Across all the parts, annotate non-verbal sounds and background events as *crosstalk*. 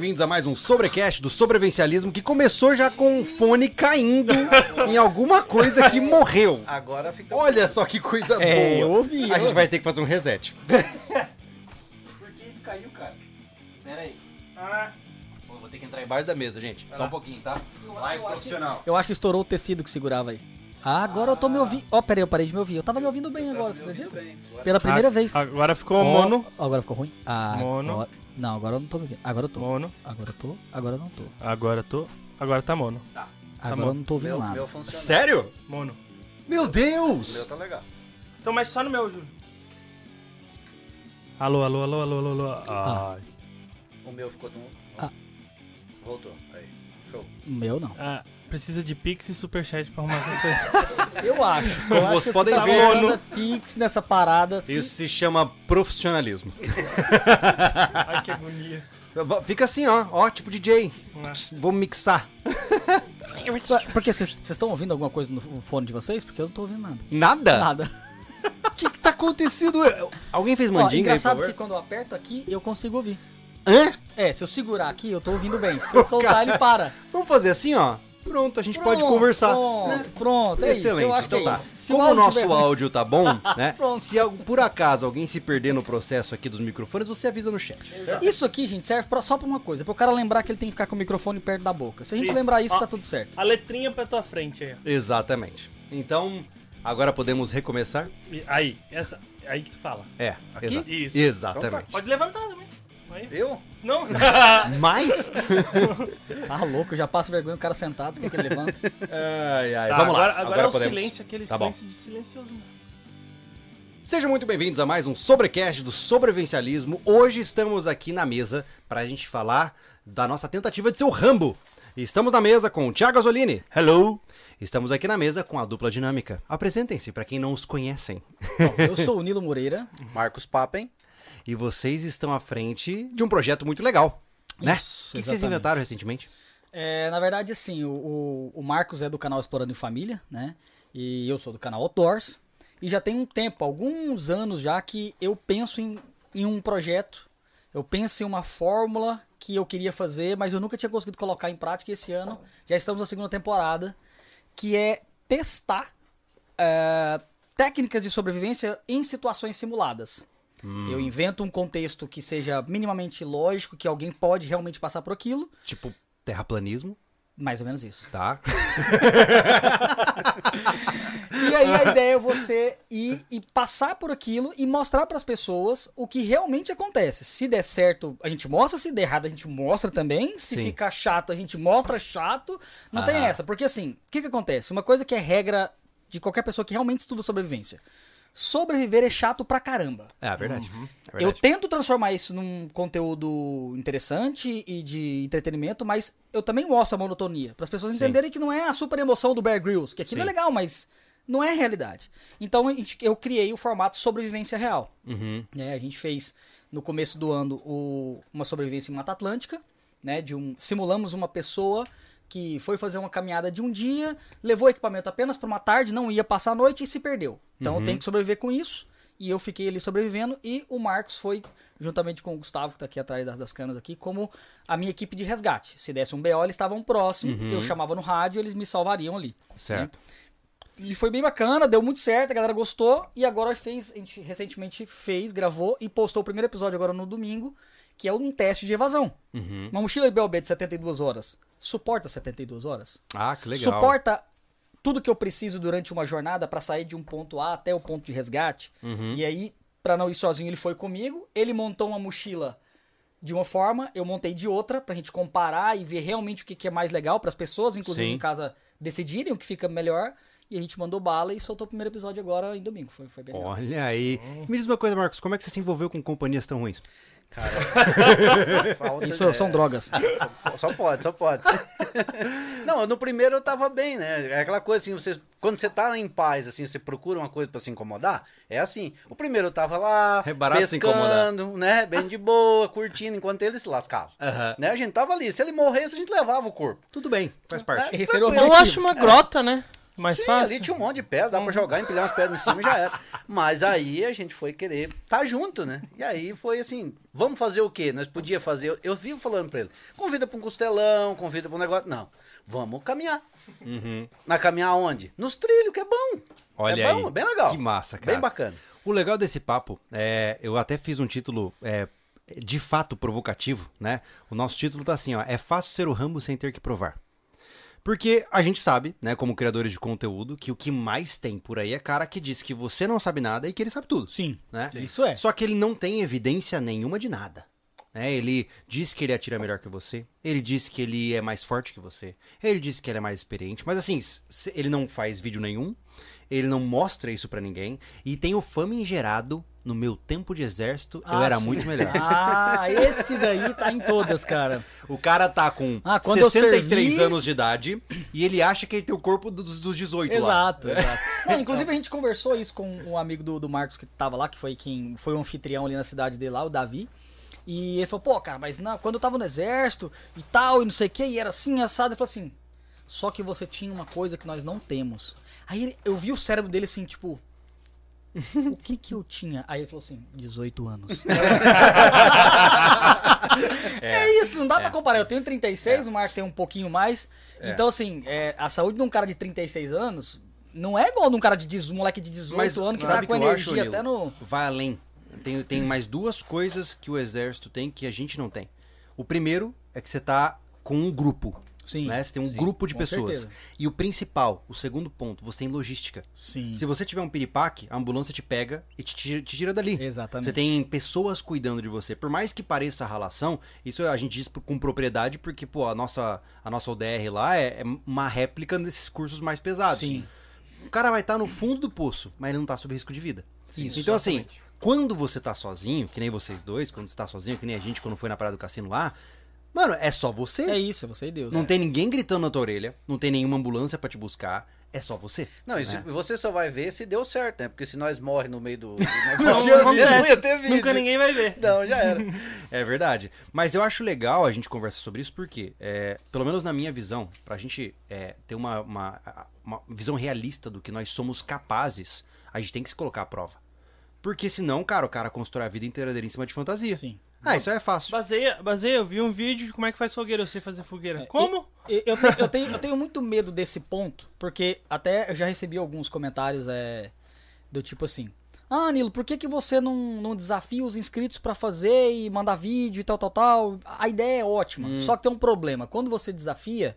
bem-vindos a mais um Sobrecast do Sobrevencialismo que começou já com um fone caindo em alguma coisa que morreu. Agora fica. Olha só que coisa É, boa. eu ouvi, A eu gente ouvi. vai ter que fazer um reset. Por que isso caiu, cara? Pera aí. Pô, vou ter que entrar embaixo da mesa, gente. Só um pouquinho, tá? Live profissional. Eu acho que estourou o tecido que segurava aí. Ah, agora eu tô me ouvindo. Ó, peraí, eu parei de me ouvir. Eu tava me ouvindo bem agora, você acredita? Pela primeira Ah, vez. Agora ficou mono. Agora ficou ruim? Ah, Mono. agora- Não, agora eu não tô me ouvindo. Agora eu tô. Mono. Agora eu tô. Agora eu não tô. Agora tô. Agora tá mono. Agora bom. eu não tô ouvindo Meu, nada. meu. Sério? Mono. Meu O Deus! meu tá legal. Então, mas só no meu, Júlio. Alô, alô, alô, alô, alô, alô. Ai. O meu ficou tão. Ah. Voltou. Aí. Show. O meu não. Ah, precisa de Pix e Superchat pra arrumar essa coisa. *laughs* Eu acho. Como eu acho vocês que podem tá ver- rolando Pix nessa parada. assim. Isso se chama profissionalismo. *laughs* Ai, que agonia. Fica assim, ó. Ó, tipo DJ. Ah. Vou mixar. *laughs* Porque vocês vocês estão ouvindo alguma coisa no fone de vocês? Porque eu não tô ouvindo nada. Nada? Nada. O que, que tá acontecendo? Alguém fez Ó, mandinga aí, por engraçado favor? que quando eu aperto aqui, eu consigo ouvir. Hã? É, se eu segurar aqui, eu tô ouvindo bem. Se eu soltar, ele para. Vamos fazer assim, ó. Pronto, a gente pode Pronto, conversar. Pronto, né? pronto. É Excelente. isso. Então que tá. é isso. Se Como o nosso tiver áudio tá bom, *laughs* né? Pronto. Se por acaso alguém se perder no processo aqui dos microfones, você avisa no chat. Isso aqui, gente, serve pra, só pra uma coisa. Pra o cara lembrar que ele tem que ficar com o microfone perto da boca. Se a gente Isso. lembrar isso, Ó. tá tudo certo. A letrinha pra tua frente aí. ó. Exatamente. Então, agora podemos recomeçar? Aí, essa. Aí que tu fala. É. Aqui? exa- Isso. Exatamente. Pode levantar também. Aí. Eu? Não. *laughs* Mas. *laughs* Ah, louco, já passa vergonha o cara sentado, você quer que ele levanta. ai, ai. Tá, Vamos agora, lá. Agora, é o podemos. silêncio, aquele Tá bom. silêncio de silencioso. Sejam muito bem-vindos a mais um Sobrecast do Sobrevencialismo. Hoje estamos aqui na mesa pra gente falar da nossa tentativa de ser o Rambo. Estamos na mesa com o Thiago Azzolini. Hello. Estamos aqui na mesa com a dupla dinâmica. Apresentem-se pra quem não os conhecem. Bom, eu sou o Nilo Moreira. Marcos Papen. E vocês estão à frente de um projeto muito legal, né? Isso, o que, que vocês inventaram recentemente? É, na verdade, assim, o, o, Marcos é do canal Explorando em Família, né? E eu sou do canal Outdoors. E já tem um tempo, alguns anos já, que eu penso em, em um projeto, eu penso em uma fórmula que eu queria fazer, mas eu nunca tinha conseguido colocar em prática. E esse ano já estamos na segunda temporada, que é testar é, técnicas de sobrevivência em situações simuladas. Eu invento um contexto que seja minimamente lógico, que alguém pode realmente passar por aquilo. Tipo, terraplanismo, Mais ou menos isso. tá? *laughs* E aí a ideia é você ir e passar por aquilo e mostrar para as pessoas o que realmente acontece. Se der certo, a gente mostra, se der errado, a gente mostra também. Se Sim. ficar chato, a gente mostra chato. Não tem essa, porque assim, o que que acontece? Uma coisa que é regra de qualquer pessoa que realmente estuda sobrevivência. Sobreviver é chato pra caramba. É, verdade. É Eu verdade. tento transformar isso num conteúdo interessante e de entretenimento, mas eu também mostro a monotonia. Para as pessoas Sim. entenderem que não é a super emoção do Bear Grylls, que aquilo é Sim. legal, mas não é realidade. Então eu criei o formato sobrevivência real. Uhum. né? A gente fez no começo do ano o- uma sobrevivência em Mata Atlântica, né? De um, simulamos uma pessoa que foi fazer uma caminhada de um dia, levou equipamento apenas para uma tarde, não ia passar a noite e se perdeu. Então eu tenho que sobreviver com isso. E eu fiquei ali sobrevivendo e o Marcos foi, juntamente com o Gustavo, que tá aqui atrás das, das canas aqui, como a minha equipe de resgate. Se desse um BO, eles estavam próximos, eu chamava no rádio, eles me salvariam ali. Certo. E foi bem bacana, deu muito certo, a galera gostou. E agora fez, a gente recentemente fez, gravou e postou o primeiro episódio agora no domingo, que é um teste de evasão. Uhum. Uma mochila BLB de 72 horas. Suporta 72 horas? Ah, que legal. Suporta tudo que eu preciso durante uma jornada pra sair de um ponto A até o ponto de resgate. Uhum. E aí, pra não ir sozinho, ele foi comigo. Ele montou uma mochila de uma forma, eu montei de outra pra gente comparar e ver realmente o que, que é mais legal para as pessoas, inclusive Sim. em casa, decidirem o que fica melhor. E a gente mandou bala e soltou o primeiro episódio agora em domingo. Foi, foi bem legal. Olha aí. Me diz uma coisa, Marcos, como é que você se envolveu com companhias tão ruins? *laughs* Falta Isso de- são drogas. Só, só pode, só pode. *laughs* Não, no primeiro eu tava bem, né? É aquela coisa assim, você, quando você tá em paz, assim, você procura uma coisa pra se incomodar, é assim. O primeiro eu tava lá, É pescando, né? Bem de boa, curtindo, enquanto ele se lascava. Aham. Né? A gente tava ali, se ele morresse, a gente levava o corpo. Tudo bem, faz parte. Tranquilo. Eu acho uma grota, né? Mais Sim, fácil? ali tinha um monte de pedra, dá pra jogar, empilhar umas pedras em cima e já era. *laughs* Mas aí a gente foi querer estar junto, né? E aí foi assim, vamos fazer o quê? Nós podia fazer, eu, vivo falando pra ele, convida pra um costelão, convida pra um negócio. Não, vamos caminhar. Mas caminhar onde? Nos trilhos, que é bom. Olha é bom, aí. bem legal. Que massa, cara. Bem bacana. O legal desse papo, é, eu até fiz um título é, de fato provocativo, né? O nosso título tá assim, ó, é fácil ser o Rambo sem ter que provar. Porque a gente sabe, né, como criadores de conteúdo, que o que mais tem por aí é cara que diz que você não sabe nada e que ele sabe tudo. Sim, né? isso é. Só que ele não tem evidência nenhuma de nada. né? Ele diz que ele atira melhor que você. Ele diz que ele é mais forte que você. Ele diz que ele é mais experiente. Mas assim, ele não faz vídeo nenhum. Ele não mostra isso pra ninguém. E tem o famigerado no meu tempo de exército, eu Ah, era sim. muito melhor. Ah, esse daí tá em todas, cara. O cara tá com Ah, quando eu 63 servi- anos de idade e ele acha que ele tem o corpo dos, dos 18 lá. Exato, exato. *laughs* Não, inclusive a gente conversou isso com um amigo do, do Marcos que tava lá, que foi quem foi o anfitrião ali na cidade dele lá, o Davi. E ele falou, pô, cara, mas não, quando eu tava no exército e tal, e não sei o que, e era assim, assado, ele falou assim, só que você tinha uma coisa que nós não temos. Aí ele- eu vi o cérebro dele assim, tipo. O que que eu tinha? Aí ele falou assim, 18 anos. *laughs* É, isso, não dá pra comparar. Eu tenho 36, o Marco tem um pouquinho mais. Então, assim, é, a saúde de um cara de 36 anos não é igual de um cara de 18, um moleque de 18 Mas anos que sabe tá com que acho, energia Nilo? até no. Vai além. Tem, tem mais duas coisas que o exército tem que a gente não tem. O primeiro é que você tá com um grupo. Sim, né? Você tem um sim, grupo de pessoas. certeza. E o principal, o segundo ponto, você tem logística. Sim. Se você tiver um piripaque, a ambulância te pega e te tira, te tira dali. Exatamente. Você tem pessoas cuidando de você. Por mais que pareça ralação, isso a gente diz com propriedade porque, pô, a nossa, a nossa ODR lá é, é uma réplica desses cursos mais pesados. Sim. O cara vai estar no fundo do poço, mas ele não tá sob risco de vida. Isso, então, assim, quando você tá sozinho, que nem vocês dois, quando você tá sozinho, que nem a gente quando foi na praia do cassino lá, mano, é só você. É isso, é você e Deus. Não tem ninguém gritando na tua orelha, não tem nenhuma ambulância pra te buscar, é só você. Não, e se- né? você só vai ver se deu certo, né? Porque se nós morre no meio do, do Não, *laughs* negócio, não assim, não ia ter vídeo. Nunca ninguém vai ver. Não, já era. *laughs* É verdade. Mas eu acho legal a gente conversar sobre isso porque, é, pelo menos na minha visão, pra gente é, ter uma, uma, uma visão realista do que nós somos capazes, a gente tem que se colocar à prova. Porque senão, cara, o cara constrói a vida inteira dele em cima de fantasia. Sim. Ah, isso é fácil. Baseia, baseia, eu vi um vídeo de como é que faz fogueira, eu sei fazer fogueira. Como? E- Eu, tenho, eu, tenho, eu tenho muito medo desse ponto, porque até eu já recebi alguns comentários é, do tipo assim: Ah, Nilo, por que, que você não, não desafia os inscritos pra fazer e mandar vídeo e tal, tal, tal? A ideia é ótima, só que tem um problema. Quando você desafia,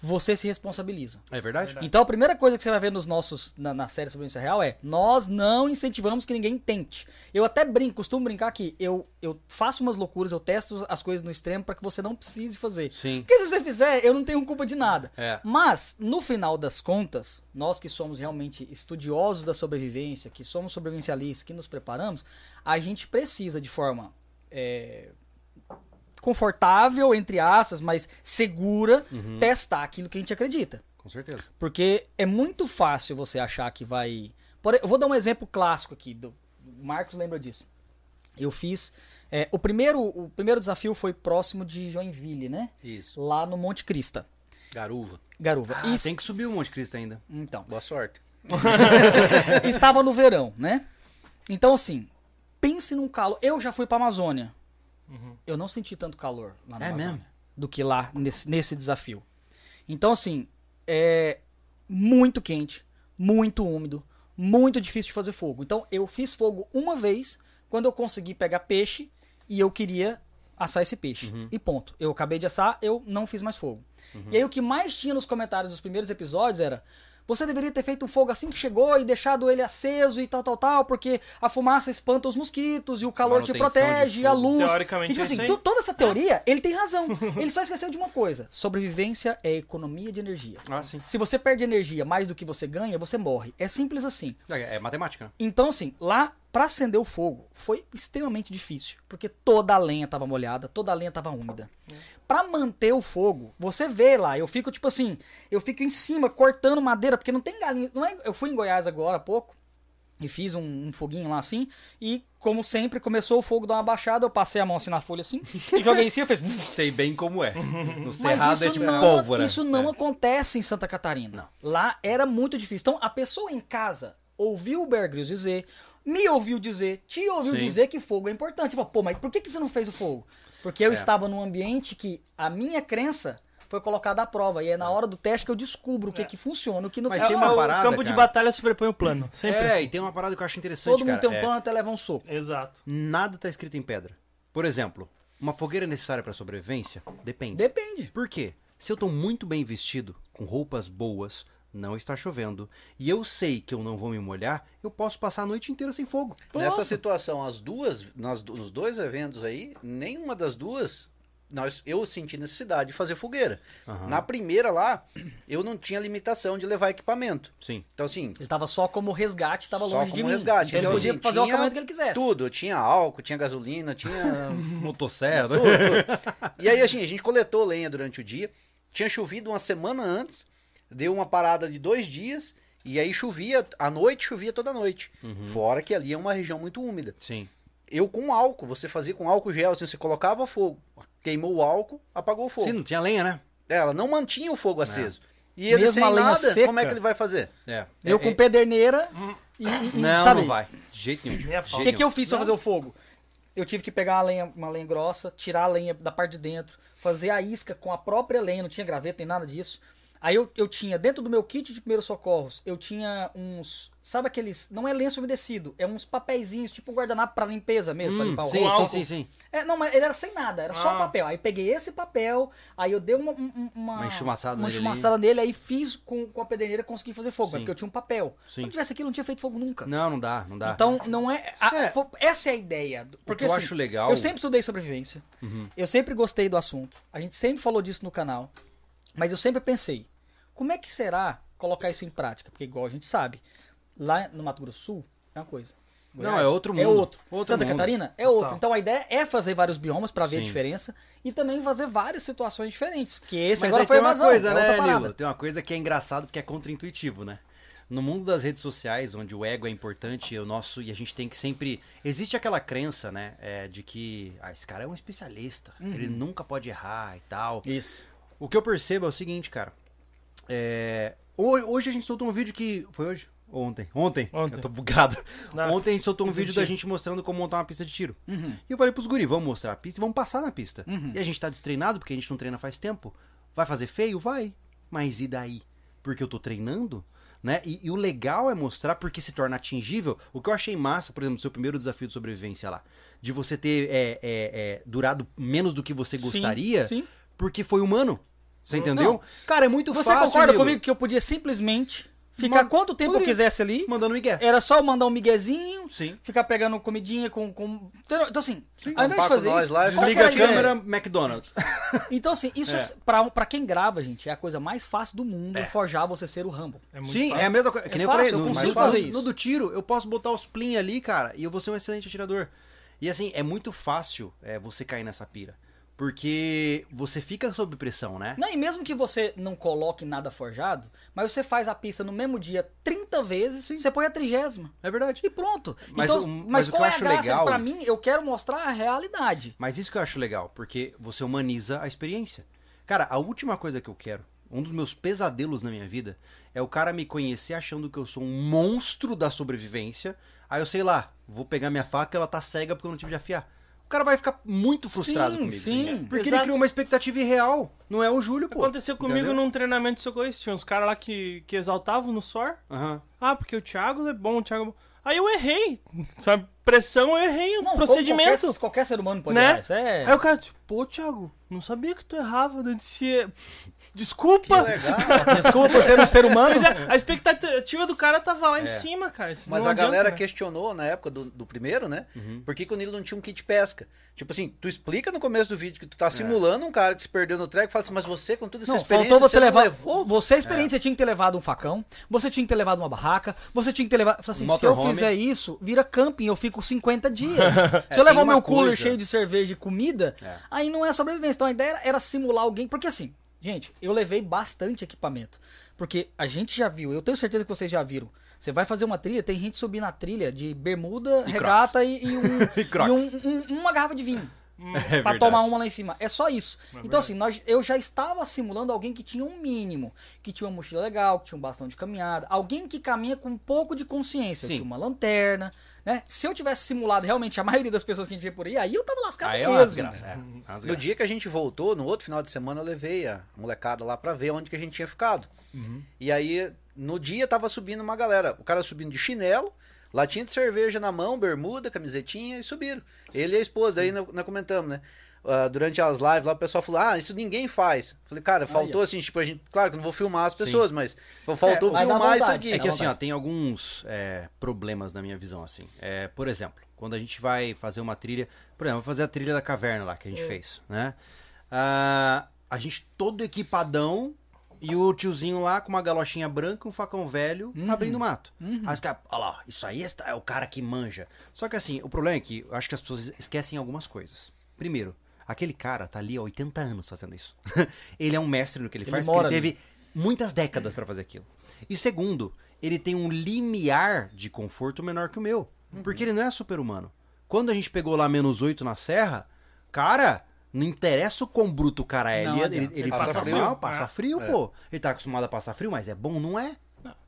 você se responsabiliza. É verdade? Então a primeira coisa que você vai ver nos nossos na, na série Sobrevivência Real é nós não incentivamos que ninguém tente. Eu até brinco, costumo brincar que eu, eu faço umas loucuras, eu testo as coisas no extremo para que você não precise fazer. Sim. Porque se você fizer, eu não tenho culpa de nada. É. Mas, no final das contas, nós que somos realmente estudiosos da sobrevivência, que somos sobrevivencialistas, que nos preparamos, a gente precisa de forma é, confortável, entre aspas, mas segura, Uhum. testar aquilo que a gente acredita. Com certeza. Porque é muito fácil você achar que vai. Eu vou dar um exemplo clássico aqui. Do... O Marcos lembra disso. Eu fiz. é, o, primeiro, o primeiro desafio foi próximo de Joinville, né? Isso. Lá no Monte Crista. Garuva. Garuva. Ah, E- tem que subir o Monte Cristo ainda. Então. Boa sorte. *laughs* estava no verão, né? Então, assim, pense num calor. Eu já fui pra Amazônia. Eu não senti tanto calor lá na É Amazônia mesmo? do que lá nesse, nesse desafio. Então, assim, é muito quente, muito úmido, muito difícil de fazer fogo. Então, eu fiz fogo uma vez quando eu consegui pegar peixe e eu queria assar esse peixe. E ponto. Eu acabei de assar, eu não fiz mais fogo. E aí o que mais tinha nos comentários dos primeiros episódios era você deveria ter feito um fogo assim que chegou e deixado ele aceso e tal, tal, tal, porque a fumaça espanta os mosquitos e o calor te protege, a fogo. luz. Teoricamente e, tipo é assim, toda essa teoria, ele tem razão. *laughs* Ele só esqueceu de uma coisa: sobrevivência é economia de energia. Ah, sim. Se você perde energia mais do que você ganha, você morre. É simples assim. É, é matemática, né? Então, assim, lá pra acender o fogo foi extremamente difícil, porque toda a lenha tava molhada, toda a lenha tava úmida. Pra manter o fogo, você vê lá, eu fico tipo assim, eu fico em cima cortando madeira, porque não tem galinha, não é, eu fui em Goiás agora há pouco. E fiz um, um foguinho lá assim. E, como sempre, começou o fogo dar uma baixada. Eu passei a mão assim na folha assim. e joguei em cima e fez. *laughs* Sei bem como é. No cerrado isso é tipo não, pólvora. isso não É. acontece em Santa Catarina. Lá era muito difícil. Então, a pessoa em casa ouviu o Bear Grylls dizer, me ouviu dizer, te ouviu Sim. dizer que fogo é importante. Falou, pô, mas por que, que você não fez o fogo? Porque eu É. estava num ambiente que a minha crença foi colocada à prova. E é na hora do teste que eu descubro o que, que funciona, o que não Mas funciona. tem uma o parada, campo de cara. batalha sobrepõe o plano. Sempre É, assim. e tem uma parada que eu acho interessante, Todo mundo cara. tem um é, plano até levar um soco. Exato. Nada tá escrito em pedra. Por exemplo, uma fogueira necessária pra sobrevivência? Depende. Depende. Por quê? Se eu tô muito bem vestido, com roupas boas, não está chovendo, e eu sei que eu não vou me molhar, eu posso passar a noite inteira sem fogo. Nessa situação, as duas, nas, nos dois eventos aí, nenhuma das duas, nós, eu senti necessidade de fazer fogueira. Na primeira lá, eu não tinha limitação de levar equipamento. Sim. Então, assim, Ele estava só como resgate, estava só longe como de mim. resgate. Então, ele Então, podia assim, fazer o acabamento que ele quisesse. Tudo. Tinha álcool, tinha gasolina, tinha *laughs* Motosserra. tudo, tudo. E aí, assim, a gente coletou lenha durante o dia. Tinha chovido uma semana antes, deu uma parada de dois dias, e aí chovia, à noite chovia toda noite. Fora que ali é uma região muito úmida. Sim. Eu com álcool, você fazia com álcool gel, assim, você colocava fogo, queimou o álcool, apagou o fogo. Sim, não tinha lenha, né? Ela não mantinha o fogo aceso. E ele Mesmo sem a lenha nada, seca. como é que ele vai fazer? É. Eu É, com é- pederneira e, e- e, Não, sabe, não vai. De jeito nenhum. O que, que eu fiz pra fazer o fogo? Eu tive que pegar uma lenha, uma lenha grossa, tirar a lenha da parte de dentro, fazer a isca com a própria lenha, não tinha graveta nem nada disso. Aí eu, eu tinha, dentro do meu kit de primeiros socorros, eu tinha uns. Sabe aqueles. Não é lenço umedecido, é uns papeizinhos, tipo guardanapo pra limpeza mesmo, pra Hum, limpar o sim, sim, álcool. sim, sim. É, não, mas ele era sem nada, era só Ah. papel. Aí eu peguei esse papel, aí eu dei uma. um- uma, Uma enchumaçada uma enchumaçada nele, aí fiz com, com a pederneira consegui fazer fogo, Sim. porque eu tinha um papel. Se Sim. não tivesse aquilo, não tinha feito fogo nunca. Não, não dá, não dá. Então, não é, a- É. Essa é a ideia. Porque que eu assim, acho legal- Eu sempre estudei sobrevivência. Eu sempre gostei do assunto. A gente sempre falou disso no canal. Mas eu sempre pensei, como é que será colocar isso em prática? Porque, igual a gente sabe, lá no Mato Grosso do Sul é uma coisa. Não, é outro É mundo. outro. Outro Santa mundo. Catarina é Total. outro. Então a ideia é fazer vários biomas pra ver a Sim. diferença e também fazer várias situações diferentes. Porque esse Mas agora foi tem uma evasão, coisa, é né, Nilo? parada. Tem uma coisa que é engraçado porque é contra-intuitivo, né? No mundo das redes sociais, onde o ego é importante, o nosso e a gente tem que sempre existe aquela crença, né, é, de que ah, esse cara é um especialista, Uhum. ele nunca pode errar e tal. Isso. O que eu percebo é o seguinte, cara. É, ho- Hoje a gente soltou um vídeo que. Foi hoje? Ontem. Ontem. Ontem. Eu tô bugado. Não, Ontem a gente soltou um vídeo da gente mostrando como montar uma pista de tiro. Uhum. E eu falei pros guri, vamos mostrar a pista e vamos passar na pista. E a gente tá destreinado porque a gente não treina faz tempo. Vai fazer feio? Vai. Mas e daí? Porque eu tô treinando? Né? E, e o legal é mostrar porque se torna atingível. O que eu achei massa, por exemplo, do seu primeiro desafio de sobrevivência lá, de você ter é, é, é, durado menos do que você Sim, gostaria, sim. Porque foi humano. Você entendeu? Não. Cara, é muito Você fácil. concorda Nilo. comigo que eu podia simplesmente ficar Man- quanto tempo poderia. eu quisesse ali? Mandando Miguel. Era só eu mandar um miguezinho, Sim. ficar pegando comidinha com. com... Então, assim, ao invés de fazer isso. lá Desliga era a câmera, McDonald's. *laughs* Então, assim, isso é. pra, pra quem grava, gente, é a coisa mais fácil do mundo é. forjar você ser o Rambo. É muito Sim, fácil. é a mesma coisa. Que É nem fácil, eu eu falei, no, consigo fazer isso. no do tiro, eu posso botar os plim ali, cara, e eu vou ser um excelente atirador. E assim, é muito fácil é, você cair nessa pira. Porque você fica sob pressão, né? Não, e mesmo que você não coloque nada forjado, mas você faz a pista no mesmo dia 30 vezes, você põe a trigésima. É verdade. E pronto. Mas então, o- mas, mas o que qual eu é a acho graça? legal- Pra mim, eu quero mostrar a realidade. Mas isso que eu acho legal, porque você humaniza a experiência. Cara, a última coisa que eu quero, um dos meus pesadelos na minha vida, é o cara me conhecer achando que eu sou um monstro da sobrevivência. Aí eu sei lá, vou pegar minha faca ela tá cega porque eu não tive de afiar. O cara vai ficar muito frustrado Sim, comigo. sim. Porque ele Exato. criou uma expectativa irreal. Não é o Júlio, pô. Aconteceu comigo Entendeu? num treinamento de socorrista. Tinha uns caras lá que, que exaltavam no SOR. Aham. Ah, porque o Thiago é bom, o Thiago é bom. Aí eu errei. Sabe? Pressão, eu errei o Não, procedimento. Qualquer, qualquer ser humano pode né? errar, isso é... Aí o cara, tipo, pô, Thiago, não sabia que tu errava. Eu disse, desculpa. Que legal. Desculpa por ser um ser humano. Mas é, a expectativa do cara tava lá em cima, cara. Isso Mas a adianta, galera né? questionou na época do, do primeiro, né? Uhum. Por que, que o Nilo não tinha um kit pesca? Tipo assim, tu explica no começo do vídeo que tu É. tá simulando um cara que se perdeu no treco e fala assim, mas você, com toda essa Não, experiência, faltou você não levar. levou? Você é experiente, você tinha que ter levado um facão, você tinha que ter levado uma barraca, você tinha que ter levado. Falei assim, Um se eu motorhome. fizer isso, vira camping, eu fico 50 dias. *laughs* se eu tem levar o meu cooler cheio de cerveja e comida, É. aí não é sobrevivência. Então a ideia era, era simular alguém. Porque assim, gente, eu levei bastante equipamento. Porque a gente já viu, eu tenho certeza que vocês já viram. Você vai fazer uma trilha, tem gente subindo a trilha de bermuda, E regata e, e um, *laughs* E um- um- uma garrafa de vinho. É pra verdade. tomar uma lá em cima. É só isso. então, verdade. assim, nós, eu já estava simulando alguém que tinha um mínimo, que tinha uma mochila legal, que tinha um bastão de caminhada, alguém que caminha com um pouco de consciência. Sim. Eu tinha uma lanterna, né? Se eu tivesse simulado realmente a *laughs* maioria das pessoas que a gente vê por aí, aí eu tava lascado Aí é mesmo. É, uma No desgraça. dia que a gente voltou, no outro final de semana, eu levei a molecada lá pra ver onde que a gente tinha ficado. E aí, no dia, tava subindo uma galera. O cara subindo de chinelo, latinha de cerveja na mão, bermuda, camisetinha e subiram. Ele e a esposa, daí nós, nós comentamos, né? Ah, durante as lives lá, o pessoal falou: Ah, isso ninguém faz. Falei, cara, faltou assim, tipo, a gente. Claro que eu não vou filmar as pessoas, mas faltou É, filmar isso aqui. É que assim, ó, tem alguns é, problemas na minha visão, assim. É, por exemplo, quando a gente vai fazer uma trilha, por exemplo, vou fazer a trilha da caverna lá que a gente fez, né? Ah, a gente todo equipadão e o tiozinho lá com uma galochinha branca, um facão velho, abrindo mato. Aí os caras, olha lá, isso aí é o cara que manja. Só que assim, o problema é que eu acho que as pessoas esquecem algumas coisas. Primeiro, aquele cara tá ali há 80 anos fazendo isso. *laughs* ele é um mestre no que ele, Ele faz, porque ele ali. teve muitas décadas pra fazer aquilo. E segundo, ele tem um limiar de conforto menor que o meu. Porque ele não é super-humano. Quando a gente pegou lá menos 8 na serra, cara, não interessa o quão bruto o cara é. Não ele, ele, ele Passa passa frio. mal, passa É. frio, pô. Ele tá acostumado a passar frio, mas é bom, não é?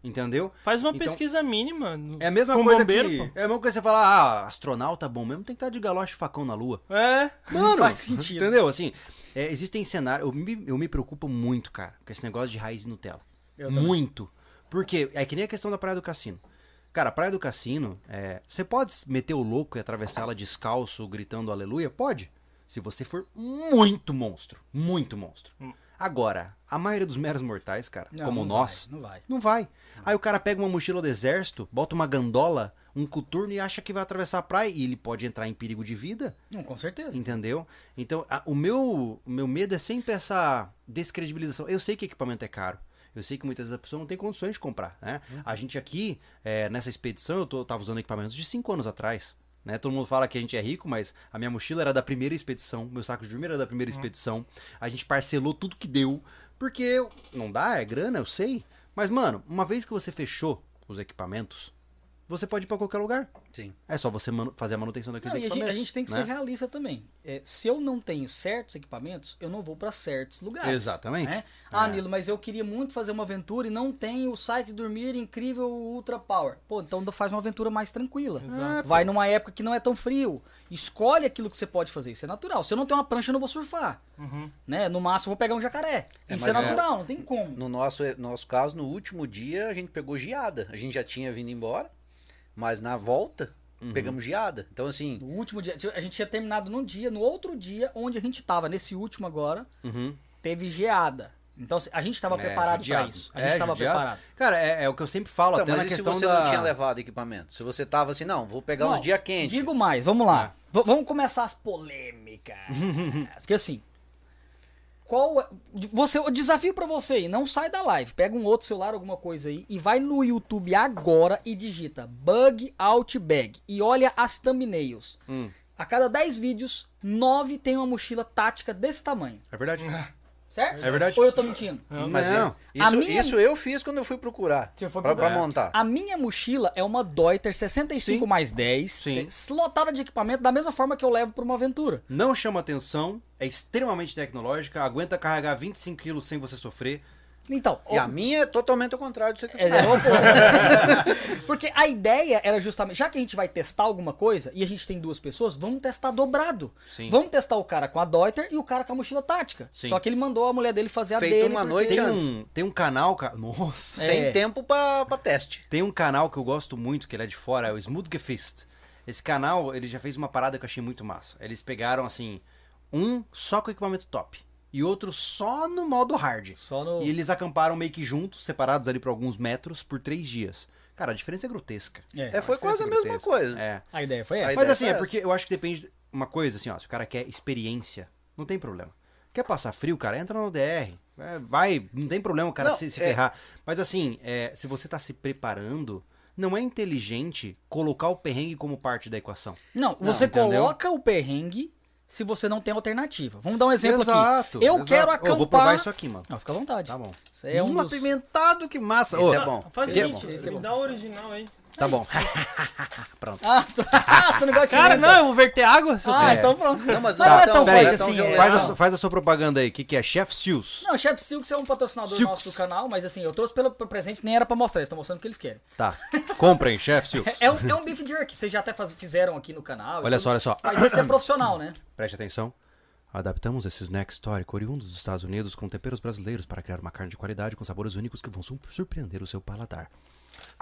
Entendeu? Faz uma Então, pesquisa mínima. no- É a mesma com coisa bombeiro, que. pô. É a mesma coisa que você falar, ah, astronauta bom mesmo, tem que estar de galoche e facão na lua. É. Mano, *laughs* faz sentido. Entendeu? Assim, é, existem cenários. Eu me, eu me preocupo muito, cara, com esse negócio de raiz e Nutella. Eu também. muito. Porque é que nem a questão da Praia do Cassino. Cara, a Praia do Cassino, é, você pode meter o louco e atravessar ela descalço, gritando aleluia? Pode. Se você for muito monstro. Muito monstro. Agora, a maioria dos meros mortais, cara, Não, como não nós, vai, não vai. não vai. Aí o cara pega uma mochila do exército, bota uma gandola, um coturno e acha que vai atravessar a praia e ele pode entrar em perigo de vida. Não, com certeza. Entendeu? Então, a- o, meu, o meu medo é sempre essa descredibilização. Eu sei que equipamento é caro. Eu sei que muitas vezes a pessoa não tem condições de comprar, né? A gente aqui, é, nessa expedição, eu tô, tava usando equipamentos de 5 anos atrás. Né? Todo mundo fala que a gente é rico, mas a minha mochila era da primeira expedição, meu saco de dormir era da primeira expedição. A gente parcelou tudo que deu, porque não dá, é grana, eu sei. Mas, mano, uma vez que você fechou os equipamentos, você pode ir pra qualquer lugar. Sim. É só você fazer a manutenção daqueles Não, e a, gente, equipamentos. a gente tem que né? ser realista também. É, se eu não tenho certos equipamentos, eu não vou para certos lugares. Exatamente. né? Ah, É. Nilo, mas eu queria muito fazer uma aventura e não tenho o site de dormir incrível Ultra Power. Pô, então faz uma aventura mais tranquila. Exato. Vai numa época que não é tão frio. Escolhe aquilo que você pode fazer. Isso é natural. Se eu não tenho uma prancha, eu não vou surfar. Né? No máximo, eu vou pegar um jacaré. É, Isso é é- natural, não tem como. No nosso, nosso caso, no último dia, a gente pegou geada. A gente já tinha vindo embora, mas na volta, Uhum. pegamos geada. Então, assim, No último dia, a gente tinha terminado num dia, no outro dia, onde a gente tava, nesse último agora, Uhum. teve geada. Então assim, a gente estava É, preparado para isso. A É, gente estava judiado. preparado. Cara, é, é o que eu sempre falo, então, até mas na e se questão você da... não tinha levado equipamento? Se você tava assim, não, vou pegar uns Não, dias quentes. Digo mais, vamos lá. É. Vamos começar as polêmicas. *laughs* Porque assim, qual é, você, o desafio pra você aí, não sai da live, pega um outro celular, alguma coisa aí e vai no YouTube agora e digita Bug Out Bag e olha as thumbnails. Hum. A cada 10 vídeos, 9 tem uma mochila tática desse tamanho. É verdade. Certo? É verdade. Ou eu tô mentindo? Mas Não. isso, A minha- isso eu fiz quando eu fui procurar. Você foi pra, procurar. pra montar. A minha mochila é uma Deuter 65 Sim. mais 10, Sim. é, lotada de equipamento da mesma forma que eu levo pra uma aventura. Não chama atenção, é extremamente tecnológica, aguenta carregar 25 quilos sem você sofrer. Então, E o- a minha é totalmente ao contrário disso aqui. é, é o. *laughs* Porque a ideia era justamente, já que a gente vai testar alguma coisa e a gente tem duas pessoas, vamos testar dobrado. Sim. Vamos testar o cara com a Deuter e o cara com a mochila tática. Sim. Só que ele mandou a mulher dele fazer a Feito dele. uma porque- noite Tem antes. um, tem um canal, cara. Nossa! Sem É. tempo pra, pra teste. Tem um canal que eu gosto muito, que ele é de fora, é o Smooth Gefist. Esse canal, ele já fez uma parada que eu achei muito massa. Eles pegaram, assim, um só com equipamento top e outro só no modo hard. Só no- E eles acamparam meio que juntos, separados ali por alguns metros, por três dias. Cara, a diferença é grotesca. É, É, foi quase a diferença mesma coisa. É. A ideia foi A essa. Mas assim, é porque eu acho que depende de uma coisa, assim, ó, se o cara quer experiência, não tem problema. Quer passar frio, cara, entra no DR. é, vai, não tem problema o cara Não, se, se é- ferrar. Mas assim, é, se você tá se preparando, não é inteligente colocar o perrengue como parte da equação. Não, você entendeu? coloca o perrengue se você não tem alternativa. Vamos dar um exemplo Exato, aqui. Eu exato. quero acampar... vou provar isso aqui, mano. Não, fica à vontade. Tá bom. Isso é um um dos... apimentado, que massa. Esse Ô, é bom. Faz Esse é seguinte, bom, esse é me bom. dá o original aí. Tá bom. *laughs* Ah, tu... *laughs* ah, você não gosta de Cara, pimenta? não, eu vou verter água. seu Ah, É. então pronto. Não, mas não, não é é tão forte pera, então assim. é Faz, só- a, faz a sua propaganda aí. O que, que é? Chef Seals. Não, Chef Silks é um patrocinador Silks. nosso do canal, mas assim, eu trouxe pelo, presente, nem era pra mostrar, eles estão mostrando o que eles querem. Tá. Comprem, Chef Seals. É, *laughs* é um, é um beef jerky, vocês já até faz- fizeram aqui no canal. Olha tudo, só, olha só. Mas esse é profissional, né? *clears throat* Preste atenção. Adaptamos esse snack histórico oriundo dos Estados Unidos com temperos brasileiros para criar uma carne de qualidade com sabores únicos que vão su- surpreender o seu paladar.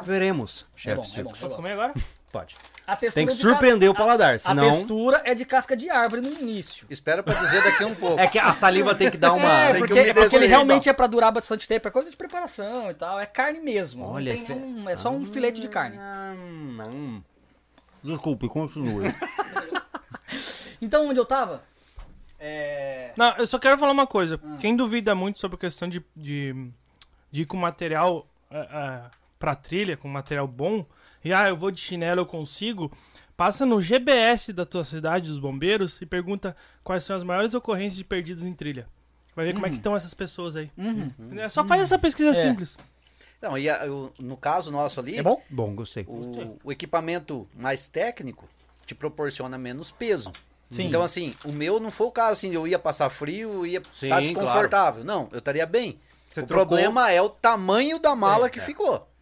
Veremos, Chef bom, é Seals. bom. Posso comer agora? Pode. A Tem que de ca- surpreender o paladar, A senão... textura é de casca de árvore no início. Espera pra dizer daqui um pouco. É que a saliva tem que dar uma... *laughs* É, tem que porque, umedecer porque ele realmente é pra durar bastante tempo, é coisa de preparação e tal, é carne mesmo. Olha, não tem fe- nenhum- é só um filete de carne. Hum, hum. Desculpe, continue. *laughs* Então, onde eu tava? É... Não, eu só quero falar uma coisa. Quem duvida muito sobre a questão de, de, de ir com material é, é, pra trilha, com material bom, e ah, eu vou de chinelo, eu consigo, passa no GBS da tua cidade, dos bombeiros, e pergunta quais são as maiores ocorrências de perdidos em trilha. Vai ver como é que estão essas pessoas aí. É, só faz essa pesquisa É. simples. Não, e a- o- no caso nosso ali, É bom? Bom, gostei. o, o equipamento mais técnico te proporciona menos peso. Sim. Então, assim, o meu não foi o caso assim, eu ia passar frio, ia estar desconfortável. Não, eu estaria bem. Você o trocou- problema é o tamanho da mala É, que é.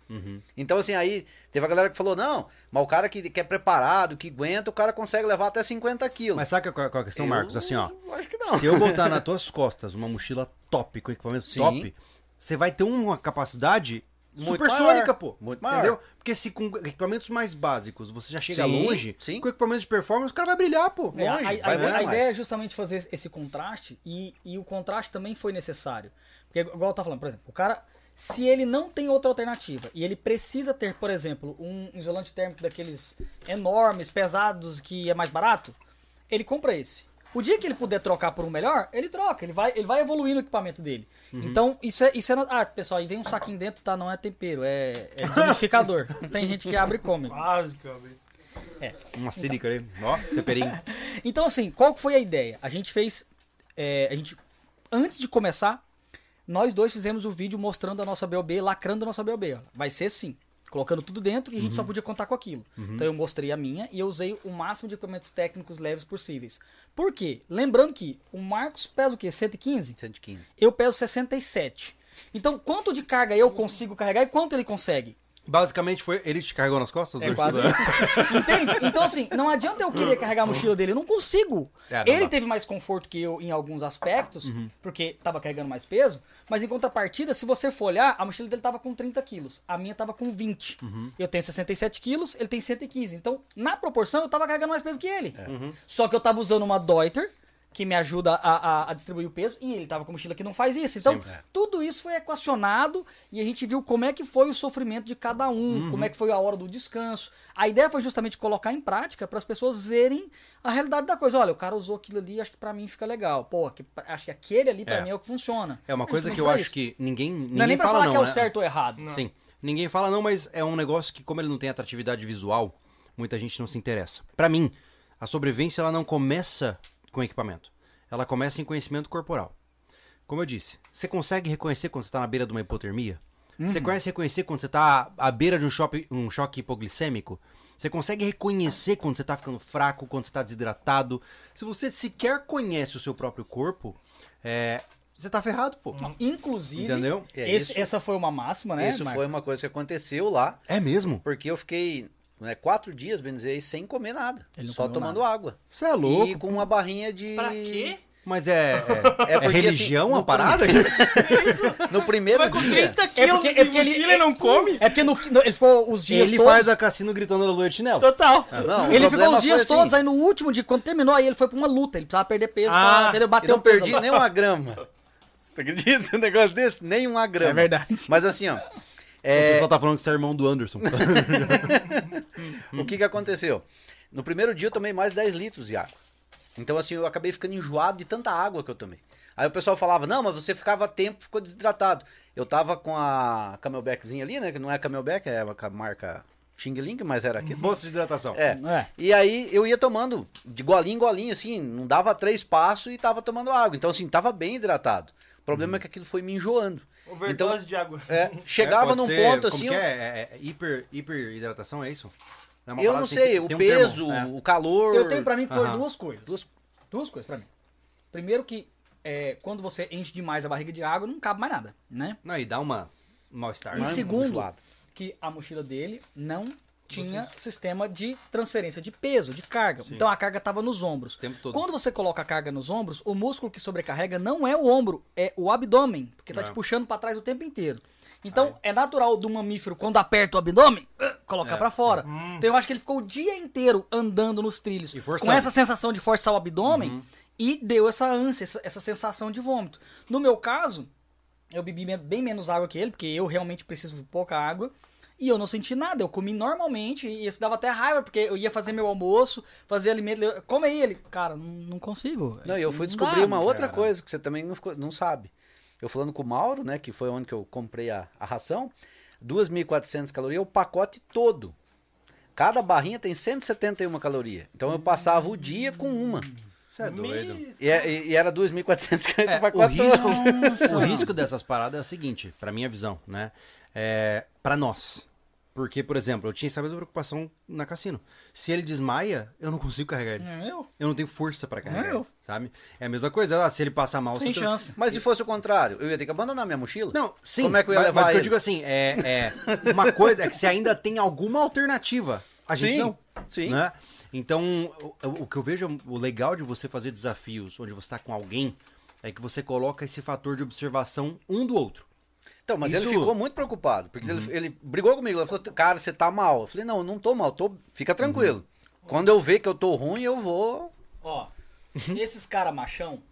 Ficou. Então, assim, aí teve a galera que falou: não, mas o cara que, que é preparado, que aguenta, o cara consegue levar até 50 quilos. Mas sabe qual, qual é a questão, Eu Marcos? Assim, ó. Acho que não. Se eu *laughs* botar nas tuas costas uma mochila top, com equipamento Sim. top, você vai ter uma capacidade Muito supersônica, maior. pô. Muito maior. Entendeu? Porque se com equipamentos mais básicos você já chega Sim, longe, sim. com equipamentos de performance, o cara vai brilhar, pô. É, Longe, a- a- a ideia é justamente fazer esse contraste e, e o contraste também foi necessário. Porque, igual eu tava falando, por exemplo, o cara, se ele não tem outra alternativa e ele precisa ter, por exemplo, um isolante térmico daqueles enormes, pesados, que é mais barato, ele compra esse. O dia que ele puder trocar por um melhor, ele troca, ele vai, ele vai evoluindo o equipamento dele. Então, isso é, isso é. Ah, pessoal, aí vem um saquinho dentro, tá? Não é tempero, é, é desumidificador. *laughs* Tem gente que abre e come. Basicamente. Uma sílica ali, ó, temperinho. *laughs* Então, assim, qual que foi a ideia? A gente fez. é, a gente, antes de começar, nós dois fizemos o vídeo mostrando a nossa BOB, lacrando a nossa BOB. ó. Vai ser assim. Colocando tudo dentro e a gente só podia contar com aquilo. Então eu mostrei a minha e eu usei o máximo de equipamentos técnicos leves possíveis. Por quê? Lembrando que o Marcos pesa o quê? 115? 115. Eu peso 67. Então, quanto de carga eu consigo carregar e quanto ele consegue? Basicamente foi. Ele te carregou nas costas? É quase. *laughs* Entende? Então, assim, não adianta eu querer carregar a mochila dele, eu não consigo. É, não ele dá. teve mais conforto que eu em alguns aspectos, porque tava carregando mais peso, mas em contrapartida, se você for olhar, a mochila dele tava com 30 quilos, a minha tava com 20. Eu tenho 67 quilos, ele tem 115. Então, na proporção, eu tava carregando mais peso que ele. Só que eu tava usando uma Deuter, que me ajuda a, a- a distribuir o peso, e ele tava com mochila que não faz isso. Então, tudo isso foi equacionado e a gente viu como é que foi o sofrimento de cada um, como é que foi a hora do descanso. A ideia foi justamente colocar em prática para as pessoas verem a realidade da coisa. Olha, o cara usou aquilo ali, acho que pra mim fica legal. Pô, que- acho que aquele ali pra É. mim é o que funciona. É uma coisa que eu acho isso. que ninguém, ninguém Não é nem falar não, que é o né? certo ou errado. Sim. Ninguém fala não, mas é um negócio que, como ele não tem atratividade visual, muita gente não se interessa. Pra mim, a sobrevivência ela não começa com equipamento. Ela começa em conhecimento corporal. Como eu disse, você consegue reconhecer quando você tá na beira de uma hipotermia? Você conhece reconhecer quando você tá à beira de um, choque- um choque hipoglicêmico? Você consegue reconhecer quando você tá ficando fraco, quando você tá desidratado? Se você sequer conhece o seu próprio corpo, é, você tá ferrado, pô. Inclusive, Entendeu? É, esse- isso- essa foi uma máxima, né? Isso Marco? foi uma coisa que aconteceu lá, É mesmo? porque eu fiquei né, quatro dias, bem dizer, sem comer nada. Ele não Só tomando água. Você é louco. E com uma barrinha de. Pra quê? Mas é, é, *laughs* É é porque, religião assim, a parada? *laughs* *laughs* No primeiro Vai com dia. 30 É porque, é porque ele, mochila e não come? É porque no, no- ele ficou os dias Ele todos. faz a cassino gritando na lua de chinelo. Total. Não, o Ele ficou os dias assim, todos, aí no último dia, quando terminou, aí ele foi pra uma luta. Ele precisava perder peso Ah, pra entendeu? bater Eu não perdi nem uma grama. Você acredita um negócio desse? Nem uma grama. É verdade. Mas assim, ó. O é, pessoal tá falando que você é irmão do Anderson. *laughs* o que que aconteceu? No primeiro dia eu tomei mais 10 litros de água. Então assim, eu acabei ficando enjoado de tanta água que eu tomei. Aí o pessoal falava, não, mas você ficava tempo, ficou desidratado. Eu tava com a Camelbackzinha ali, né? Que não é Camelback, é uma ca- marca Xing Ling, mas era aquilo. Posto de hidratação. É. É. E aí eu ia tomando de golinho em golinho, assim, não dava três passos e tava tomando água. Então, assim, tava bem hidratado. O problema é que aquilo foi me enjoando. Overdose Então, de água. é, *laughs* chegava pode num ser- ponto como assim. que eu- é? É, é hiper, hiperidratação, é isso? É uma Eu não que sei, tem- o um termo, peso, é. o calor. Eu tenho pra mim que foram duas coisas. Duas- Duas coisas pra mim. Primeiro que é, quando você enche demais a barriga de água, não cabe mais nada, né? Não, e dá uma um mal-estar. E Não é segundo, que a mochila dele não tinha sistema de transferência de peso, de carga. Então a carga estava nos ombros. O tempo todo. Quando você coloca a carga nos ombros, o músculo que sobrecarrega não é o ombro, é o abdômen, porque tá É. te puxando para trás o tempo inteiro. Então é natural do mamífero quando aperta o abdômen, uh, colocar É. pra fora. Então eu acho que ele ficou o dia inteiro andando nos trilhos com essa sensação de forçar o abdômen Uhum. e deu essa ânsia, essa, essa sensação de vômito. No meu caso, eu bebi bem menos água que ele, porque eu realmente preciso de pouca água. E eu não senti nada, eu comi normalmente e isso dava até raiva, porque eu ia fazer meu almoço, fazer alimento, eu- come aí ele. Cara, não, não consigo. Não, e eu fui descobrir dá, uma outra cara. coisa que você também não, ficou- não sabe. Eu falando com o Mauro, né, que foi onde que eu comprei a, a ração, 2.400 calorias, o pacote todo. Cada barrinha tem 171 calorias. Então eu passava o dia com uma. Você é doido. E, é- e- e era 2.400 calorias *laughs* É, o, pacote todo. risco, o risco dessas paradas é o seguinte, pra minha visão, né? É, pra nós. Porque, por exemplo, eu tinha essa mesma preocupação na cassino. Se ele desmaia, eu não consigo carregar ele. É eu? Eu não tenho força pra carregar, eu. ele, sabe? É a mesma coisa. Ah, se ele passar mal, Sem você tem- chance. Mas se fosse o contrário, eu ia ter que abandonar minha mochila? Não, sim. Como é que eu ia mas, levar mas o que eu digo assim, é, é uma coisa é que você ainda tem alguma alternativa. A gente Sim, não. sim. Né? Então, o, o que eu vejo, o legal de você fazer desafios onde você está com alguém, é que você coloca esse fator de observação um do outro. Então, mas Isso- ele ficou muito preocupado, porque ele, ele brigou comigo, ele falou, cara, você tá mal. Eu falei, não, eu não tô mal, tô... fica tranquilo. Quando eu ver que eu tô ruim, eu vou... Ó, esses caras machão,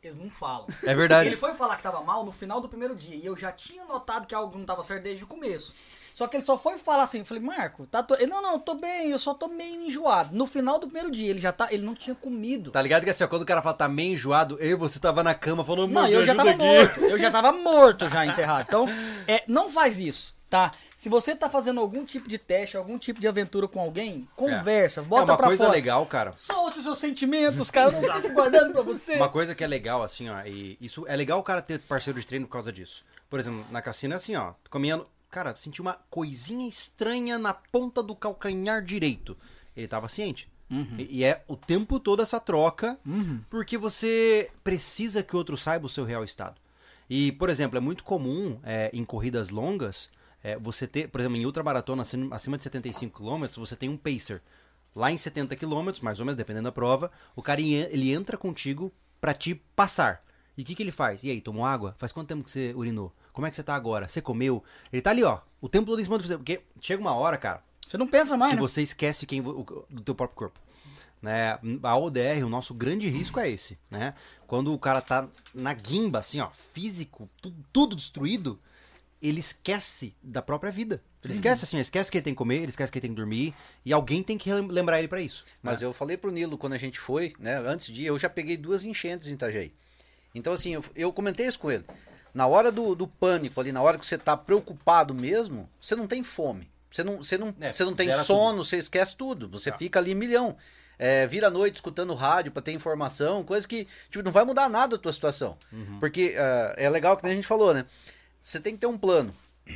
eles não falam. É verdade. Ele foi falar que tava mal no final do primeiro dia. E eu já tinha notado que algo não tava certo desde o começo. Só que ele só foi falar assim, eu falei, Marco, tá to... ele, não, não, eu tô bem, eu só tô meio enjoado. No final do primeiro dia, ele já tá, ele não tinha comido. Tá ligado que assim, ó, quando o cara fala tá meio enjoado, eu e você tava na cama falando, Não, mano, eu já tava aqui." morto. Eu já tava *laughs* morto já enterrado. Então, é, não faz isso, tá? Se você tá fazendo algum tipo de teste, algum tipo de aventura com alguém, conversa, bota é uma pra coisa fora. legal, cara. Solte os seus sentimentos, cara. Eu não fico guardando pra você. Uma coisa que é legal, assim, ó, e isso é legal o cara ter parceiro de treino por causa disso. Por exemplo, na cassina é assim, ó, comendo. Cara, senti uma coisinha estranha na ponta do calcanhar direito. Ele tava ciente. E, e é o tempo todo essa troca, porque você precisa que o outro saiba o seu real estado. E, por exemplo, é muito comum é, em corridas longas é, você ter, por exemplo, em ultramaratona acima de 75 km, você tem um pacer. Lá em 70 km, mais ou menos, dependendo da prova, o cara ele entra contigo pra te passar. E o que, que ele faz? E aí, tomou água? Faz quanto tempo que você urinou? Como é que você tá agora? Você comeu? Ele tá ali, ó, o tempo todo em cima você. Porque chega uma hora, cara, Você não pensa mais, que né? você esquece quem o- do teu próprio corpo. Né? A ODR, o nosso grande risco é esse, né? Quando o cara tá na guimba, assim, ó, físico, tu- tudo destruído, ele esquece da própria vida. Ele esquece, assim, ele esquece que ele tem que comer, ele esquece que ele tem que dormir, e alguém tem que lem- lembrar ele pra isso. Mas né? eu falei pro Nilo quando a gente foi, né? Antes de ir, eu já peguei duas enchentes em Itajaí. Então, assim, eu, eu comentei isso com ele. Na hora do, do pânico ali, na hora que você tá preocupado mesmo, você não tem fome. Você não, você não, É, você não tem sono, você esquece tudo. Você fica ali milhão. É, vira a noite escutando rádio pra ter informação, coisa que tipo, não vai mudar nada a tua situação. Porque ah, é legal que a gente falou, né? Você tem que ter um plano.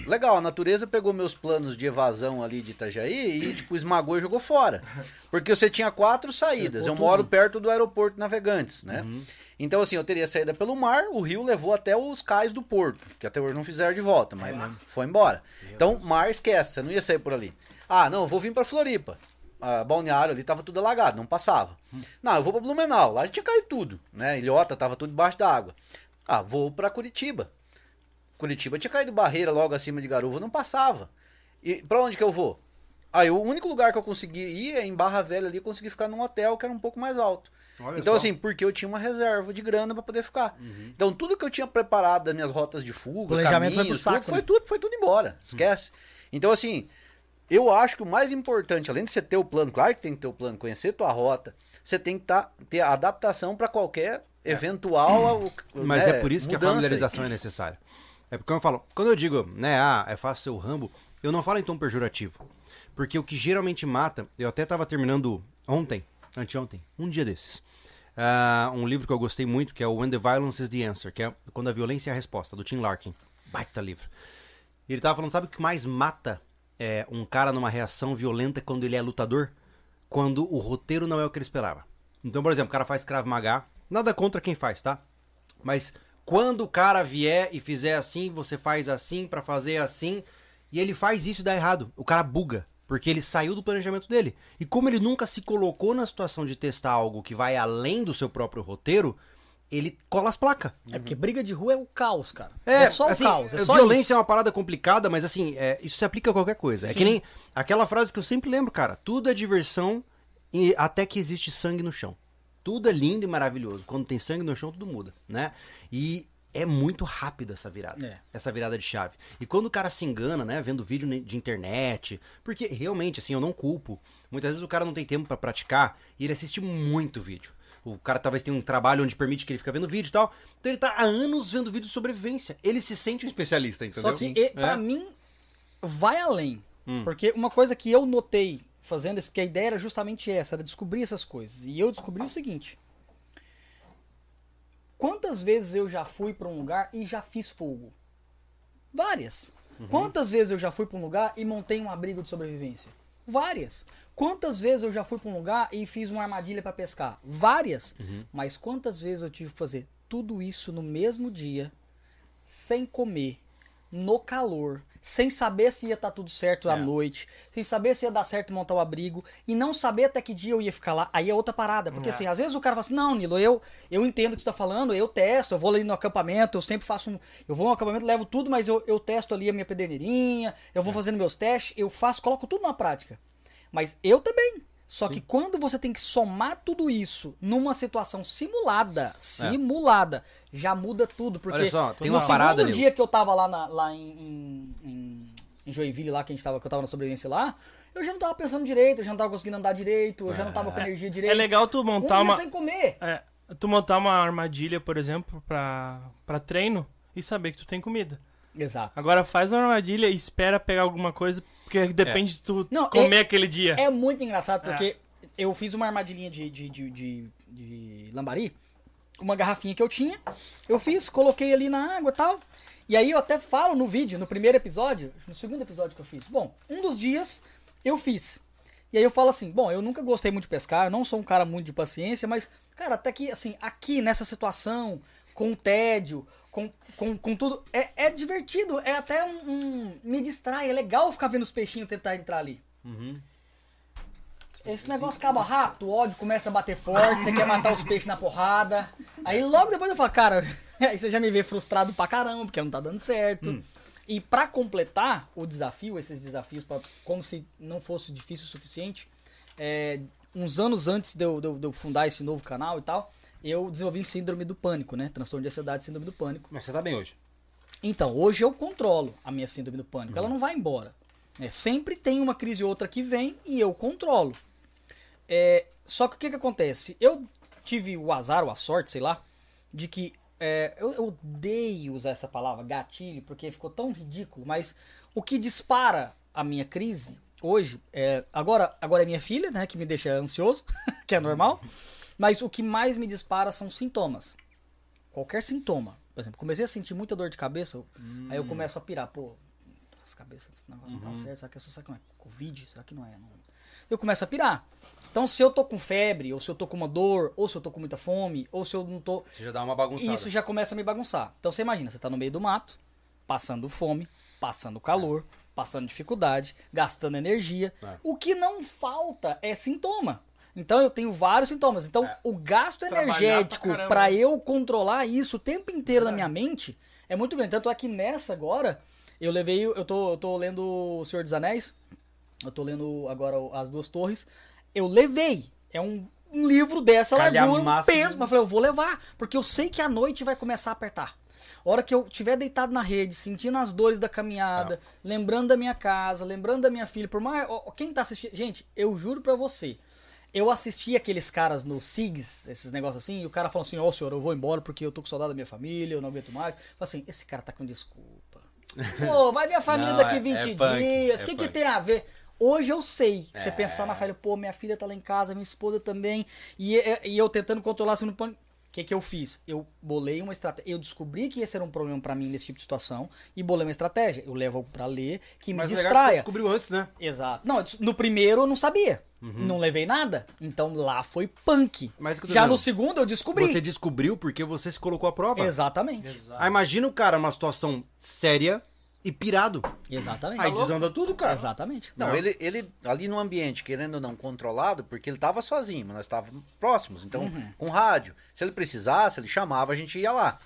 Legal, a natureza pegou meus planos de evasão ali de Itajaí e, tipo, esmagou e jogou fora. Porque você tinha quatro saídas. Eu moro perto do aeroporto Navegantes, né? Então, assim, eu teria saída pelo mar, o rio levou até os cais do porto, que até hoje não fizeram de volta, mas foi embora. Então, mar esquece, você não ia sair por ali. Ah, não, eu vou vir pra Floripa. Ah, balneário ali tava tudo alagado, não passava. Não, eu vou pra Blumenau, lá tinha caído tudo, né? Ilhota tava tudo debaixo da água. Ah, vou pra Curitiba. Curitiba tinha caído barreira logo acima de Garuva, não passava. E pra onde que eu vou? Aí o único lugar que eu consegui ir é em Barra Velha ali, eu consegui ficar num hotel que era um pouco mais alto. Olha então só. assim, porque eu tinha uma reserva de grana pra poder ficar. Então tudo que eu tinha preparado das minhas rotas de fuga, Planejamento foi caminhos, saco, tudo, foi né? tudo, foi tudo embora. Esquece. Então assim, eu acho que o mais importante, além de você ter o plano, claro que tem que ter o plano, conhecer tua rota, você tem que tá, ter a adaptação para qualquer eventual Mas né, é por isso que a mudança aí. familiarização é necessária. É porque eu falo, quando eu digo, né, ah, é fácil ser o Rambo, eu não falo em tom pejorativo. Porque o que geralmente mata, eu até tava terminando ontem, anteontem, um dia desses. ah, um livro que eu gostei muito, que é o When the Violence is the Answer, que é Quando a Violência é a Resposta, do Tim Larkin. Baita livro. Ele tava falando, sabe o que mais mata é, um cara numa reação violenta quando ele é lutador? Quando o roteiro não é o que ele esperava. Então, por exemplo, o cara faz Krav Maga, nada contra quem faz, tá? Mas quando o cara vier e fizer assim, você faz assim pra fazer assim, e ele faz isso e dá errado. O cara buga, porque ele saiu do planejamento dele. E como ele nunca se colocou na situação de testar algo que vai além do seu próprio roteiro, ele cola as placas. É porque briga de rua é o caos, cara. É, só assim, o caos. É só violência isso. é uma parada complicada, mas assim, é, isso se aplica a qualquer coisa. É Sim. que nem aquela frase que eu sempre lembro, cara. Tudo é diversão e até que existe sangue no chão. Tudo é lindo e maravilhoso. Quando tem sangue no chão, tudo muda, né? E é muito rápida essa virada. É. Essa virada de chave. E quando o cara se engana, né, vendo vídeo de internet, porque realmente, assim, eu não culpo. Muitas vezes o cara não tem tempo pra praticar e ele assiste muito vídeo. O cara talvez tenha um trabalho onde permite que ele fica vendo vídeo e tal. Então ele tá há anos vendo vídeo de sobrevivência. Ele se sente um especialista, entendeu? Só que, e, pra É. mim, vai além. Hum. Porque uma coisa que eu notei fazendo isso, porque a ideia era justamente essa, era descobrir essas coisas. E eu descobri o seguinte. Quantas vezes eu já fui pra um lugar e já fiz fogo? Várias. Uhum. Quantas vezes eu já fui pra um lugar e montei um abrigo de sobrevivência? Várias. Quantas vezes eu já fui pra um lugar e fiz uma armadilha pra pescar? Várias. Uhum. Mas quantas vezes eu tive que fazer tudo isso no mesmo dia, sem comer, no calor, sem saber se ia estar tudo certo à É. noite, sem saber se ia dar certo montar o abrigo e não saber até que dia eu ia ficar lá. Aí é outra parada, porque assim, às vezes o cara fala assim: "Não, Nilo, eu eu entendo o que você tá falando, eu testo, eu vou ali no acampamento, eu sempre faço um, eu vou no acampamento, levo tudo, mas eu, eu testo ali a minha pederneirinha, eu vou fazendo meus testes, eu faço, coloco tudo na prática. Mas eu também. Só que quando você tem que somar tudo isso numa situação simulada, simulada, já muda tudo. Porque Olha só, tem no uma parada, segundo Nil. dia que eu tava lá, na- lá em, em, em- Joinville, lá que, a gente tava, que eu tava na sobrevivência lá, eu já não tava pensando direito, eu já não tava conseguindo andar direito, eu já não tava com energia direito. É legal tu montar um uma. sem comer. É, tu montar uma armadilha, por exemplo, pra, pra treino e saber que tu tem comida. Exato. Agora faz uma armadilha e espera pegar alguma coisa, porque depende de tu Não, comer é- aquele dia. É muito engraçado porque eu fiz uma armadilhinha de, de, de, de, de lambari, uma garrafinha que eu tinha, eu fiz, coloquei ali na água e tal. E aí eu até falo no vídeo, no primeiro episódio, no segundo episódio que eu fiz. Bom, um dos dias eu fiz. E aí eu falo assim, bom, eu nunca gostei muito de pescar, eu não sou um cara muito de paciência, mas, cara, até que, assim, aqui nessa situação, com o tédio, com, com, com tudo, é, é divertido, é até um, um- me distrai, é legal ficar vendo os peixinhos tentar entrar ali. Esse negócio acaba rápido, o ódio começa a bater forte, você quer matar os peixes na porrada. Aí logo depois eu falo, cara, *laughs* aí você já me vê frustrado pra caramba, porque não tá dando certo. E pra completar o desafio, esses desafios, pra, como se não fosse difícil o suficiente, é, uns anos antes de eu- de eu fundar esse novo canal e tal, eu desenvolvi síndrome do pânico, né? Transtorno de ansiedade síndrome do pânico. Mas você tá bem hoje. Então, hoje eu controlo a minha síndrome do pânico. Ela não vai embora. É, sempre tem uma crise ou outra que vem e eu controlo. É, só que o que, que acontece? Eu tive o azar ou a sorte, sei lá, de que. é, eu, eu odeio usar essa palavra, gatilho, porque ficou tão ridículo, mas o que dispara a minha crise hoje é. Agora, agora é minha filha, né, que me deixa ansioso, *laughs* que é normal, mas o que mais me dispara são sintomas qualquer sintoma. Por exemplo, comecei a sentir muita dor de cabeça, aí eu começo a pirar, pô, as cabeças desse negócio não tá certo, será que, isso- será que não é Covid? Será que não é? Não. Eu começo a pirar. Então, se eu tô com febre, ou se eu tô com uma dor, ou se eu tô com muita fome, ou se eu não tô. Você já dá uma bagunçada. Isso já começa a me bagunçar. Então você imagina, você tá no meio do mato, passando fome, passando calor, passando dificuldade, gastando energia. É. O que não falta é sintoma. Então eu tenho vários sintomas. Então É. o gasto Trabalhar energético para eu controlar isso o tempo inteiro na minha mente é muito grande. Tanto é que nessa agora, eu levei. Eu tô, eu tô lendo O Senhor dos Anéis. Eu tô lendo agora As Duas Torres. Eu levei. É um, um livro dessa largura, um peso. Mas eu falei, eu vou levar. Porque eu sei que a noite vai começar a apertar. A hora que eu estiver deitado na rede, sentindo as dores da caminhada, lembrando da minha casa, lembrando da minha filha, por mais. Quem tá assistindo. Gente, eu juro pra você. Eu assisti aqueles caras no SIGs, esses negócios assim, e o cara falou assim: Ó, senhor, eu vou embora porque eu tô com saudade da minha família, eu não aguento mais. Falei assim: esse cara tá com desculpa. *laughs* Pô, vai ver a família Não, daqui é- 20 é punk, dias. é O que, que punk. tem a ver? Hoje eu sei. Você É. pensar na família, pô, minha filha tá lá em casa, minha esposa também. E, e- e eu tentando controlar assim no pânico. O que, que eu fiz? Eu bolei uma estratégia. Eu descobri que esse era um problema pra mim nesse tipo de situação. E bolei uma estratégia. Eu levo pra ler, que me Mas legal é que você distraia. descobriu antes, né? Exato. Não, no primeiro eu não sabia. Não levei nada. Então lá foi punk. Uhum. Mas Já dizendo, no segundo eu descobri. Você descobriu porque você se colocou à prova. Exatamente. Aí imagina o cara numa situação séria e pirado. Exatamente. Aí desanda tudo, cara. Exatamente. Não, Não. Ele, ele ali no ambiente, querendo ou não, controlado, porque ele tava sozinho, mas nós estávamos próximos, então, com rádio. Se ele precisasse, ele chamava, a gente ia lá.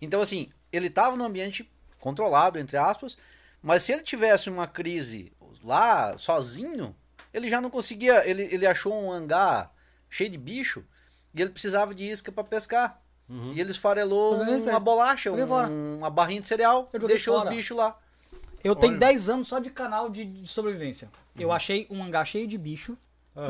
Então, assim, ele tava no ambiente controlado, entre aspas, mas se ele tivesse uma crise lá, sozinho, ele já não conseguia. Ele, ele achou um hangar cheio de bicho e ele precisava de isca para pescar. E ele esfarelou joguei uma bolacha, um- uma barrinha de cereal, deixou fora. os bichos lá. Eu tenho 10 anos só de canal de, de sobrevivência. Eu achei um hangar cheio de bicho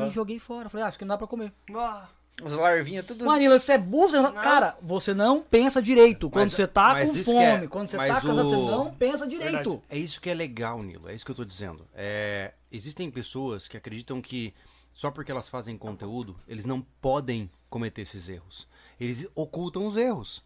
e joguei fora. Falei, ah, isso aqui não dá pra comer. Ah, As larvinhas, tudo. Marina, você é burro? você- Cara, você não pensa direito. Quando Mas- você tá com que é- fome, quando você mas tá casado, o- você não pensa direito. É isso que é legal, Nilo. É isso que eu tô dizendo. É, existem pessoas que acreditam que só porque elas fazem conteúdo, eles não podem cometer esses erros. Eles ocultam os erros.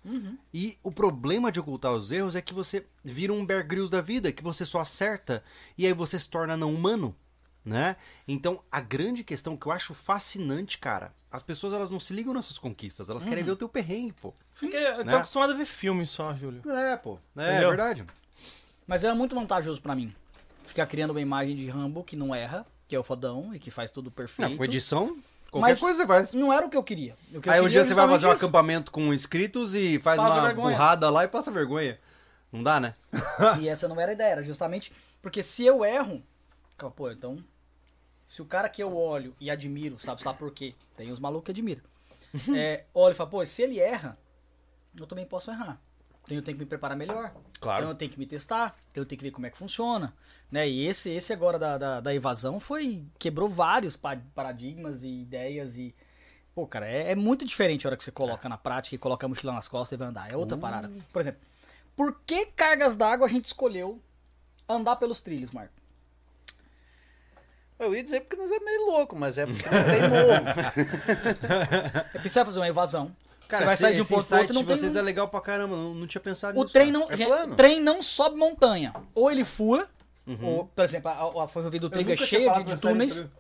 E o problema de ocultar os erros é que você vira um Bear Grylls da vida, que você só acerta e aí você se torna não humano, né? Então, a grande questão que eu acho fascinante, cara, as pessoas elas não se ligam nessas conquistas, elas querem ver o teu perrengue, pô. porque eu tô Né? acostumado a ver filme só, Júlio. É, pô. É, Entendeu? verdade. Mas era muito vantajoso pra mim. Ficar criando uma imagem de Rambo que não erra, que é o fodão e que faz tudo perfeito. Não, com edição, qualquer Mas coisa você faz. Não era o que eu queria. O que eu Aí um queria dia você vai fazer um isso. acampamento com inscritos e faz Passa uma vergonha. burrada lá e passa vergonha. Não dá, né? E essa não era a ideia, era justamente porque se eu erro, pô, então. Se o cara que eu olho e admiro, sabe, sabe por quê? Tem os malucos que admiram. *laughs* É, olha e fala, pô, se ele erra, eu também posso errar. Então eu tenho que me preparar melhor. Claro. Então eu tenho que me testar, então eu tenho que ver como é que funciona. Né? E esse, esse agora da, da, da evasão foi. quebrou vários pa- paradigmas e ideias e. Pô, cara, é, é muito diferente a hora que você coloca na prática e coloca a mochila nas costas e vai andar. É outra parada. Por exemplo, por que cargas d'água a gente escolheu andar pelos trilhos, Marco? Eu ia dizer porque nós é meio louco, mas é porque não tem morro. *laughs* É porque você vai fazer uma evasão. Cara, você vai sair de um ponto insight outro não de tem. vocês é legal pra caramba, não, não tinha pensado O nisso. trem não, É gente, plano. trem não sobe montanha. Ou ele fura, ou, por exemplo, a, a ferrovia do Trigo é cheia de, de túneis. nisso,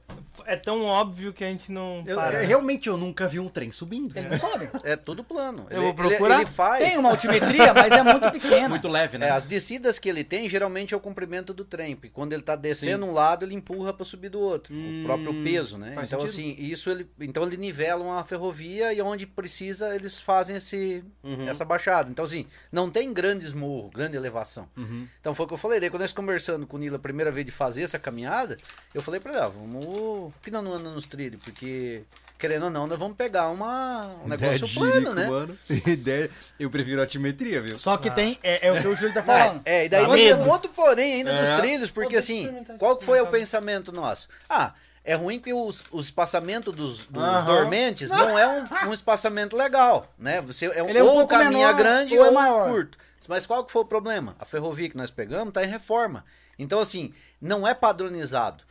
É tão óbvio que a gente não Eu- para. eu- realmente eu nunca vi um trem subindo. Ele não sobe. É tudo plano. Eu Ele- vou procurar. Ele, ele faz. Tem uma altimetria, mas é muito pequena. Muito leve, né? É, as descidas que ele tem, geralmente é o comprimento do trem. Porque quando ele tá descendo um lado, ele empurra para subir do outro. o próprio peso, né? Hum, Então, sentido. assim, isso ele. Então ele nivela uma ferrovia e onde precisa, eles fazem esse, Uhum. essa baixada. Então, assim, não tem grandes morros, grande elevação. Uhum. Então foi o que eu falei. Daí, quando nós conversando com o Nilo a primeira vez de fazer essa caminhada, eu falei pra ele, ó, vamos. Por que nós não anda nos trilhos? Porque, querendo ou não, nós vamos pegar uma, um negócio Ideia plano, né? mano. *laughs* Ideia- Eu prefiro a altimetria, viu? Só que tem. É, é o que o Júlio tá falando. É, e daí ter medo. um outro porém ainda É. nos trilhos, porque Pô, assim, qual que foi o experimentar. pensamento nosso? Ah, é ruim que os, os espaçamentos dos, dos Aham. dormentes não é um, um espaçamento legal, né? Você é um, Ele é um ou pouco caminha menor, grande ou ou, é maior. curto. Mas qual que foi o problema? A ferrovia que nós pegamos está em reforma. Então assim, não é padronizado.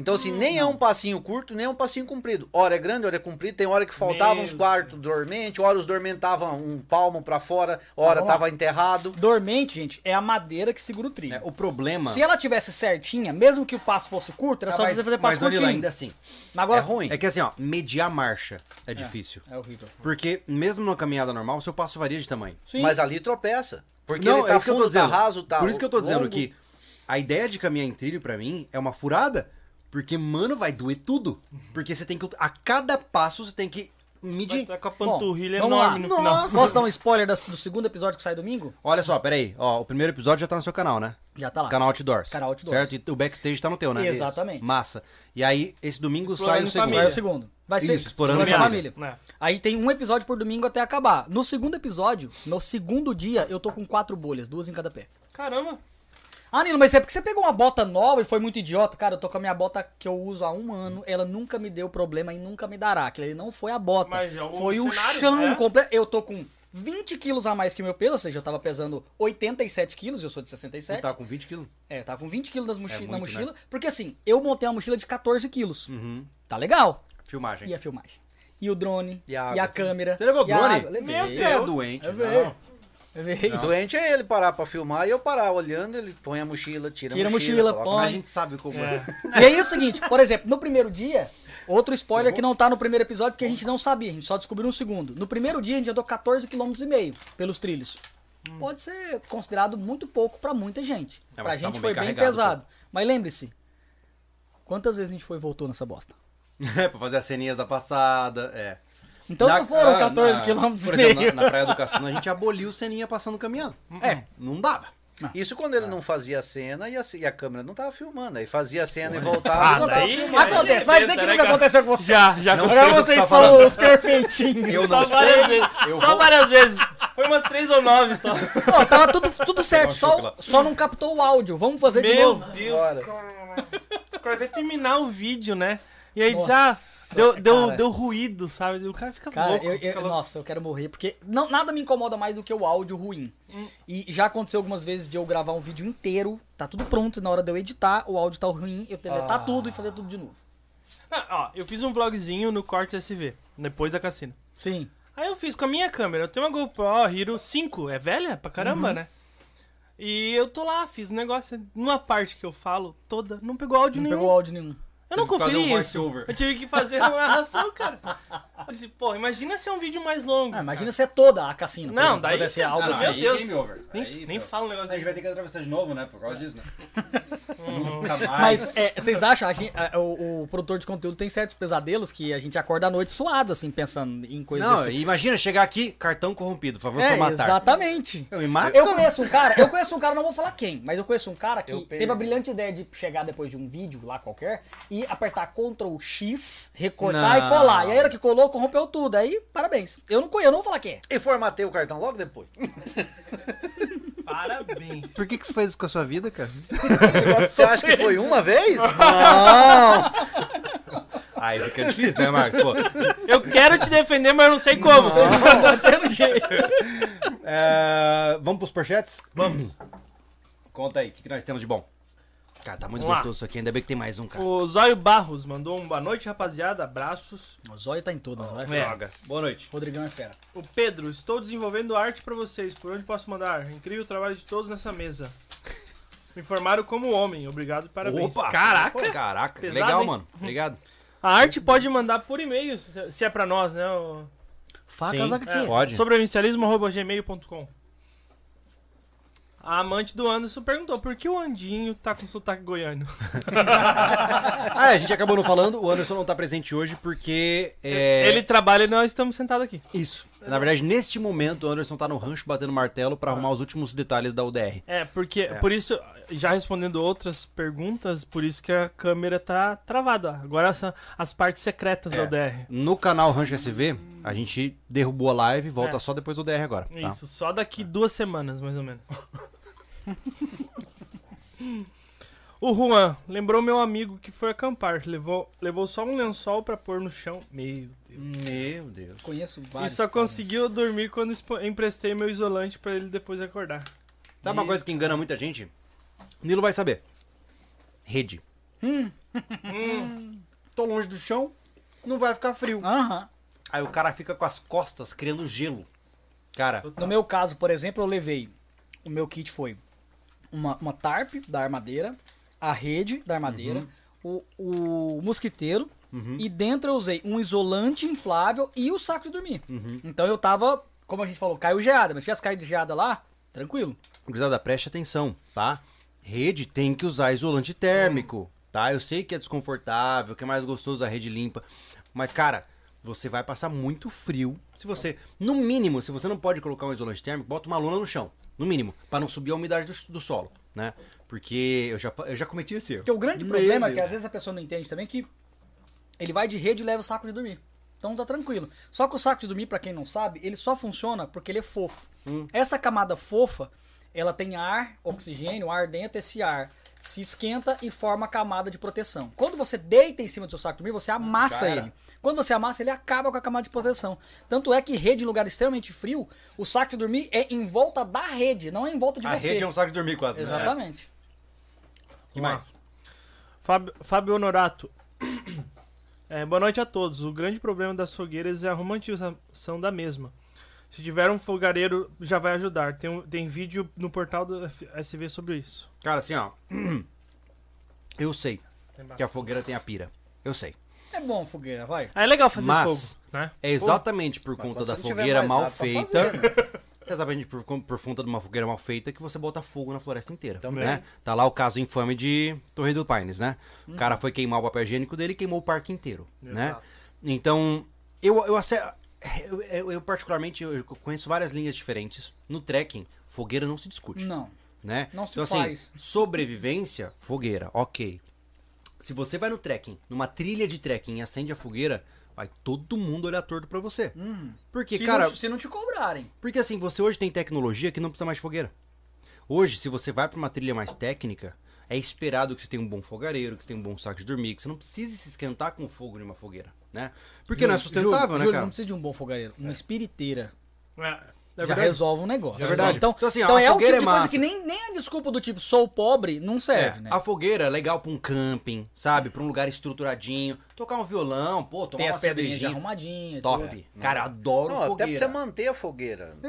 Então, assim, nem é um passinho curto, nem é um passinho comprido. Hora é grande, hora é comprido. Tem hora que faltavam Meu uns quartos dormente, hora os dormentes estavam um palmo para fora, hora vamos lá. tava enterrado. Dormente, gente, é a madeira que segura o trilho. É, o problema. Se ela tivesse certinha, mesmo que o passo fosse curto, era Ah, só mas, você fazer passo curtinho. ainda assim. Mas agora É ruim. É que assim, ó, mediar marcha é difícil. É horrível. Porque mesmo numa caminhada normal, o seu passo varia de tamanho. Sim. Mas ali tropeça. Porque Não, ele tá é isso que eu tô fundo, tá dizendo. raso, tá Por isso que eu tô dizendo longo. que a ideia de caminhar em trilho pra mim é uma furada. Porque, mano, vai doer tudo. Porque você tem que. A cada passo você tem que medir. estar com a Bom, panturrilha vamos enorme lá. no final. Nossa. Posso dar um spoiler das- do segundo episódio que sai domingo? Olha só, peraí. Ó, o primeiro episódio já tá no seu canal, né? Já tá lá. Canal Outdoors. Canal Outdoors. Certo? E o backstage tá no teu, né? Exatamente. Isso. Massa. E aí, esse domingo sai Explorando o segundo. Vai família. o segundo. Vai ser Isso, explorando Explorando família. família. É. Aí tem um episódio por domingo até acabar. No segundo episódio, no segundo dia, eu tô com quatro bolhas, duas em cada pé. Caramba. Ah, Nilo, mas é porque você pegou uma bota nova e foi muito idiota. Cara, eu tô com a minha bota que eu uso há um ano. Ela nunca me deu problema e nunca me dará. Aquilo ali não foi a bota. Mas é o foi o cenário, chão né? completo. Eu tô com 20 quilos a mais que meu peso, ou seja, eu tava pesando 87 quilos, eu sou de 67. Tá com 20 quilos. É, tava com 20 quilos nas mochi- É na muito, mochila. Porque assim, eu montei uma mochila de 14 quilos. Tá legal. Filmagem. E a filmagem? E o drone? E a água? câmera? Você levou e a drone? água? Levei. Meu Você é doente. Levei. não. Levei. Doente é ele parar pra filmar e eu parar olhando, ele põe a mochila, tira, Tira a mochila, mochila, põe. A gente sabe como é. E aí é o seguinte, por exemplo, no primeiro dia, outro spoiler que não tá no primeiro episódio, porque a gente não sabia, a gente só descobriu no segundo. No primeiro dia a gente andou 14 km e meio pelos trilhos. Pode ser considerado muito pouco pra muita gente. É, pra gente foi bem carregados, pesado. Mas lembre-se, quantas vezes a gente foi e voltou nessa bosta? *laughs* É, pra fazer as ceninhas da passada, é. Então Na- não foram ah, 14 na- km Por e exemplo, meio. na, na Praia do Cassino a gente aboliu ceninha passando caminhando. É, Não dava. Isso quando ele não fazia a cena e a, e a câmera não tava filmando. Aí fazia a cena e voltava Ah, não tava daí- filmando. Acontece, vai dizer que né, nunca aconteceu com vocês. Já, já Não Agora vocês você tá são falando. os perfeitinhos. Eu Só não várias sei. vezes. Eu Só vou- várias vezes. Foi umas três ou nove só. Não, tava tudo, tudo certo, só, só não captou o áudio. Vamos fazer de Meu novo. Deus, Bora. cara. Até terminar o vídeo, né? E aí diz, Nossa, ah, deu, deu, cara. deu ruído, sabe? O cara fica Cara, louco. eu- eu- fica louco. nossa, eu quero morrer, porque não, nada me incomoda mais do que o áudio ruim. E já aconteceu algumas vezes de eu gravar um vídeo inteiro, tá tudo pronto, e na hora de eu editar, o áudio tá ruim, eu deletar tudo e fazer tudo de novo. Ah, ó, eu fiz um vlogzinho no Cortes SV, depois da cassina. Sim. Aí eu fiz com a minha câmera. Eu tenho uma GoPro Hero 5, é velha pra Uhum. caramba, né? E eu tô lá, fiz um negócio. Numa parte que eu falo toda, não pegou áudio Não nenhum. pegou áudio nenhum. Eu não conferi um isso. Eu tive que fazer uma narração, cara. Eu disse, pô, imagina ser um vídeo mais longo. Ah, imagina se é toda a cassina. Não, exemplo, daí- pudesse ser algo não, assim. meu aí Deus. game over. Nem, Aí, nem fala um negócio A gente vai ter que atravessar de novo, né? Por causa disso, né? *laughs* Nunca mais. Mas é, vocês acham, a gente- a- o, o produtor de conteúdo tem certos pesadelos que a gente acorda à noite suado, assim, pensando em coisas Não, desse tipo. imagina chegar aqui, cartão corrompido, por favor, É, formatar. exatamente. Eu me mato. Eu conheço um cara, eu conheço um cara, não vou falar quem, mas eu conheço um cara que teve a brilhante ideia de chegar depois de um vídeo lá qualquer e apertar Ctrl X, recortar Não. e colar. E aí a hora que colou, corrompeu tudo. Aí, parabéns. Eu não conheço, eu não vou falar quem é. E formatei o cartão logo depois. *laughs* Parabéns. Por que, que você faz isso com a sua vida, cara? *laughs* Você acha que foi uma vez? Não! Aí fica difícil, né, Marcos? Pô, Eu quero te defender, mas eu não sei como. *laughs* Tendo jeito. é, vamos pros superchats? Vamos. Conta aí, o que, que nós temos de bom? Cara, tá muito Vamos lá. gostoso isso aqui, ainda bem que tem mais um, cara. O Zóio Barros mandou um boa noite, rapaziada. Abraços. O zóio tá em tudo, não é? É. Droga. Boa noite. Rodrigão é fera. O Pedro, estou desenvolvendo arte pra vocês. Por onde posso mandar? Incrível trabalho de todos nessa mesa. *laughs* Me informaram como homem. Obrigado e parabéns. Opa! Caraca! Caraca, Pesado, legal, hein? mano. Obrigado. A arte pode mandar por e-mail, se é pra nós, né? O... Facas Sim, aqui. Pode. Sobrevivencialismo.gmail.com A amante do Anderson perguntou por que o Andinho tá com sotaque goiano. *laughs* Ah, a gente acabou não falando, o Anderson não tá presente hoje porque. É... Ele trabalha e nós estamos sentados aqui. Isso. Na verdade, neste momento, o Anderson tá no rancho batendo martelo pra arrumar os últimos detalhes da UDR. É, porque, por isso, já respondendo outras perguntas, por isso que a câmera tá travada. Agora são as partes secretas da UDR. No canal Rancho SV, a gente derrubou a live, volta É. só depois do DR agora. Tá? Isso, só daqui duas semanas, mais ou menos. *laughs* *laughs* o Juan lembrou meu amigo que foi acampar. Levou, levou só um lençol pra pôr no chão. Meu Deus. Meu Deus. Conheço E vários. só caras. conseguiu dormir quando emprestei meu isolante pra ele depois acordar. Sabe uma coisa que engana muita gente? Nilo vai saber. Rede. Hum. *laughs* Tô longe do chão, não vai ficar frio. Aham. Aí o cara fica com as costas criando gelo. Cara, No meu caso, por exemplo, eu levei. O meu kit foi uma, uma tarp da armadeira, a rede da armadeira, o, o mosquiteiro, e dentro eu usei um isolante inflável e o saco de dormir. Então eu tava, como a gente falou, caiu geada, mas se tivesse caído geada lá, tranquilo. gurizada, preste atenção, tá? Rede tem que usar isolante térmico, tá? Eu sei que é desconfortável, que é mais gostoso a rede limpa, mas cara, você vai passar muito frio. Se você, no mínimo, se você não pode colocar um isolante térmico, bota uma lona no chão, no mínimo, pra não subir a umidade do, do solo, né? Porque eu já, eu já cometi esse erro. Porque o grande Meu problema é que às vezes a pessoa não entende também que ele vai de rede e leva o saco de dormir. Então tá tranquilo. Só que o saco de dormir, pra quem não sabe, ele só funciona porque ele é fofo. Hum. Essa camada fofa, ela tem ar, oxigênio, ar dentro, esse ar se esquenta e forma a camada de proteção. Quando você deita em cima do seu saco de dormir, você amassa era. ele. Quando você amassa, ele acaba com a camada de proteção. Tanto é que rede em lugar extremamente frio, o saco de dormir é em volta da rede, não é em volta de A você. rede é um saco de dormir quase. né? Exatamente. Que Vamos mais? Fábio, Fábio Honorato. *coughs* É, boa noite a todos. O grande problema das fogueiras é a romantização da mesma. Se tiver um fogareiro, já vai ajudar. Tem, um- tem vídeo no portal do SV sobre isso. Cara, assim, ó. *clears throat* Eu sei que a fogueira tem a pira. Eu sei. É bom fogueira, vai. Ah, é legal fazer Mas- fogo, né? É exatamente por Mas conta da fogueira mal feita. né? É *laughs* Exatamente por, por conta de uma fogueira mal feita que você bota fogo na floresta inteira. Também. Né? Tá lá o caso infame de Torre do Pines, né? O Uhum. cara foi queimar o papel higiênico dele e queimou o parque inteiro. Né? Exato. Então, eu, eu, eu, eu- eu particularmente eu conheço várias linhas diferentes. No trekking, fogueira não se discute. Não. né? Não se então, faz. assim, sobrevivência, fogueira, ok. Se você vai no trekking, numa trilha de trekking e acende a fogueira, vai todo mundo olhar torto pra você. Porque, se, cara, não, se não te cobrarem. porque assim, você hoje tem tecnologia que não precisa mais de fogueira. Hoje, se você vai pra uma trilha mais técnica, é esperado que você tenha um bom fogareiro, que você tenha um bom saco de dormir, que você não precise se esquentar com o fogo de uma fogueira, né? Porque não é Júlio, sustentável, Júlio, né, Júlio, cara? não precisa de um bom fogareiro. Uma espiriteira É. É já resolve um negócio. É verdade. Então, Então, assim, então a é o fogueira tipo de é coisa massa. que nem, nem a desculpa do tipo, sou pobre, não serve, É, né? A fogueira é legal pra um camping, sabe? Pra um lugar estruturadinho. Tocar um violão, pô, tomar Tem uma as pedrinhas arrumadinhas. Top. tudo. Cara, adoro Não, até pra fogueira. você manter a fogueira. né?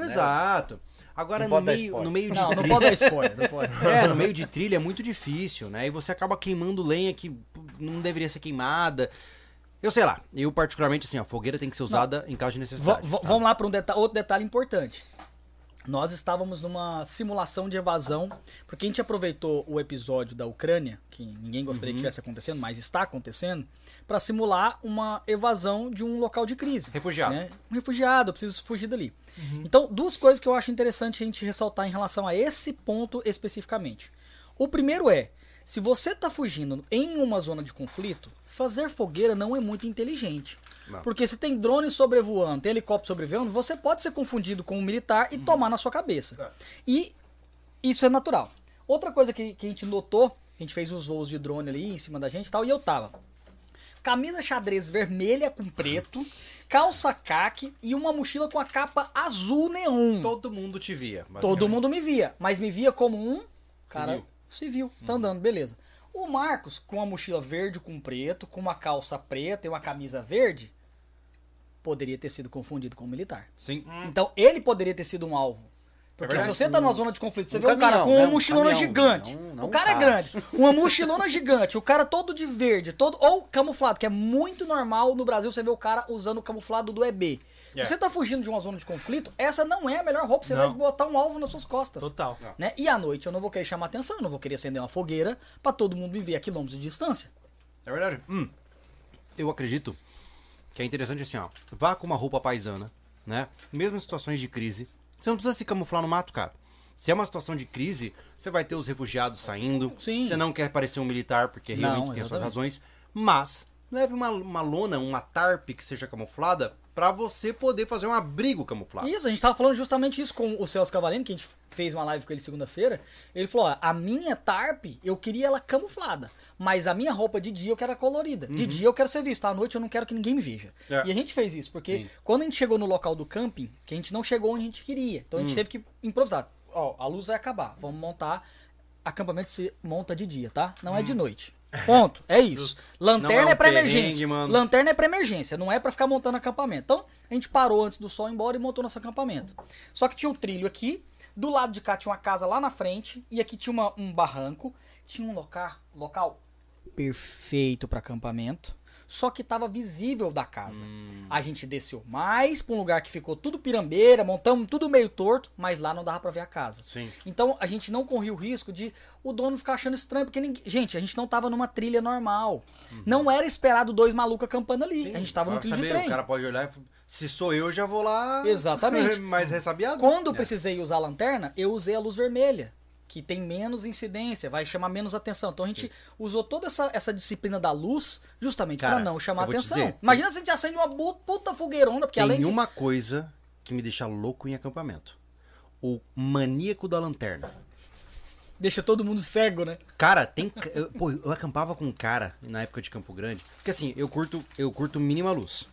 Agora, Não no meio, spoiler. no meio de Não, não trilha... pode dar spoiler. Não pode. *laughs* É, no meio de trilha é muito difícil, né? E você acaba queimando lenha que não deveria ser queimada. Eu sei lá, eu particularmente, assim, a fogueira tem que ser usada em caso de necessidade. va- tá? vamos lá para um deta outro detalhe importante. Nós estávamos numa simulação de evasão, porque a gente aproveitou o episódio da Ucrânia, que ninguém gostaria Uhum. que estivesse acontecendo, mas está acontecendo, para simular uma evasão de um local de crise. Refugiado. né? Um refugiado, eu preciso fugir dali. Então, duas coisas que eu acho interessante a gente ressaltar em relação a esse ponto especificamente. O primeiro é, se você está fugindo em uma zona de conflito, fazer fogueira não é muito inteligente. Não. Porque se tem drone sobrevoando, tem helicóptero sobrevoando, você pode ser confundido com um militar e tomar na sua cabeça. E isso é natural. Outra coisa que, que a gente notou, a gente fez uns voos de drone ali em cima da gente e tal, e eu tava. Camisa xadrez vermelha com preto, calça caque e uma mochila com a capa azul neon. Todo mundo te via. Todo mundo me via, mas me via como um cara Civil. civil, tá andando, beleza. O Marcos, com uma mochila verde com preto, com uma calça preta e uma camisa verde, poderia ter sido confundido com um militar. Sim. Então ele poderia ter sido um alvo. Porque se verdade. você tá numa zona de conflito, você Um vê um cara caminhão, com uma né? Mochilona caminhão, gigante. não- não o cara é carro. grande. Uma mochilona gigante. O cara todo de verde, todo ou camuflado, que é muito normal no Brasil você vê o cara usando o camuflado do EB. É. Se você tá fugindo de uma zona de conflito, essa não é a melhor roupa. Você Não. vai botar um alvo nas suas costas. Total. Né? E à noite eu não vou querer chamar atenção, eu não vou querer acender uma fogueira pra todo mundo me ver a quilômetros de distância. É verdade. Hum, eu acredito que é interessante assim, ó. Vá com uma roupa paisana, né? Mesmo em situações de crise. Você não precisa se camuflar no mato, cara. Se é uma situação de crise, você vai ter os refugiados saindo. Sim. Você não quer parecer um militar, porque Não, realmente tem as suas razões. Mas, leve uma, uma lona, uma tarp que seja camuflada, pra você poder fazer um abrigo camuflado. Isso, a gente tava falando justamente isso com o Celso Cavalini, que a gente fez uma live com ele segunda-feira. Ele falou: ó, a minha Tarp, eu queria ela camuflada, mas a minha roupa de dia eu quero ela colorida. De dia eu quero ser visto, à noite eu não quero que ninguém me veja. Uhum. É. E a gente fez isso, porque Sim. quando a gente chegou no local do camping, que a gente não chegou onde a gente queria, então a Hum. gente teve que improvisar. Ó, a luz vai acabar, vamos montar. Acampamento se monta de dia, tá? Não é de noite. Ponto. É isso. Lanterna Hum. Não é é, um pra perrengue, emergência. mano. Lanterna é pra emergência, não é pra ficar montando acampamento. Então, a gente parou antes do sol ir embora e montou nosso acampamento. Só que tinha um trilho aqui, do lado de cá tinha uma casa lá na frente, e aqui tinha uma- um barranco, tinha um local, local perfeito pra acampamento, só que tava visível da casa. Hum. A gente desceu mais pra um lugar que ficou tudo pirambeira, montamos tudo meio torto, mas lá não dava pra ver a casa. Sim. Então a gente não corria o risco de o dono ficar achando estranho, porque ninguém... gente, a gente não tava numa trilha normal. Não era esperado dois malucos acampando ali. a gente tava no trilho de saber, trem. O cara pode olhar e falar, se sou eu, já vou lá. Exatamente. *laughs* mais ressabiado. Quando eu É. precisei usar a lanterna, eu usei a luz vermelha, que tem menos incidência, vai chamar menos atenção. Então a gente usou toda essa, essa disciplina da luz justamente pra não chamar eu atenção. dizer, Imagina se a gente acende uma puta fogueirona, porque Tem além de... uma coisa que me deixa louco em acampamento. O maníaco da lanterna. Deixa todo mundo cego, né? Cara, tem. Eu, pô, eu acampava com um cara na época de Campo Grande. Porque assim, eu curto, eu curto mínima luz.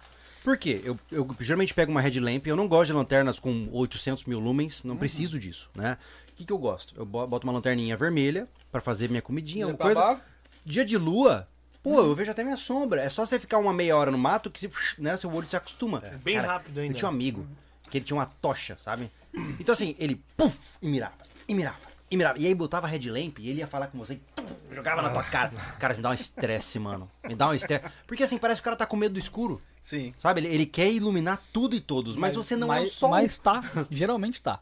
Por quê? Eu, eu geralmente pego uma headlamp, eu não gosto de lanternas com 800 mil lumens, Uhum. não preciso disso, né? O que, que eu gosto? Eu bo- boto uma lanterninha vermelha pra fazer minha comidinha, Vira uma pra coisa. baixo. Dia de lua, pô, eu vejo até minha sombra. É só você ficar uma meia hora no mato que você, né, seu olho se acostuma. bem rápido ainda. Eu tinha um amigo que ele tinha uma tocha, sabe? Então assim, ele puf, e mirava, e mirava, e mirava. E aí botava headlamp e ele ia falar com você e tum, jogava na tua cara. Cara, me dá um estresse, mano. Me dá um estresse. Porque assim, parece que o cara tá com medo do escuro. Sim. Sabe? Ele, ele quer iluminar tudo e todos, mas, você não é o mas, sol. Mas tá, geralmente tá.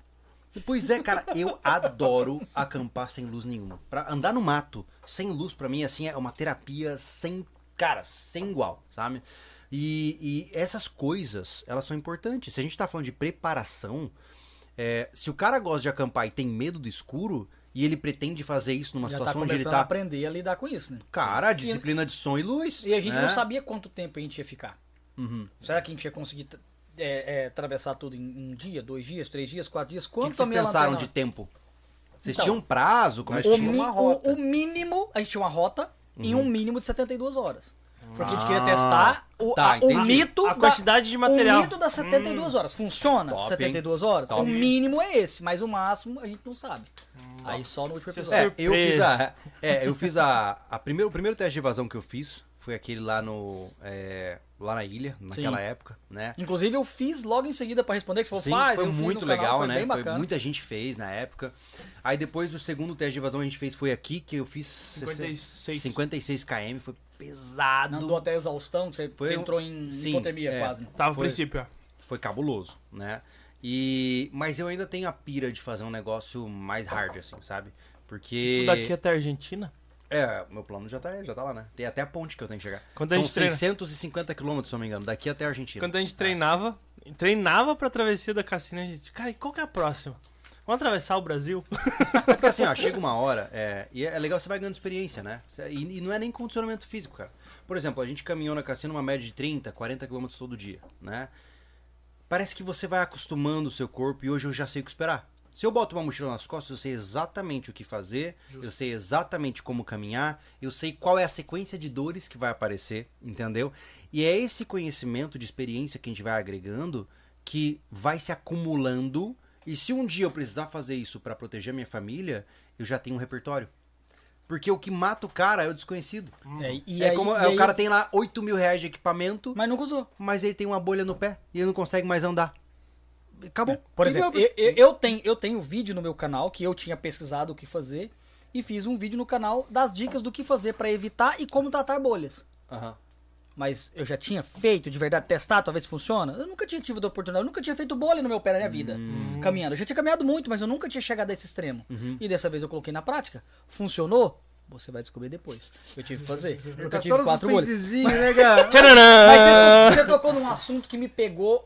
Pois é, cara, eu adoro acampar sem luz nenhuma. Pra andar no mato sem luz, pra mim, assim, é uma terapia sem. Cara, sem igual, sabe? E, e essas coisas, elas são importantes. Se a gente tá falando de preparação, é, se o cara gosta de acampar e tem medo do escuro, e ele pretende fazer isso numa Já tá situação onde ele começando a tá. aprender a lidar com isso, né? Cara, disciplina de som e luz. E a gente né? não sabia quanto tempo a gente ia ficar. Uhum. Será que a gente ia conseguir é, é, atravessar tudo em um dia, dois dias, três dias, quatro dias? O que, Quanto que vocês pensaram lanterna- de tempo? Vocês Então, tinham um prazo? Como é o, tinha? mi- uma rota. o- o mínimo, a gente tinha uma rota em um mínimo de 72 horas. Porque a gente queria Ah, testar o, tá, a- o mito. A da- quantidade de material. O mito das 72 horas. Funciona? Top, 72 horas? Top. O mínimo é esse, mas o máximo a gente não sabe. Aí só no último episódio. É, eu fiz a. É, eu fiz a. a primeiro, o primeiro teste de evasão que eu fiz foi aquele lá no. é, lá na ilha, naquela Sim. época, né? Inclusive eu fiz logo em seguida pra responder, que você falou, Sim, faz, foi muito canal, legal, foi né? bem Foi, bacana. muita gente fez na época. Aí depois do segundo teste de evasão a gente fez foi aqui, que eu fiz 56. 56 km, foi pesado. Não andou até exaustão, você, Foi você entrou em Sim, hipotermia é. quase. Tava no Foi. princípio, ó. Foi cabuloso, né? E mas eu ainda tenho a pira de fazer um negócio mais hard assim, sabe? Porque Daqui até a Argentina. É, meu plano já tá, já tá lá, né? Tem até a ponte que eu tenho que chegar. Quando São gente treina- 650 quilômetros, se não me engano, daqui até a Argentina. Quando a gente treinava, treinava pra travessia da Cassina, a gente, cara, e qual que é a próxima? Vamos atravessar o Brasil? Porque assim, ó, *laughs* chega uma hora, é, e é legal, você vai ganhando experiência, né? E, e não é nem condicionamento físico, cara. Por exemplo, a gente caminhou na Cassina uma média de 30, 40 quilômetros todo dia, né? Parece que você vai acostumando o seu corpo e hoje eu já sei o que esperar. Se eu boto uma mochila nas costas, eu sei exatamente o que fazer, eu sei exatamente como caminhar, eu sei qual é a sequência de dores que vai aparecer, entendeu? E é esse conhecimento de experiência que a gente vai agregando que vai se acumulando. E se um dia eu precisar fazer isso pra proteger a minha família, eu já tenho um repertório. Porque o que mata o cara é o desconhecido. É, e é aí- como e é, o aí- cara tem lá 8 mil reais de equipamento, Mas nunca usou. mas ele tem uma bolha no pé e ele não consegue mais andar. Acabou. Por Game exemplo, eu, eu- eu tenho, eu tenho vídeo no meu canal que eu tinha pesquisado o que fazer e fiz um vídeo no canal das dicas do que fazer pra evitar e como tratar bolhas. Aham. Mas eu já tinha feito de verdade, testado, talvez funciona. Eu nunca tinha tido a oportunidade, eu nunca tinha feito bolha no meu pé na minha vida, caminhando. Eu já tinha caminhado muito, mas eu nunca tinha chegado a esse extremo. E dessa vez eu coloquei na prática. Funcionou? Você vai descobrir depois. Eu tive que fazer. *laughs* Porque eu tive quatro bolhas. né, *laughs* cara? Mas você, você tocou num assunto que me pegou,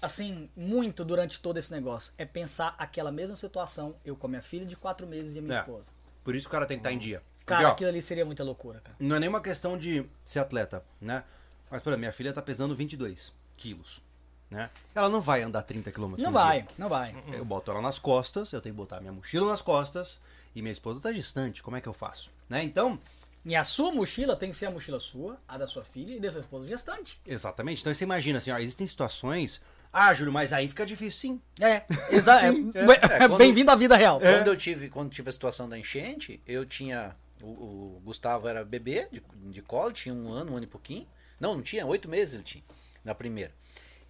assim, muito durante todo esse negócio. É pensar aquela mesma situação, eu com a minha filha de quatro meses e a minha É. esposa. Por isso que o cara tem que estar em dia. Porque, Cara, ó, aquilo ali seria muita loucura, cara. não é nenhuma questão de ser atleta, né? Mas, por exemplo, minha filha tá pesando 22 quilos, né? Ela não vai andar 30 quilômetros Não vai, dia. não vai. Eu boto ela nas costas, eu tenho que botar minha mochila nas costas e minha esposa tá distante. Como é que eu faço? Né? Então, E a sua mochila tem que ser a mochila sua, a da sua filha e da sua esposa gestante. exatamente. Então você imagina assim, ó, existem situações. Ah, Júlio, mas aí fica difícil. Sim. É, exato. Sim, é, quando- Bem-vindo à vida real. Quando eu tive, quando tive a situação da enchente, eu tinha. O, o Gustavo era bebê de, de colo, tinha um ano, um ano e pouquinho. Não, não tinha, oito meses ele tinha, na primeira.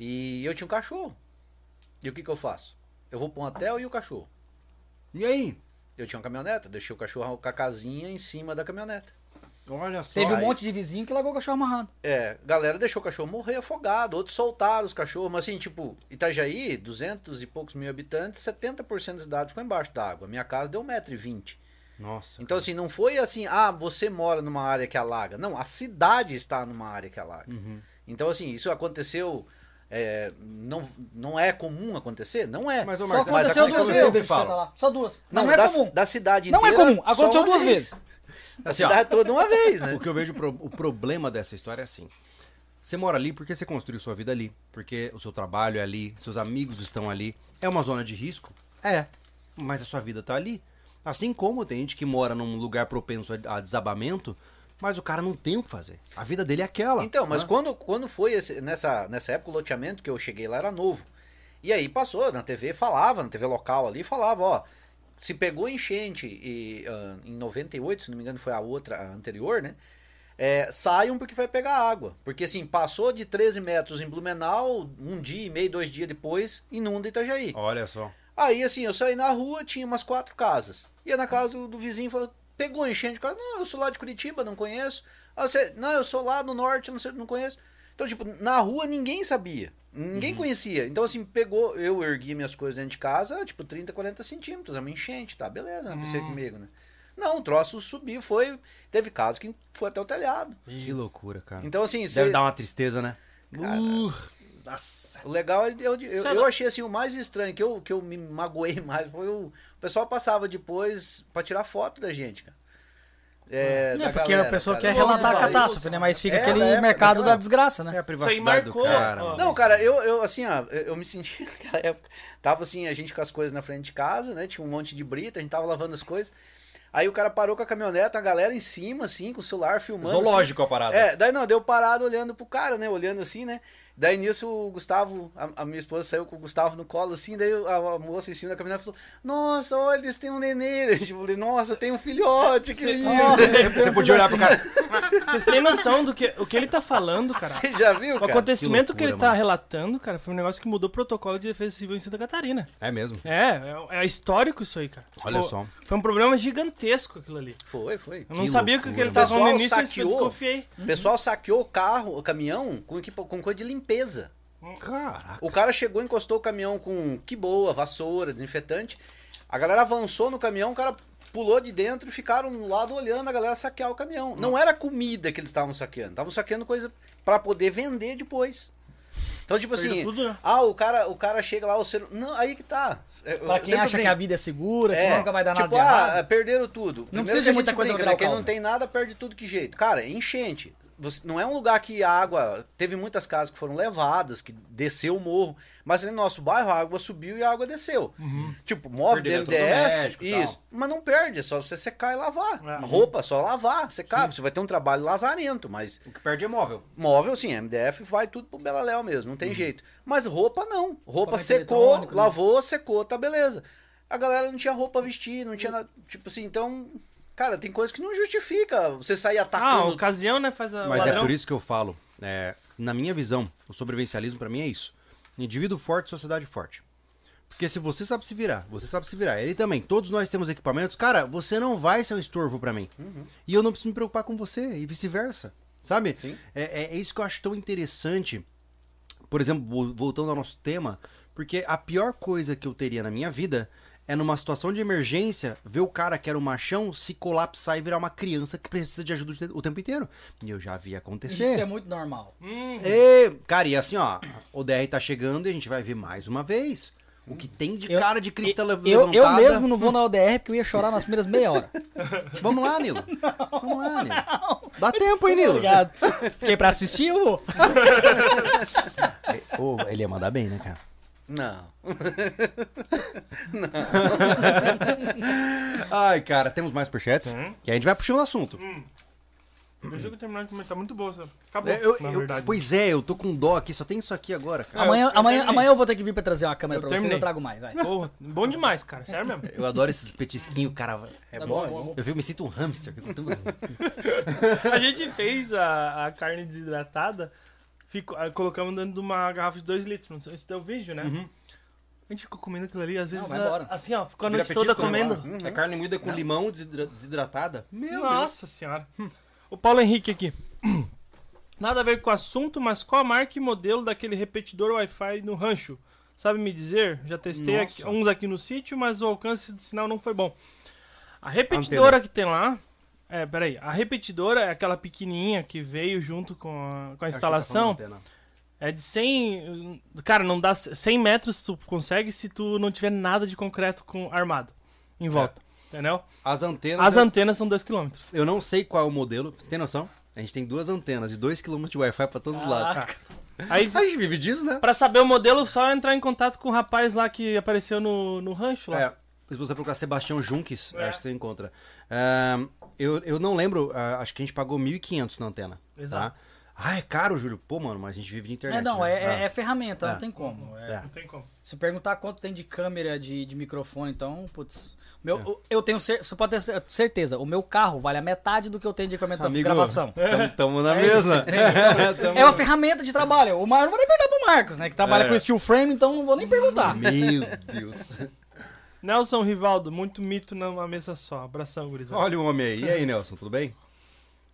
E eu tinha um cachorro. E o que, que eu faço? Eu vou para um hotel e o cachorro. E aí? Eu tinha uma caminhoneta, deixei o cachorro com a casinha em cima da caminhoneta. Olha só. Teve um aí- monte de vizinho que largou o cachorro amarrado. É, galera deixou o cachorro morrer afogado, outros soltaram os cachorros, mas assim, tipo, Itajaí, 200 e poucos mil habitantes, 70% da cidade ficou embaixo d'água. Minha casa deu 1,20m. Nossa. Então, assim, não foi assim, ah, você mora numa área que alaga. Não, a cidade está numa área que alaga. Uhum. Então, assim, isso aconteceu. é, não, não é comum acontecer? Não é. Mas, ô, Só Marcelo, mas aconteceu duas aconteceu, vezes. tá. Só duas. Não, Não, é da, comum. da cidade Não é inteira. comum. Aconteceu duas vez. vezes. A Assim, ó. cidade toda uma vez, né? O que eu vejo pro- o problema dessa história é assim. Você mora ali porque você construiu sua vida ali, porque o seu trabalho é ali, seus amigos estão ali. É uma zona de risco? É. Mas a sua vida tá ali. Assim como tem gente que mora num lugar propenso a a desabamento, mas o cara não tem o que fazer. A vida dele é aquela. Então, mas né? quando, quando foi esse- nessa, nessa época o loteamento que eu cheguei lá era novo. E aí passou, na TV falava, na TV local ali, falava, ó, se pegou enchente e, ah, em 98, se não me engano foi a outra, a anterior, né? É, saiam porque vai pegar água. Porque assim, passou de 13 metros em Blumenau, um dia e meio, dois dias depois, inunda Itajaí. Olha só. Aí, assim, eu saí na rua, tinha umas quatro casas. Ia na casa do, do vizinho, falou, pegou enchente. O cara, não, eu sou lá de Curitiba, não conheço. Ah, você, não, eu sou lá do norte, não, sei, não conheço. Então, tipo, na rua ninguém sabia. Ninguém conhecia. Então, assim, pegou, eu ergui minhas coisas dentro de casa, tipo, 30, 40 centímetros. É uma enchente, tá? Beleza, não precisa comigo, né? Não, o troço subiu, foi. Teve casos que foi até o telhado. Que loucura, cara. Então, assim, Deve você- dar uma tristeza, né? Cara, Uh, nossa. O legal é eu, eu, eu achei assim o mais estranho que eu, que eu me magoei *laughs* mais foi o, o pessoal passava depois pra tirar foto da gente, cara. É, É, da porque galera, a pessoa cara. quer relatar a catástrofe, né? Mas fica é, aquele época, mercado daquela- da desgraça, né? É a privacidade Isso aí marcou, do cara. ó. né? Não, cara, eu, eu assim, ó, eu, me senti *laughs* naquela época. Tava assim, a gente com as coisas na frente de casa, né? Tinha um monte de brita, a gente tava lavando as coisas. Aí o cara parou com a caminhonete, a galera em cima, assim, com o celular filmando. Zoológico assim. a parada. É, daí não, deu parado olhando pro cara, né? Olhando assim, né? Daí nisso o Gustavo, a, a minha esposa saiu com o Gustavo no colo, assim, daí a, a moça em cima da caminhonete falou: Nossa, olha, eles têm um nenê. *laughs* Daí, tipo, eu falei, nossa, tem um filhote, que lindo. *laughs* Você podia olhar pro cara. Vocês têm noção do que o que ele tá falando, cara? Você já viu, O cara? acontecimento que, loucura, ele tá mano. relatando, cara, foi um negócio que mudou o protocolo de defesa civil em Santa Catarina. É mesmo. É, é, é histórico isso aí, cara. Olha Pô, só. Foi um problema gigantesco aquilo ali. Foi, foi. Eu não Que sabia o que, ele tava falando no início, mas eu saqueou. desconfiei. O pessoal saqueou o carro, o caminhão, com, equipa- com coisa de limpeza. Caraca. O cara chegou, encostou o caminhão com que boa, vassoura, desinfetante. A galera avançou no caminhão, o cara pulou de dentro e ficaram no lado olhando a galera saquear o caminhão. Não era comida que eles estavam saqueando, estavam saqueando coisa pra poder vender depois. Então, tipo assim, tudo, né? ah, o cara, o cara chega lá, o ser... Não, aí que tá. Eu- Pra eu quem sempre acha que brinco. a vida é segura, que É, nunca vai dar nada tipo, de errado. ah, perderam tudo. Primeiro precisa que de a muita gente coisa brinca, pra né? Quem não tem nada perde tudo que jeito. Cara, é enchente. Você- não é um lugar que a água. Teve muitas casas que foram levadas, que desceu o morro. Mas ali no nosso bairro a água subiu e a água desceu. Tipo, move Perdeu MDS. eletrodoméstico tal. Isso. Mas não perde, é só você secar e lavar. É. Roupa, só lavar, secar. Você vai ter um trabalho lazarento, mas. O que perde é móvel. Móvel, sim, MDF vai tudo pro Belaléu mesmo, não tem jeito. Mas roupa não. Roupa secou, né? lavou, secou, tá beleza. A galera não tinha roupa vestir, não tinha nada. Tipo assim, então. Cara, tem coisa que não justifica você sair Ah, a atacando. ocasião, né, faz a Mas é ladrão. por isso que eu falo. é, na minha visão, o sobrevivencialismo pra mim é isso. Indivíduo forte, sociedade forte. Porque se você sabe se virar, você sabe se virar. Ele também. Todos nós temos equipamentos. Cara, você não vai ser um estorvo pra mim. E eu não preciso me preocupar com você e vice-versa. Sabe? Sim. É, é isso que eu acho tão interessante. Por exemplo, vo- voltando ao nosso tema, porque a pior coisa que eu teria na minha vida é numa situação de emergência ver o cara que era o machão se colapsar e virar uma criança que precisa de ajuda o te- o tempo inteiro. E eu já vi acontecer. Isso é muito normal. E, cara, e assim, ó, o DR tá chegando e a gente vai ver mais uma vez. O que tem de Eu- cara de crista Eu, eu levantada. mesmo não vou na ODR porque eu ia chorar nas primeiras meia hora. *laughs* Vamos lá, Nilo. Vamos lá, Nilo. Dá tempo, hein, Nilo? Obrigado. Fiquei pra assistir, eu *laughs* vou. Ô, ele ia mandar bem, né, cara? *laughs* Não. Ai, cara, temos mais superchats? Que a gente vai puxando o assunto. Deixa eu terminar de comentar. Muito boa. Acabou, É, eu- na eu- verdade. pois é, eu tô com dó aqui, só tem isso aqui agora, cara. Amanhã, eu amanhã, terminei. amanhã eu vou ter que vir pra trazer uma câmera Eu pra você e terminei. eu trago mais, vai. Porra, bom demais, cara. Sério mesmo. Eu adoro esses petisquinhos, cara. É Tá bom, bom, é bom. Eu fico, me sinto um hamster. *laughs* A gente fez a, a carne desidratada, ficou, ah, colocamos dentro de uma garrafa de 2 litros. Não sei se deu vídeo, né? A gente ficou comendo aquilo ali, às vezes. vai ah, embora. assim, ó, ficou a noite toda né? comendo. É carne moída com limão desidra- desidratada. Meu Nossa senhora. O Paulo Henrique aqui. *clears throat* Nada a ver com o assunto, mas qual a marca e modelo daquele repetidor Wi-Fi no rancho? Sabe me dizer? Já testei aqui- uns aqui no sítio, mas o alcance do sinal não foi bom. A repetidora que tem lá. É, peraí. A repetidora é aquela pequenininha que veio junto com a, com a instalação. É de 100. Cara, não dá. 100 metros tu consegue se tu não tiver nada de concreto com armado em volta. Entendeu? As antenas. As eu, antenas são 2 km. eu não sei qual é o modelo. Você tem noção? A gente tem duas antenas de 2km de Wi-Fi pra todos os lados. *laughs* Aí, A gente vive disso, né? pra saber o modelo, só entrar em contato com o rapaz lá que apareceu no, no rancho lá. É. se você procurar Sebastião Junques, É. acho que você encontra. Ah, eu, eu não lembro, ah, acho que a gente pagou 1.500 na antena. Exato. Tá? Ah, é caro, Júlio. Pô, mano, mas a gente vive de internet. É, não, né? é, é- Ah. é ferramenta, É. não tem como. É, É. Não tem como. Se perguntar quanto tem de câmera, de, de microfone, então, putz. Meu, É. eu- Eu tenho você pode ter cer- certeza, o meu carro vale a metade do que eu tenho de equipamento Amigo, de gravação. *laughs* Tamo, tamo na É mesma. *laughs* É uma ferramenta de trabalho. O Mar... eu não vou nem perguntar pro Marcos, né? Que trabalha É. com steel frame, então não vou nem perguntar. Meu *laughs* Deus. Nelson Rivaldo, muito mito numa mesa só. Abração, gurizada. Olha o homem aí. E aí, Nelson, tudo bem?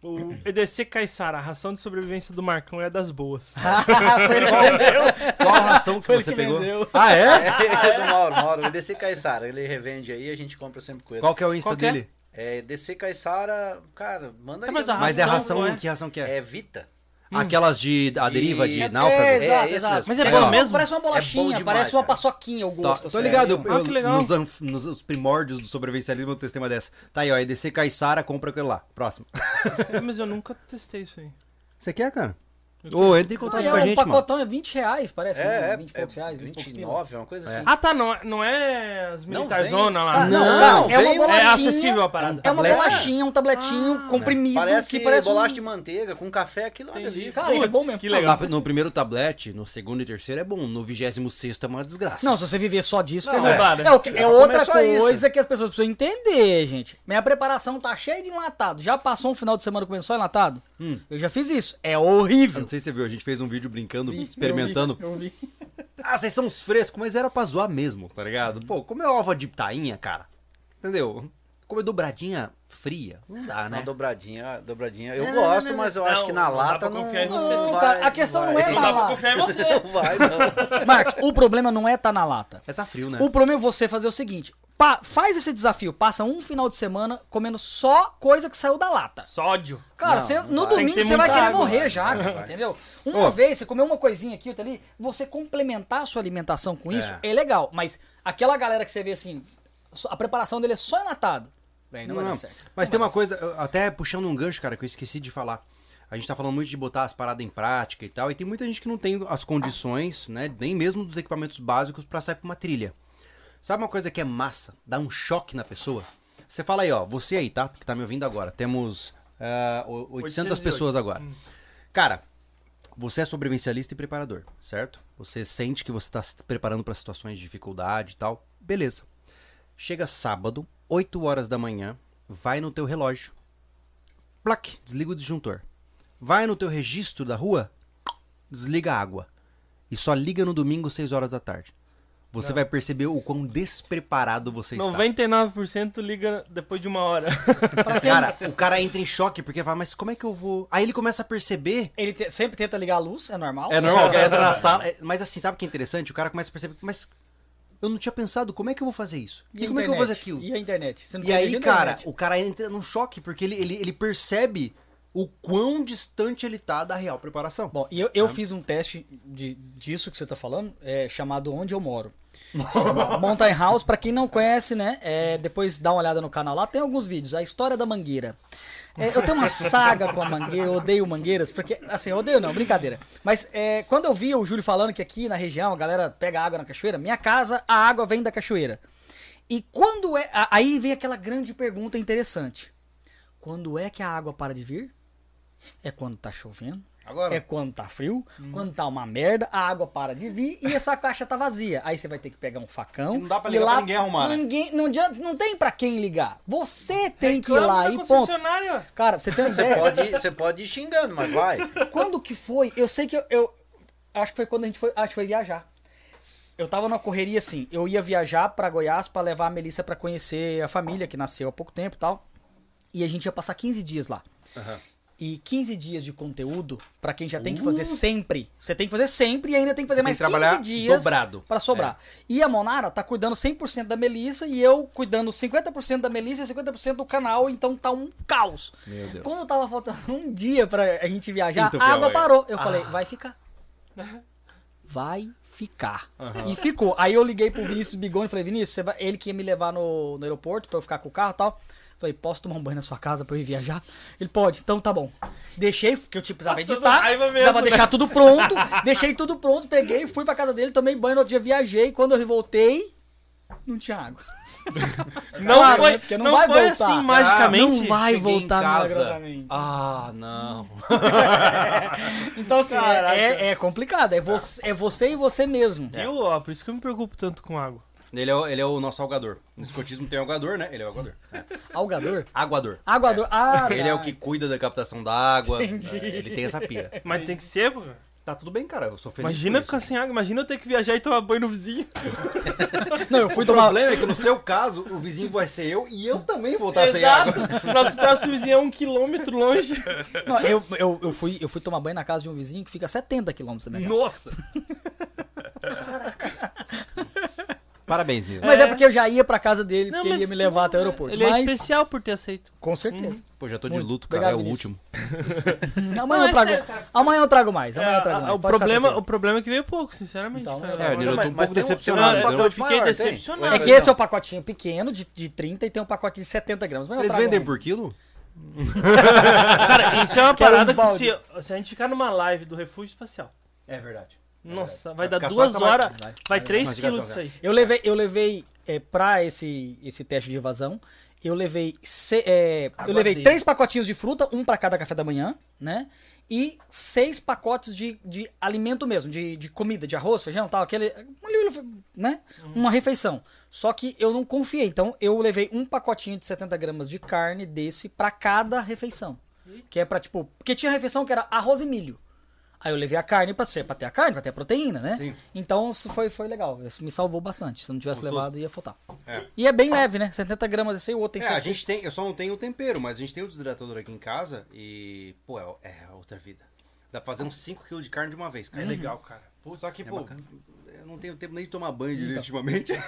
O EDC Caissara, a ração de sobrevivência do Marcão é das boas. *laughs* Qual a ração que Foi ele você que pegou? vendeu. Ah, é? *laughs* É do Mauro, Mauro. É DC Caissara. Ele revende aí, a gente compra sempre com ele. Qual que é o Insta Qual que é? dele? É DC Caissara, cara, manda Tá, aí. mas a. Mas é Ração, ração, não é? que ração que é? É Vita. Aquelas de. a De- deriva de É, náufrago? É, exato, É exato. Mas é Parece bom uma- mesmo? Parece uma bolachinha, demais, parece uma paçoquinha o Tá, gosto. tô assim. ligado, eu, Ah, que legal. Nos, anf- nos- os primórdios do sobrevivencialismo eu testei uma dessa. Tá aí, ó, EDC Caissara, compra aquele lá. Próximo. É, *laughs* mas eu nunca testei isso aí. Você quer, cara? Ô, entre em contato Ah, é, com a um gente, mano. pacotão é 20 reais, parece. É, né? é, 20 e é poucos reais, 20 e poucos pila. 29, é uma coisa assim. Ah, tá, não, é- não é as Não, militarzona lá. Ah, Não, não, cara, é uma veio- bolachinha. É acessível a parada. É uma Tablete. bolachinha, um tabletinho comprimido Parece, que parece bolacha um... de manteiga com café, aquilo é uma delícia. Cara, é Putz, bom mesmo. Que Não, legal. na- no primeiro tablete, no segundo e terceiro é bom. No vigésimo sexto é uma desgraça. Não, se você viver só disso, Não, é. É, o que- é outra começou coisa que as pessoas precisam entender, gente. Minha preparação tá cheia de enlatado. Já passou um final de semana comendo só enlatado? Eu já fiz isso. É horrível. Sei se você viu, a gente fez um vídeo brincando, Vi, experimentando. Eu vi. eu *laughs* vi. Ah, vocês são uns frescos, mas era pra zoar mesmo, tá ligado? Pô, comer ova de tainha, cara. Entendeu? Comer dobradinha fria. Não dá, né? Não, dobradinha, dobradinha. Eu Não, gosto, não, não, mas eu não. acho que na Não, não dá lata pra não. confiar em não. Não, vai, cara, a questão não é Não na dá pra lata. confiar em você. Não vai, não. Marcos, o problema não é tá na lata. É tá frio, né? O problema é você fazer o seguinte: pa- faz esse desafio, passa um final de semana comendo só coisa que saiu da lata. Sódio. Cara, Não, você- não no vai. Domingo você vai querer água, morrer vai, já, vai, cara, entendeu? Uma Ô. vez você comeu uma coisinha aqui, outra ali, você complementar a sua alimentação com isso É. é, legal. Mas aquela galera que você vê assim, a preparação dele é só enlatado. Véi, não, vai dar certo. Mas Não tem uma coisa, até puxando um gancho, cara, que eu esqueci de falar. A gente tá falando muito de botar as paradas em prática e tal, e tem muita gente que não tem as condições, né, nem mesmo dos equipamentos básicos pra sair pra uma trilha. Sabe uma coisa que é massa? Dá um choque na pessoa? Você fala aí, ó, você aí, tá? Que tá me ouvindo agora. Temos o- 800 808. pessoas agora. Cara, você é sobrevivencialista e preparador, certo? Você sente que você tá se preparando pra situações de dificuldade e tal. Beleza. Chega sábado, 8 horas da manhã, vai no teu relógio. Plac, desliga o disjuntor. Vai no teu registro da rua, desliga a água. E só liga no domingo, 6 horas da tarde. Você vai perceber o quão despreparado você está. 99% liga depois de uma hora. *laughs* Cara, o cara entra em choque porque fala, mas como é que eu vou. Aí ele começa a perceber. Ele te- sempre tenta ligar a luz, é normal. É normal, o cara entra na sala. é, Mas assim, sabe o que é interessante? O cara começa a perceber, mas eu não tinha pensado, como é que eu vou fazer isso? E, a como é que eu vou fazer internet? aquilo? E a internet? Você não E aí, cara, internet. o cara entra num choque, porque ele, ele, ele percebe o quão distante ele tá da real preparação. Bom, e eu, eu fiz um teste de, disso que você tá falando, é, chamado Onde Eu Moro. *laughs* Mountain House, pra quem não conhece, né? é, depois dá uma olhada no canal lá, tem alguns vídeos. A história da mangueira. É, eu tenho uma saga com a mangueira, eu odeio mangueiras, porque, assim, eu odeio não, brincadeira. Mas é, quando eu vi o Júlio falando que aqui na região a galera pega água na cachoeira, minha casa, a água vem da cachoeira. E quando é. Aí vem aquela grande pergunta interessante: quando é que a água para de vir? É quando tá chovendo? Agora. É quando tá frio, quando tá uma merda, a água para de vir e essa *laughs* caixa tá vazia. Aí você vai ter que pegar um facão. E não dá pra ligar lá- pra ninguém arrumar, né? Ninguém, não, adianta, não tem pra quem ligar. Você tem que ir Reclama lá e ponto. concessionária. Cara, você tem uma Você ideia? pode, você pode ir xingando, mas vai. Quando que foi? Eu sei que eu, eu- acho que foi quando a gente foi, acho que foi viajar. Eu tava numa correria assim, eu ia viajar pra Goiás pra levar a Melissa pra conhecer a família que nasceu há pouco tempo e tal. E a gente ia passar 15 dias lá. E 15 dias de conteúdo, pra quem já tem que fazer sempre. Você tem que fazer sempre e ainda tem que fazer Uh! Você tem mais que trabalhar 15 dias dobrado. pra sobrar. E a Monara tá cuidando 100% da Melissa e eu cuidando 50% da Melissa e 50% do canal, então tá um caos. Meu Deus. Quando tava faltando um dia pra a gente viajar, a água parou. Eu falei, vai ficar. *laughs* Vai ficar. E ficou. Aí eu liguei pro Vinícius Bigoni e falei, Vinícius, vai- ele que ia me levar no, no aeroporto pra eu ficar com o carro e tal. Falei, posso tomar um banho na sua casa pra eu ir viajar? Ele pode, então tá bom. Deixei, porque eu tipo, precisava Passando editar, mesmo, precisava né? deixar tudo pronto. deixei tudo pronto, peguei, fui pra casa dele, tomei banho, no outro dia viajei. Quando eu voltei, não tinha água. *laughs* Não Claro, foi, né? Porque não não vai foi voltar. assim magicamente. Não vai voltar milagrosamente. Ah, não. *laughs* Então, assim, é, é- é complicado. É você, é você e você mesmo. Eu, ó, por isso que eu me preocupo tanto com água. Ele é, o- ele é o nosso algador. No escotismo tem algador, né? Ele é o algador. É. Algador? Aguador. Aguador. Ah, Ele é o que cuida da captação da água. Entendi. É, ele tem essa pira. *laughs* Mas tem que ser, pô. Tá tudo bem, cara. Eu sou feliz. Imagina ficar sem água, imagina eu ter que viajar e tomar banho no vizinho. *laughs* Não, eu fui O tomar. problema é que no seu caso, o vizinho vai ser eu e eu também vou estar sem água. *laughs* Nosso próximo vizinho é um quilômetro longe. Não, eu, eu, eu, fui, eu fui tomar banho na casa de um vizinho que fica a 70 quilômetros da minha casa. Nossa! Parabéns, Nil. Mas é. É. porque eu já ia pra casa dele, Não, porque ele ia me levar até o aeroporto. Ele é Mas, especial por ter aceito. Com certeza. Pô, já tô de Muito. luto, cara. Obrigado, é o Vinícius. último. *laughs* Amanhã Não, eu é trago. sério. Amanhã eu trago mais. Amanhã É, eu trago a- mais. o, Pode problema, o problema é que veio pouco, sinceramente. Então, cara. É, o Nilo, eu tô um pouco tem decepcionado. tem um Eu, fiquei maior, tem? decepcionado. É que esse é o pacotinho pequeno de, de 30 e tem um pacote de 70 gramas. Eles trago vendem por quilo? *laughs* Cara, isso é uma *laughs* um parada que se a gente ficar numa live do refúgio espacial, É verdade. Nossa, Vai vai dar duas horas, vai. vai Vai, 3 vai. quilos disso aí. Eu levei, eu levei é, pra esse, esse teste de evasão, eu levei, se- é, eu levei três pacotinhos de fruta, um pra cada café da manhã, né? E seis pacotes de, de alimento mesmo, de, de comida, de arroz, feijão tal, aquele. né? Uma refeição. Só que eu não confiei. Então eu levei um pacotinho de 70 gramas de carne desse pra cada refeição. Que é pra, tipo. Porque tinha refeição que era arroz e milho. Aí eu levei a carne pra ser, pra ter a carne, pra ter a proteína, né? Sim. Então isso foi, foi legal. Isso me salvou bastante. Se eu não tivesse Gostoso. levado, ia faltar. É. E é bem leve, né? 70 gramas esse aí, o outro tem É, a 70. gente tem, eu só não tenho o tempero, mas a gente tem o desidratador aqui em casa e, pô, é, é outra vida. Dá pra fazer uns 5kg de carne de uma vez, É cara. legal, cara. Só que, pô, eu não tenho tempo nem de tomar banho Então. ultimamente. *laughs*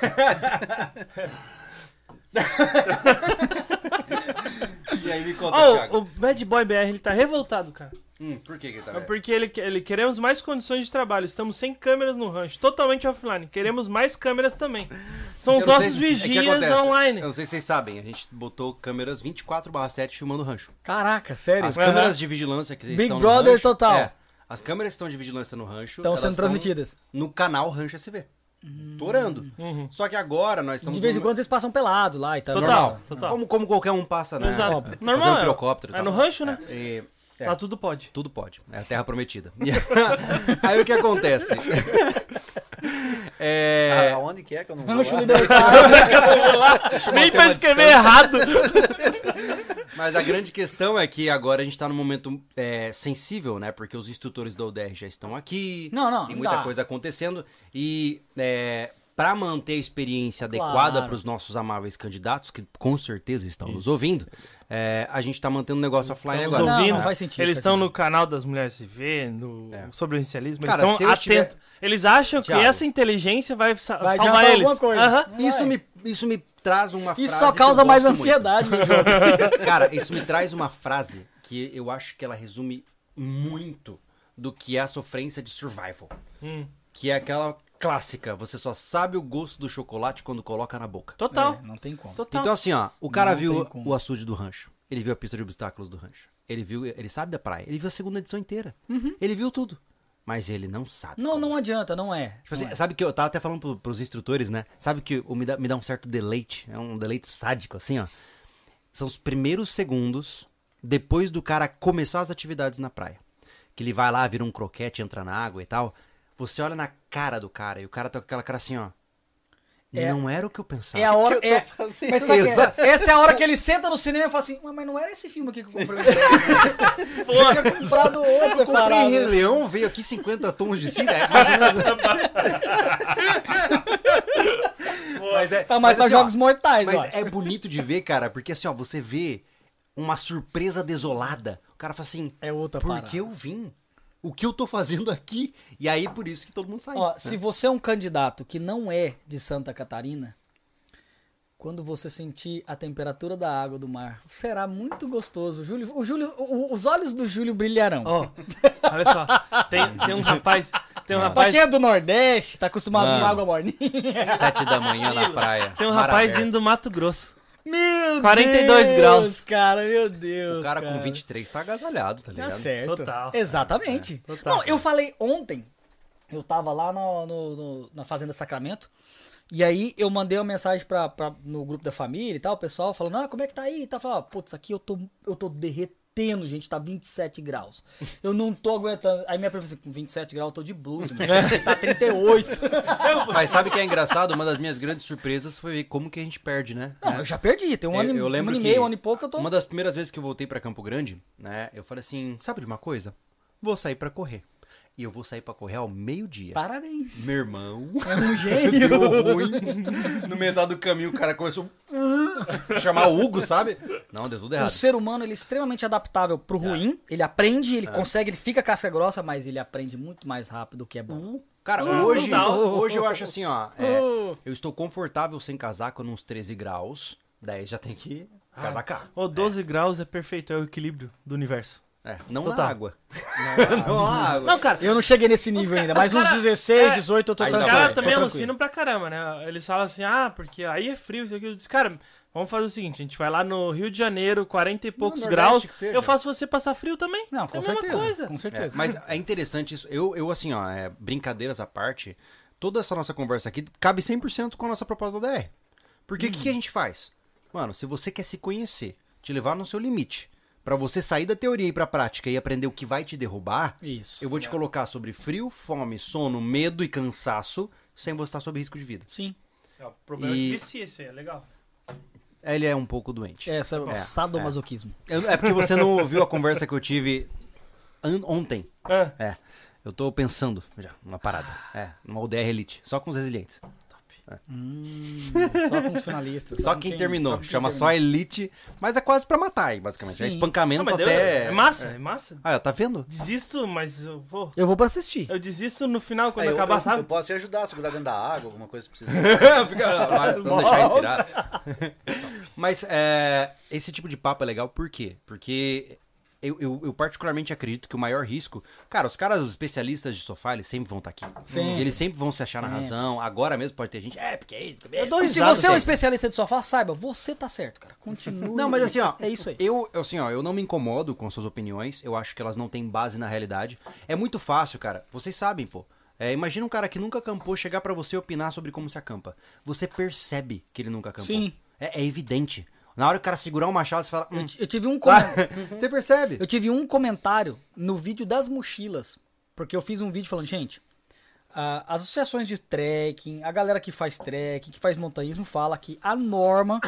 *laughs* e aí me conta, Ó, Thiago. o Bad Boy BR, ele tá revoltado, cara. Hum, por que que tá? É porque ele, ele queremos mais condições de trabalho. Estamos sem câmeras no rancho, totalmente offline. Queremos mais câmeras também. São os nossos se- é que vigias acontece, online. Eu não sei se vocês sabem, a gente botou câmeras 24/7 filmando o rancho. Caraca, sério? As Aham. câmeras de vigilância que Big estão Brother no rancho, total. é, as câmeras que estão de vigilância no rancho Estão sendo transmitidas. no canal Rancho SV. Torando. Uhum. Só que agora nós estamos De vez em quando vocês passam pelado lá e tal. Total, normal. total. Como, como qualquer um passa, né? Exato. Normal, um é. pirocóptero. É no rancho, né? E- é, Lá tudo pode. tudo pode. É a terra prometida. *laughs* Aí o que acontece? É, Ah, Aonde que é que eu não vou? Lá? *laughs* Nem pra escrever errado. *laughs* Mas a grande questão é que agora a gente tá num momento é, sensível, né? Porque os instrutores da UDR já estão aqui. Não, não, Tem muita dá. coisa acontecendo. E é, para manter a experiência Claro. adequada para os nossos amáveis candidatos, que com certeza estão nos ouvindo, é, a gente tá mantendo o negócio offline Estamos agora. Não, ouvindo. não faz sentido, Eles estão sentido. no canal das Mulheres se vê, no É. sobrevivencialismo. Eles Cara, estão atentos. Eles acham que essa inteligência vai, sa- Vai salvar eles. alguma coisa. Aham. Não Isso vai. me, isso me traz uma frase. Isso só que causa eu mais muito. ansiedade no jogo. *laughs* Cara, isso me traz uma frase que eu acho que ela resume muito do que é a sofrência de survival. Hum. Que é aquela clássica, você só sabe o gosto do chocolate quando coloca na boca. Total. É, não tem como. Total. Então assim, ó, o cara Não viu o açude do rancho. Ele viu a pista de obstáculos do rancho. Ele viu, ele sabe da praia. Ele viu a segunda edição inteira. Ele viu tudo. Mas ele não sabe. Não, não é. adianta, não é. Tipo assim, Não é. sabe que eu tava até falando pro, pros instrutores, né? Sabe que o- me dá, me dá um certo deleite. É um deleite sádico, assim, ó. São os primeiros segundos depois do cara começar as atividades na praia. Que ele vai lá, vira um croquete, entra na água e tal. Você olha na cara do cara e o cara tá com aquela cara assim, ó. É- não era o que eu pensava. É a hora. que eu tô é- fazendo? Mas que é? Essa é a hora que ele senta no cinema e fala assim: "Mas- mas não era esse filme aqui que eu comprei. *laughs* eu tinha comprado outro, Eu comprei parado." Rei Leão, veio aqui 50 tons de cinza. É, *laughs* mas é, Tá mais pra assim, ó, jogos mortais, Mas ó. é bonito de ver, cara, porque assim, ó, você vê uma surpresa desolada. O cara fala assim, É outra por parada. que eu vim? O que eu tô fazendo aqui? E aí, por isso que todo mundo sai. Ó, se você é um candidato que não é de Santa Catarina, quando você sentir a temperatura da água do mar, será muito gostoso. O Júlio, o Júlio, o- os olhos do Júlio brilharão. Ó, olha só. Tem, tem um rapaz. Tem um Pra rapaz. quem é do Nordeste, tá acostumado Mano. com água morninha. Sete da manhã na praia. Tem um rapaz vindo do Mato Grosso. Meu 42 Deus, graus. cara, meu Deus. O cara com 23 tá agasalhado, tá Tá ligado? certo. Total. Exatamente. É, total. Não, eu falei ontem, eu tava lá no, no- no- na Fazenda Sacramento, E aí eu mandei uma mensagem pra, pra- no grupo da família e tal, o pessoal falando, ah, como é que tá aí? E tal, falando, putz, aqui eu tô, eu tô derretendo, gente, tá 27 graus. Eu não tô aguentando. Aí minha professora, com 27 graus eu tô de blues, mano. Tá 38. Mas sabe o que é engraçado? Uma das minhas grandes surpresas foi ver como que a gente perde, né? Não, eu já perdi, tem um Eu- ano, e- eu um lembro ano e meio, um ano e pouco eu tô... Uma das primeiras vezes que eu voltei pra Campo Grande, né? Eu falei assim, sabe de uma coisa? Vou sair pra correr. E eu vou sair pra correr ao meio-dia. Parabéns. Meu irmão. É um gênio. *laughs* Deu ruim. No metade do caminho o cara começou chamar o Hugo, sabe? Não, deu tudo O errado. ser humano ele é extremamente adaptável pro ruim. Ele aprende, ele consegue, ele fica casca grossa, mas ele aprende muito mais rápido o que é bom. Cara, Ah, hoje, não hoje eu acho assim, ó. é, Oh. eu estou confortável sem casaco nos 13 graus. 10 já tem que casacar. Ô, 12 graus é perfeito, é o equilíbrio do universo. É, não Total. na água. Não, *laughs* na água. Não, cara, Eu não cheguei nesse nível ainda, os mas uns cara- 16, é, 18 eu tô os tranquilo. pra- caras também tranquilo. alucinam pra caramba, né? Eles falam assim, ah, porque aí é frio, isso aqui. Eu disse, cara, vamos fazer o seguinte, a gente vai lá no Rio de Janeiro, 40 e poucos Nordeste graus, que seja. eu faço você passar frio também. Não, é com a mesma certeza. coisa. Com É, certeza. mas é interessante isso. Eu, eu assim, ó, é, brincadeiras à parte, toda essa nossa conversa aqui cabe 100% com a nossa proposta da DR. Porque o que, que a gente faz? Mano, se você quer se conhecer, te levar no seu limite, pra você sair da teoria e ir pra prática e aprender o que vai te derrubar, Isso. eu vou te colocar sobre frio, fome, sono, medo e cansaço, sem você estar sob risco de vida. Sim. É, o problema E- é que vicia isso aí, é legal. Ele é um pouco doente. É, essa, É, sadomasoquismo. Eu- É porque você não ouviu a conversa que eu tive an- ontem. Ah, É. Eu tô pensando já, numa parada. É, numa UDR Elite. Só com os resilientes. Hum, só com os finalistas. Só com quem terminou. só quem Chama terminou. só Elite. Mas é quase pra matar aí, basicamente. É Sim. espancamento não, até. é massa, é massa. Ah, tá vendo? Desisto, mas eu vou. Eu vou pra assistir. Eu desisto no final, quando Aí eu, acabar, eu- sabe? eu posso te ajudar a segurar dentro da água, alguma coisa que precisa. *laughs* Fica, vai, não deixar respirar. *laughs* Mas é, esse tipo de papo é legal por quê? Porque eu, eu- eu particularmente acredito que o maior risco. Cara, os caras, os especialistas de sofá, eles sempre vão estar aqui. Sempre. Eles sempre vão se achar na Sempre. razão. Agora mesmo pode ter gente. É, porque é isso. é Eu isso." dou Se você é um especialista de sofá, saiba, você tá certo, cara. Continua. Não, mas assim, ó. É isso aí. Eu, assim, ó, eu não me incomodo com suas opiniões. Eu acho que elas não têm base na realidade. É muito fácil, cara. Vocês sabem, pô. É, imagina um cara que nunca acampou chegar pra você opinar sobre como se acampa. Você percebe que ele nunca acampou. Sim. É, é evidente. Na hora que o cara segurar um machado, você fala. Eu, Hum, ti- eu tive um tá. comentário. *laughs* você percebe? Eu tive um comentário no vídeo das mochilas. Porque eu fiz um vídeo falando, gente, ah, as associações de trekking, a galera que faz trekking, que faz montanhismo, fala que a norma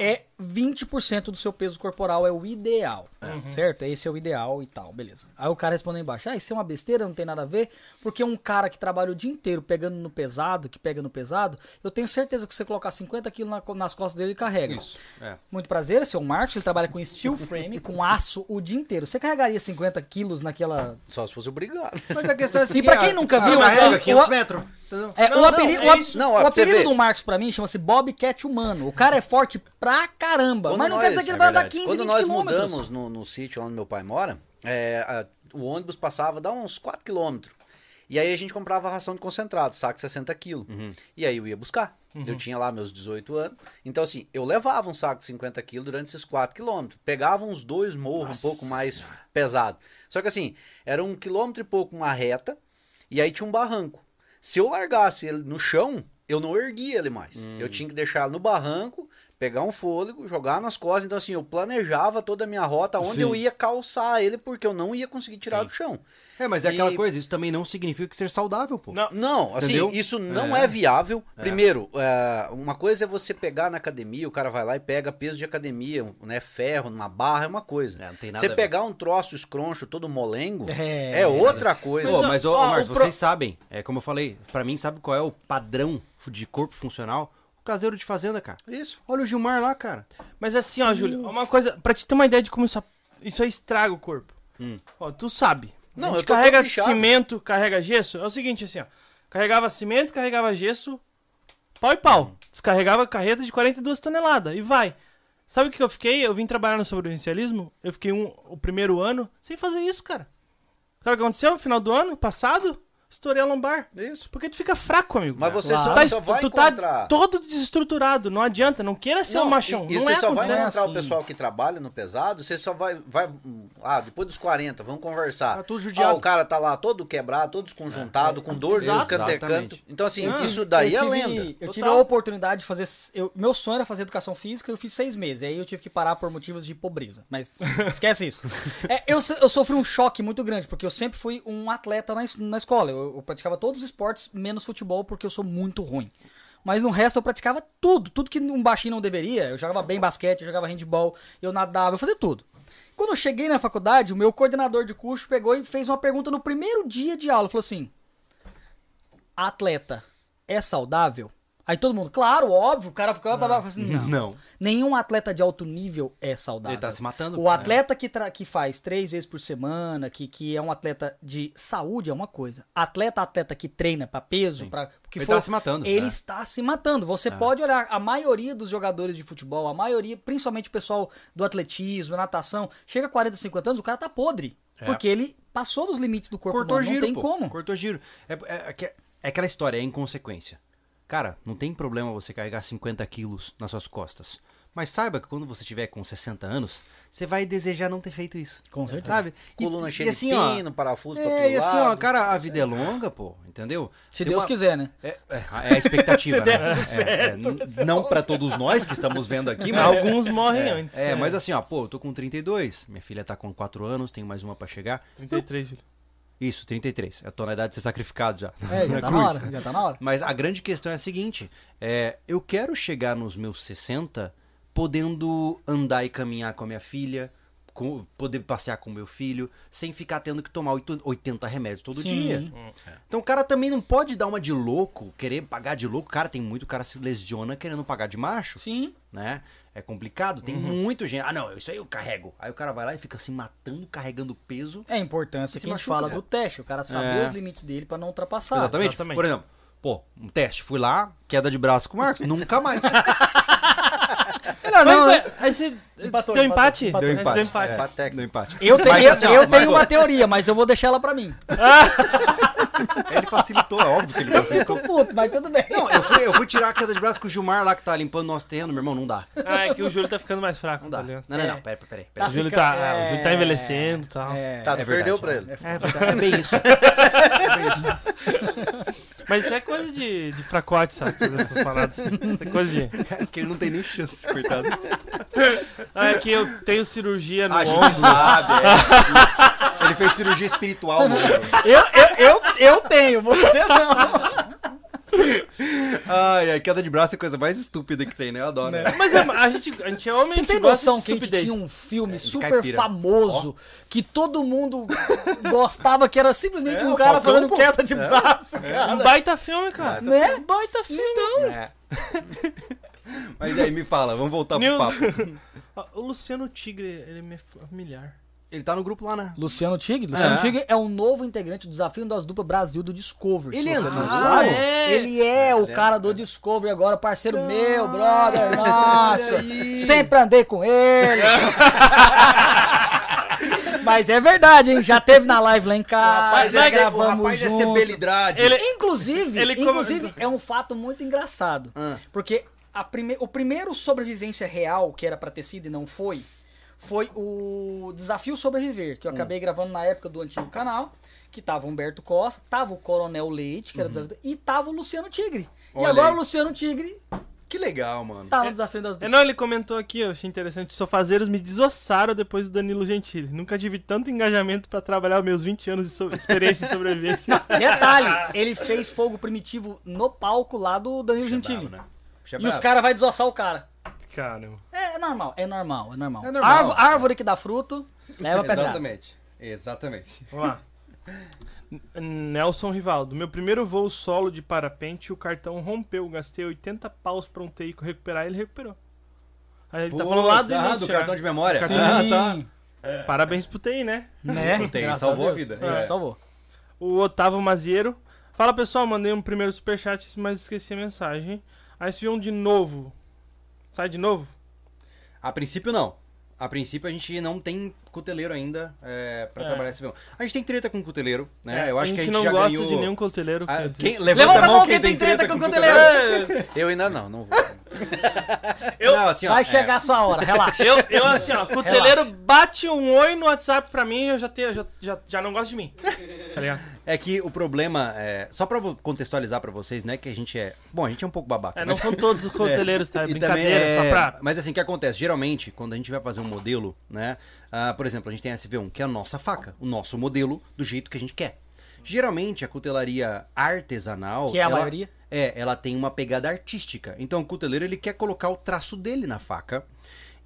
é 20% do seu peso corporal, é o ideal. Certo? Esse é o ideal e tal, beleza. Aí o cara respondeu embaixo, ah, isso é uma besteira, não tem nada a ver, porque um cara que trabalha o dia inteiro pegando no pesado, que pega no pesado, eu tenho certeza que se você colocar 50 quilos na nas costas dele, ele carrega. Isso. É. Muito prazer, esse é o Marcos, ele trabalha com steel frame, com aço o dia inteiro. Você carregaria 50 quilos naquela... Só se fosse obrigado. Mas a questão é assim. E pra quem nunca viu, carrega mas, ó, 500 o- metros. Entendeu? É, Não, o não, apelido, é o. Não, o ó, você apelido do Marcos pra mim chama-se Bobcat humano. O cara é forte pra caramba, Quando mas não nós- quer dizer que ele é vai andar verdade. 15, Quando 20 nós quilômetros. mudamos no, no sítio onde meu pai mora, é, a- o ônibus passava, dá uns 4 quilômetros. E aí a gente comprava ração de concentrado, saco 60 quilos. E aí eu ia buscar. Eu tinha lá meus 18 anos. Então, assim, eu levava um saco de 50 quilos durante esses 4 quilômetros. Pegava uns dois morros um pouco mais pesado. Só que assim, era um quilômetro e pouco uma reta. E aí tinha um barranco. Se eu largasse ele no chão, eu não erguia ele mais. Eu tinha que deixar ele no barranco, pegar um fôlego, jogar nas costas. Então, assim, eu planejava toda a minha rota, onde Sim. eu ia calçar ele, porque eu não ia conseguir tirar do chão. É, mas é aquela E- coisa, isso também não significa que ser saudável, pô. Não, Não, assim, Entendeu? isso não é, viável. Primeiro, é, uma coisa é você pegar na academia, o cara vai lá e pega peso de academia, né? Ferro, numa barra, é uma coisa. É, não tem nada você pegar um troço escroncho todo molengo, É, é, outra coisa. Pô, Mas, mas, ó, ô, ó, ô, Marcos, o pro- vocês sabem, é como eu falei, pra mim, sabe qual é o padrão de corpo funcional? O caseiro de fazenda, cara. Isso. Olha o Gilmar lá, cara. Mas assim, ó, Júlio, uma coisa, pra te ter uma ideia de como isso, isso aí estraga o corpo. Ó, tu sabe. Não, a eu tô carrega cimento, carrega gesso. É o seguinte, assim, ó. Carregava cimento, carregava gesso, pau e pau. Descarregava carreta de 42 toneladas e vai. Sabe o que eu fiquei? Eu vim trabalhar no sobrevivencialismo, eu fiquei um, o primeiro ano sem fazer isso, cara. Sabe o que aconteceu no final do ano passado? Estourei a lombar. Isso. Porque tu fica fraco, amigo. Mas você Claro. só, Tá, só vai tu tá encontrar... todo desestruturado, não adianta, não queira ser um machão. E, e não você é só vai encontrar o Assim. pessoal que trabalha no pesado, você só vai. vai ah, depois dos 40, vamos conversar. Tá tudo judiado. Ah, o cara tá lá todo quebrado, todo desconjuntado, com dor de canto. Então, assim, Ah, isso daí eu é tive, lenda. Eu Total. tive a oportunidade de fazer. Eu, meu sonho era fazer educação física, eu fiz seis meses. Aí eu tive que parar por motivos de pobreza. Mas *laughs* esquece isso. É, eu, eu sofri um choque muito grande, porque eu sempre fui um atleta na, na escola. Eu, eu praticava todos os esportes, menos futebol, porque eu sou muito ruim. Mas no resto eu praticava tudo. Tudo que um baixinho não deveria. Eu jogava bem basquete, eu jogava handball, eu nadava, eu fazia tudo. Quando eu cheguei na faculdade, o meu coordenador de curso pegou e fez uma pergunta no primeiro dia de aula. Falou assim: atleta é saudável? Aí todo mundo, claro, óbvio, o cara ficava. babá, assim, não. Não. Nenhum atleta de alto nível é saudável. Ele tá se matando. O atleta que, tra- que faz três vezes por semana, que, que é um atleta de saúde, é uma coisa. Atleta, atleta que treina pra peso, pra o que Ele for, tá se matando, Ele é. está se matando. Você pode olhar, a maioria dos jogadores de futebol, a maioria, principalmente o pessoal do atletismo, natação, chega a 40, 50 anos, o cara tá podre. É. Porque ele passou dos limites do corpo Cortou humano, não giro, tem pô. como. Cortou giro. É, é- é que- é aquela história, é inconsequência. Cara, não tem problema você carregar 50 quilos nas suas costas. Mas saiba que quando você tiver com 60 anos, você vai desejar não ter feito isso. Com certeza. Sabe? E- Coluna cheia assim, de ó, pino, parafuso pra É, todo e assim, ó, cara, a vida é longa, pô, entendeu? Se Tem Deus uma- quiser, né? É, é, é a expectativa, *laughs* Se der né? tudo É, certo, é, não pra todos nós que estamos vendo aqui, *laughs* mas... Alguns morrem antes. É, mas assim, ó, pô, eu tô com 32, minha filha tá com 4 anos, tenho mais uma pra chegar. 33, filho. Isso, 33. Eu tô na idade de ser sacrificado já. É, já *laughs* tá na hora, já tá na hora. Mas a grande questão é a seguinte: é, eu quero chegar nos meus 60 podendo andar e caminhar com a minha filha, com- poder passear com o meu filho, sem ficar tendo que tomar oito- 80 remédios todo Sim. dia. Então o cara também não pode dar uma de louco, querer pagar de louco. Cara, tem muito cara se lesiona querendo pagar de macho, Sim. né? É complicado, tem muito gente. Ah, não, isso aí eu carrego. Aí o cara vai lá e fica se matando, carregando peso. É a importância que a gente fala do teste. O cara saber É. os limites dele pra não ultrapassar. Exatamente. exatamente. Por exemplo, pô, um teste, fui lá, queda de braço com o Marcos, nunca mais. *laughs* Melhor Mas, não, né? é, aí você Empatou, deu empate? empatou. Deu empate. Deu empate. É, técnico. deu empate. Eu, te- Mas, eu, assim, eu mas, tenho uma teoria, mas eu vou deixar ela pra mim. *laughs* Ele facilitou, é óbvio que ele Eu facilitou. fico puto, mas tudo bem. Não, eu fui, eu fui tirar a queda de braço com o Gilmar lá que tá limpando nosso terreno, meu irmão, não dá. Ah, é que o Júlio tá ficando mais fraco, Não tá dá. ligado? Não, não, não, É. peraí, peraí. Tá O Júlio ficando- tá, ah, o Júlio tá é, envelhecendo e tal. É. Tá, tu É perdeu verdade, pra ele. É verdade, é bem isso. *laughs* *laughs* Mas isso é coisa de, de fracote, sabe? Fazer essas paradas assim. Isso é coisa de. É que ele não tem nem chance, coitado. Ah, é que eu tenho cirurgia no A gente ombro. sabe, é. Ele fez cirurgia espiritual no ombro. Eu, eu, eu, eu tenho, você não. Ai, a queda de braço é a coisa mais estúpida que tem, né? Eu adoro. Né? Mas é- a, gente, a gente é homem Você tem noção que a gente tinha um filme super caipira. famoso que todo mundo gostava, que era simplesmente É, um cara fazendo pô. queda de braço, cara. Um baita filme, cara. Né? Um baita filme. Então. É. Mas aí, me fala, vamos voltar pro News. papo. *laughs* O Luciano Tigre, ele é familiar. Ele tá no grupo lá, né? Luciano Tigre? Luciano É. Tigre é o novo integrante do Desafio das Duplas Brasil do Discovery. Ele não Ah, sabe. é? Ele é o cara do Discovery agora, parceiro meu, brother, nossa. Sempre andei com ele. *laughs* Mas é verdade, hein? Já teve na live lá em O casa, rapaz, é, o rapaz é junto. Cebelidade. Ele- Inclusive, Ele come- inclusive é um fato muito engraçado. Ah. Porque a prime... o primeiro sobrevivência real, que era pra ter sido e não foi, foi o Desafio Sobreviver, que eu acabei gravando na época do antigo canal, que tava o Humberto Costa, tava o Coronel Leite, que era o desafio, e tava o Luciano Tigre. Olha e agora aí. o Luciano Tigre Que legal, mano. tá no Desafio das É, Duplas. não, ele comentou aqui, eu achei interessante. Sofazeiros me desossaram depois do Danilo Gentili. Nunca tive tanto engajamento pra trabalhar os meus 20 anos de so- experiência em sobrevivência. *laughs* Detalhe, ele fez fogo primitivo no palco lá do Danilo Gentili. Bravo, né? É E os caras vão desossar o cara. Caramba. É, é normal, é normal, é normal. É normal. Árvore, árvore que dá fruto, leva pedrada. Exatamente. Exatamente. Vamos lá. Nelson Rivaldo. Meu primeiro voo solo de parapente, o cartão rompeu. Gastei 80 paus pra um TI recuperar ele recuperou. Aí ele tá falando lá do ah, início. do cartão de memória. Cartão Ah, Sim. tá. Parabéns pro TI, né? Né? Tem, Graças salvou a Deus. vida. É, É. salvou. O Otávio Maziero. Fala pessoal, mandei um primeiro superchat, mas esqueci a mensagem. Aí se viu um de novo. Sai de novo? A princípio, não. A princípio a gente não tem cuteleiro ainda é, pra É. trabalhar esse verão. A gente tem treta com cuteleiro, né? É, Eu acho a que a gente gente não já gosta ganhou... de nenhum coteleiro. que Ah, existe. quem, levanta, a mão quem tem treta, com cuteleiro. *laughs* Eu ainda não, não vou. Eu- Não, assim, ó, Vai é, chegar a sua hora, relaxa. Eu, eu assim, ó, cuteleiro bate um oi no WhatsApp pra mim eu já, tenho, já, já, já não gosto de mim. Tá ligado? É que o problema é. Só pra contextualizar pra vocês, não é que a gente é. Bom, a gente é um pouco babaca. É, não mas- são todos os *laughs* coteleiros, tá? É brincadeira, também só é- pra. Mas assim, o que acontece? Geralmente, quando a gente vai fazer um modelo, né? ah, por exemplo, a gente tem a SV1, que é a nossa faca, o nosso modelo, do jeito que a gente quer. Geralmente, a cutelaria artesanal. Que é a ela- maioria. É, ela tem uma pegada artística. Então, o cuteleiro, ele quer colocar o traço dele na faca.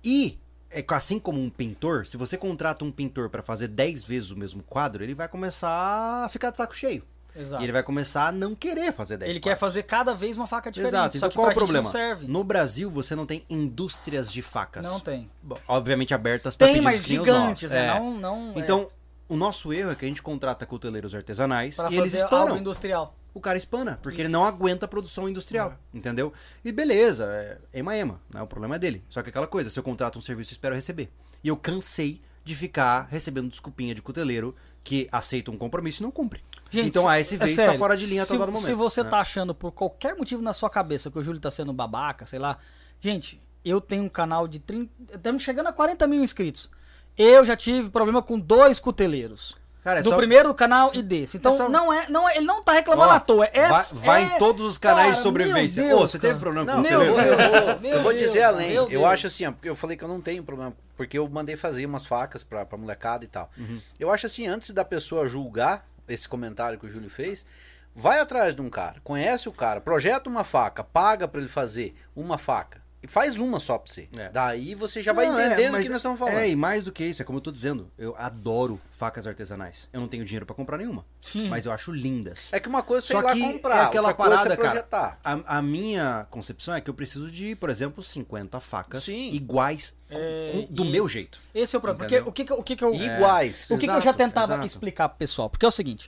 E. É, assim como um pintor, se você contrata um pintor pra fazer 10 vezes o mesmo quadro, ele vai começar a ficar de saco cheio. Exato. E ele vai começar a não querer fazer 10 Ele quer fazer cada vez uma faca diferente. Exato. Então qual é o problema? No Brasil você não tem indústrias de facas. Não tem. Bom, obviamente abertas para pedidos mas gigantes, né? É. Não, não, é, Então, o nosso erro é que a gente contrata cuteleiros artesanais pra e eles fazer espanam. algo industrial. O cara espana, porque ele não aguenta a produção industrial, entendeu? E beleza, é ema ema, né? o problema é dele. Só que aquela coisa, se eu contrato um serviço, eu espero receber. E eu cansei de ficar recebendo desculpinha de cuteleiro que aceita um compromisso e não cumpre. Gente, então a ASV é está sério, fora de linha a se, todo momento. Se você né? tá achando por qualquer motivo na sua cabeça que o Júlio tá sendo babaca, sei lá. Gente, eu tenho um canal de 30. Estamos chegando a 40 mil inscritos. Eu já tive problema com dois cuteleiros. Cara, é do só- primeiro canal e desse. Então, É só- não é, não é, ele não tá reclamando Ó, à toa. É, vai, vai é- em todos os canais de Cara, sobrevivência. meu Ô, você teve problema com Não, o eu, cuteleiro? vou- eu vou, eu vou Deus, dizer além. Eu Deus. acho assim, porque eu falei que eu não tenho problema, porque eu mandei fazer umas facas pra, pra molecada e tal. Uhum. Eu acho assim, antes da pessoa julgar esse comentário que o Júlio fez, vai atrás de um cara, conhece o cara, projeta uma faca, paga pra ele fazer uma faca. Faz uma só pra você. É. Daí você já vai Não, é, entendendo o mas que nós estamos falando. É, e mais do que isso, é como eu tô dizendo, eu adoro facas artesanais. Eu não tenho dinheiro pra comprar nenhuma, Sim. mas eu acho lindas. É que uma coisa é você Só ir lá que comprar, é aquela outra coisa parada, é projetar. cara. A, a minha concepção é que eu preciso de, por exemplo, 50 facas Sim. iguais É, com- do esse- meu jeito. Esse é o problema. Porque Entendeu? o que, o que, que eu. Iguais. O que, que eu Exato, já tentava exato. explicar pro pessoal? Porque é o seguinte: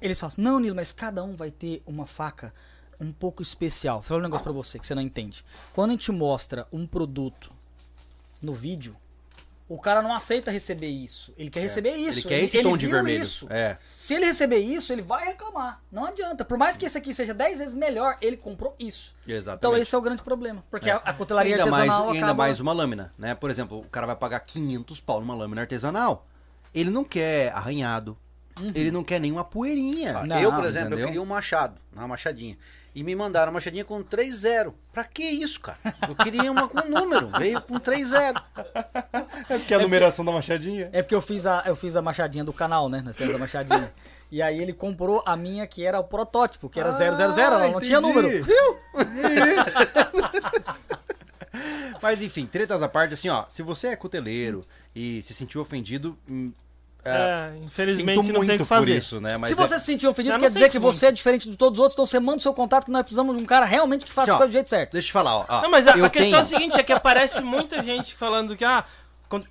eles falam assim, não, Nilo, mas cada um vai ter uma faca um pouco especial. Vou falar um negócio pra você que você não entende. Quando a gente mostra um produto no vídeo, o cara não aceita receber isso. Ele quer receber isso. Ele quer esse tom de vermelho. Isso. É. Se ele receber isso, ele vai reclamar. Não adianta. Por mais que esse aqui seja 10 vezes melhor, ele comprou isso. Exatamente. Então esse é o grande problema. Porque a, a cutelaria ainda mais, artesanal e ainda acaba... mais uma lâmina, né? Por exemplo, o cara vai pagar 500 pau numa lâmina artesanal. Ele não quer arranhado. Ele não quer nenhuma poeirinha. Não, eu, por exemplo, entendeu? eu queria um machado, uma machadinha. E me mandaram uma machadinha com 3-0. Pra que isso, cara? Eu queria uma com um número. Veio com 3-0. É porque a numeração da machadinha. É porque eu fiz a, eu fiz a machadinha do canal, né? Nós temos a machadinha. e aí ele comprou a minha que era o protótipo, que era Ah, 000, ela não tinha entendi. número. Viu? *laughs* Mas enfim, tretas à parte, assim, ó. Se você é cuteleiro e se sentiu ofendido. Hum, É, infelizmente sinto não tem o que fazer. por isso, né? Mas se é- você se sentiu ofendido, quer dizer que que você é diferente de todos os outros, então você manda o seu contato que nós precisamos de um cara realmente que faça Assim, as ó, coisas do jeito certo. Deixa eu te falar, ó. ó, Não, mas a, eu a questão é a seguinte, é que aparece muita gente falando que, ah,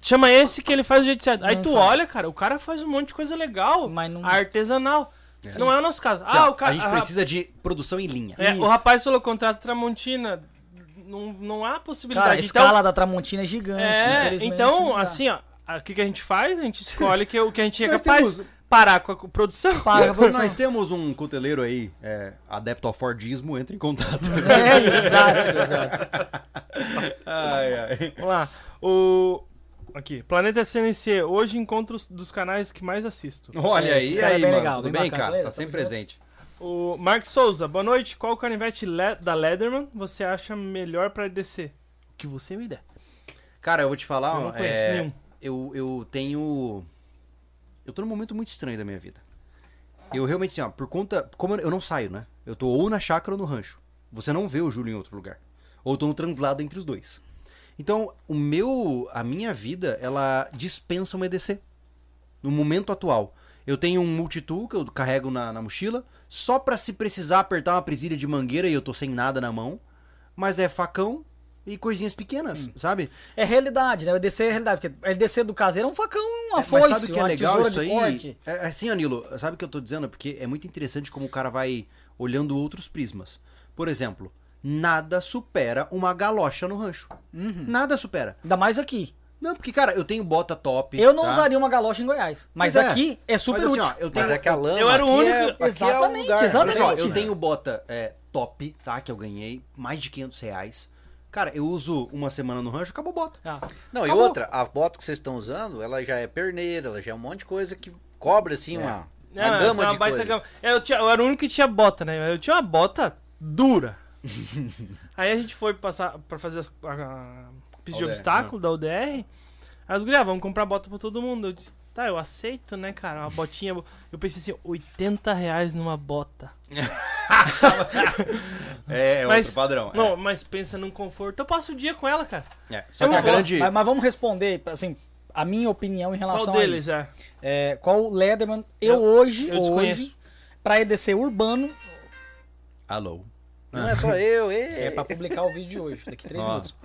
chama esse que ele faz do jeito certo. Aí Não tu faz. olha, cara, o cara faz um monte de coisa legal, Mas não- artesanal. Não é o nosso caso. assim, Ah, o cara... a gente precisa de produção em linha. É, o rapaz falou contrato Tramontina, não, não há possibilidade. Cara, a Então, escala da Tramontina é gigante. É, infelizmente, então, assim, ó, a- o que, que a gente faz? A gente escolhe que, o que a gente *laughs* é capaz temos- parar com a produção. Paga, Se nós temos um cuteleiro aí, é, adepto ao Fordismo, entre em contato. *laughs* É, exato, exato. ai, ai. Vamos lá. O... Aqui, Planeta SNC, hoje encontros dos canais que mais assisto. Olha É, aí, é aí, bem mano? legal, Tudo bem bacana, cara? beleza? Tá sempre junto. presente. O Mark Souza, boa noite. Qual canivete le- da Leatherman você acha melhor pra descer? O que você me der. Cara, eu vou te falar, Eu não conheço é, nenhum. Eu, eu tenho. Eu tô num momento muito estranho da minha vida. Eu realmente, assim, ó, por conta. Como eu não saio, né? Eu tô ou na chácara ou no rancho. Você não vê o Júlio em outro lugar. Ou eu tô no translado entre os dois. Então, o meu. A minha vida, ela dispensa um EDC. No momento atual. Eu tenho um multitool que eu carrego na, na mochila, só pra se precisar apertar uma presilha de mangueira e eu tô sem nada na mão. Mas é facão e coisinhas pequenas, sabe? É realidade, né? O EDC é realidade. Porque o EDC do caseiro é um facão, uma É, foice, mas sabe o que é legal tesoura isso de aí? corte. É, assim, Anilo, sabe o que eu tô dizendo? Porque é muito interessante como o cara vai olhando outros prismas. Por exemplo, nada supera uma galocha no rancho. Uhum. Nada supera. Ainda mais aqui. Não, porque, cara, eu tenho bota top. Eu não tá? usaria uma galocha em Goiás. Mas é. aqui é super Mas, assim, útil. ó, eu tenho, Mas é que a lama Eu era o aqui único- é, aqui é o Exatamente, exatamente. Olha só, eu tenho bota é, top, tá? Que eu ganhei, mais de 500 reais. Cara, eu uso uma semana no rancho, acabou bota. Ah, Não, e Acabou. outra, a bota que vocês estão usando, ela já é perneira, ela já é um monte de coisa que cobre, assim, uma, uma Não, gama tem uma de baita coisa. gama. É, Eu, tinha- eu era o único que tinha bota, né? Eu tinha uma bota dura. *laughs* Aí a gente foi passar pra fazer as, a, a pista de obstáculo da UDR. Aí os gurias, vamos comprar bota pra todo mundo. Eu disse, tá, eu aceito, né, cara? Uma botinha. Eu pensei assim, 80 reais numa bota. *laughs* É, é Mas- outro padrão. Não, mas pensa num conforto. Eu passo o dia com ela, cara. É. É. Só Eu que a gosto, grande... Mas, mas vamos responder, assim, a minha opinião em relação Qual deles a é? isso. É, qual Leatherman eu, Eu- hoje, eu hoje, pra EDC urbano, Alô? Não é só eu, é pra publicar o vídeo de hoje, daqui três Ó. minutos.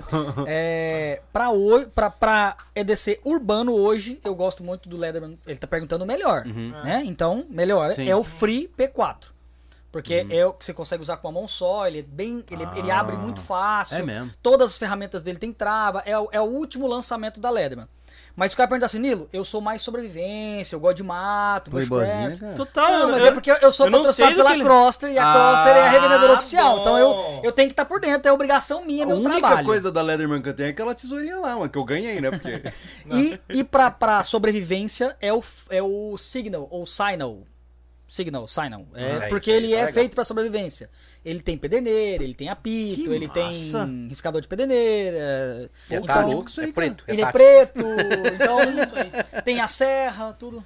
É, pra, hoje, pra, pra EDC urbano hoje, eu gosto muito do Leatherman. Ele tá perguntando o melhor, né? Então, melhor Sim. é o Free P4. Porque é o que você consegue usar com a mão só, ele é bem. Ele, ele Ah. abre muito fácil. É mesmo. Todas as ferramentas dele tem trava. É, o- é o último lançamento da Leatherman. Mas o cara pergunta assim, Nilo, eu sou mais sobrevivência, eu gosto de mato, bushcraft. Total. Não, mas eu- é porque eu sou patrocinado pela ele- Croster e a Ah, Croster é a revendedora oficial. bom. Então eu, eu tenho que estar por dentro, é obrigação minha, A meu única trabalho. coisa da Leatherman que eu tenho é aquela tesourinha lá, mano, que eu ganhei, né? Porque... *laughs* E, e pra, pra sobrevivência é o, é o Signal, ou Signal. Signal, Signal. É, Ah, porque isso ele isso é é feito pra sobrevivência. Ele tem pederneira, ele tem apito, Que ele massa. tem riscador de pederneira. É então, tático, louco isso aí, é preto. ele é preto, *laughs* então tem a serra, tudo.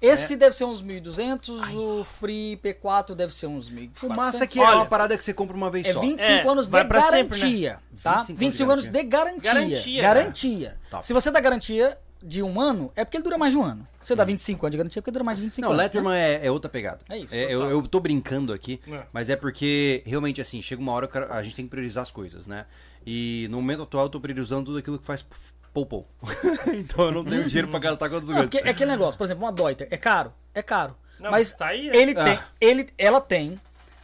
Esse É. deve ser uns 1.200, o Free P4 deve ser uns 1.400. O massa é que é Olha, uma parada que você compra uma vez É só. 25 É, anos de pra sempre, garantia, tá? 25 25, anos anos de garantia. Garantia, Garantia. Top. Se você dá garantia de um ano, é porque ele dura mais de um ano. Se você dá 25 anos de garantia, é porque dura mais de 25 Não, anos. Letterman é, é outra pegada. É isso, eu, total. eu tô brincando aqui, É. mas é porque realmente assim, chega uma hora que a gente tem que priorizar as coisas, né? E no momento atual eu tô priorizando tudo aquilo que faz pou-pou. *laughs* então eu não tenho dinheiro pra gastar com outras Não, coisas. é aquele negócio, por exemplo, uma Deuter, é caro? É caro. Não, mas tá aí, né? ele Ah. tem, ele, ela tem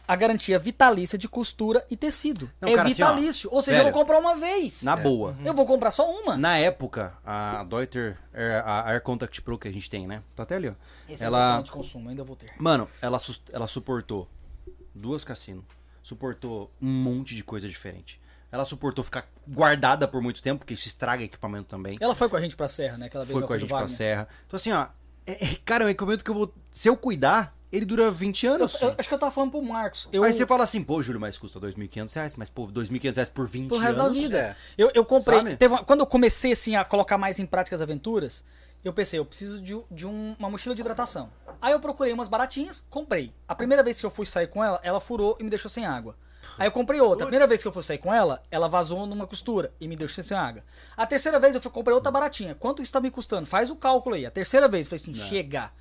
a garantia vitalícia de costura e tecido. Não, é cara, assim, ó, vitalício. Ou seja, velho, eu vou comprar uma vez. Na boa. Eu vou comprar só uma. Na época, a Deuter, Air- a Air Contact Pro que a gente tem, né? Tá até ali, ó. Esse é ela, o de consumo, ainda vou ter. mano, ela, ela suportou duas cassinos, suportou um monte de coisa diferente. Ela suportou ficar guardada por muito tempo, porque isso estraga equipamento também. Ela foi com a gente pra serra, né? Aquela vez foi com a gente pra serra. Então assim, ó, é, é, cara, é um equipamento que eu vou. Se eu cuidar, ele dura 20 Eu, anos. eu- acho que eu tava falando pro Marcos. Eu, Aí você fala assim, pô, Júlio, mas custa 2.500 reais, mas pô, 2.500 reais por 20 pro resto da anos. vida. é. Eu, eu comprei. Teve uma- quando eu comecei assim a colocar mais em prática as aventuras, eu pensei, eu preciso de, de um- uma mochila de hidratação. Aí eu procurei umas baratinhas, comprei. A primeira vez que eu fui sair com ela, ela furou e me deixou sem água. Aí eu comprei outra. A primeira vez que eu fui sair com ela, ela vazou numa costura e me deixou sem água. A terceira vez eu fui comprei outra baratinha. Quanto isso tá me custando? Faz o cálculo aí. A terceira vez, eu falei assim, chega.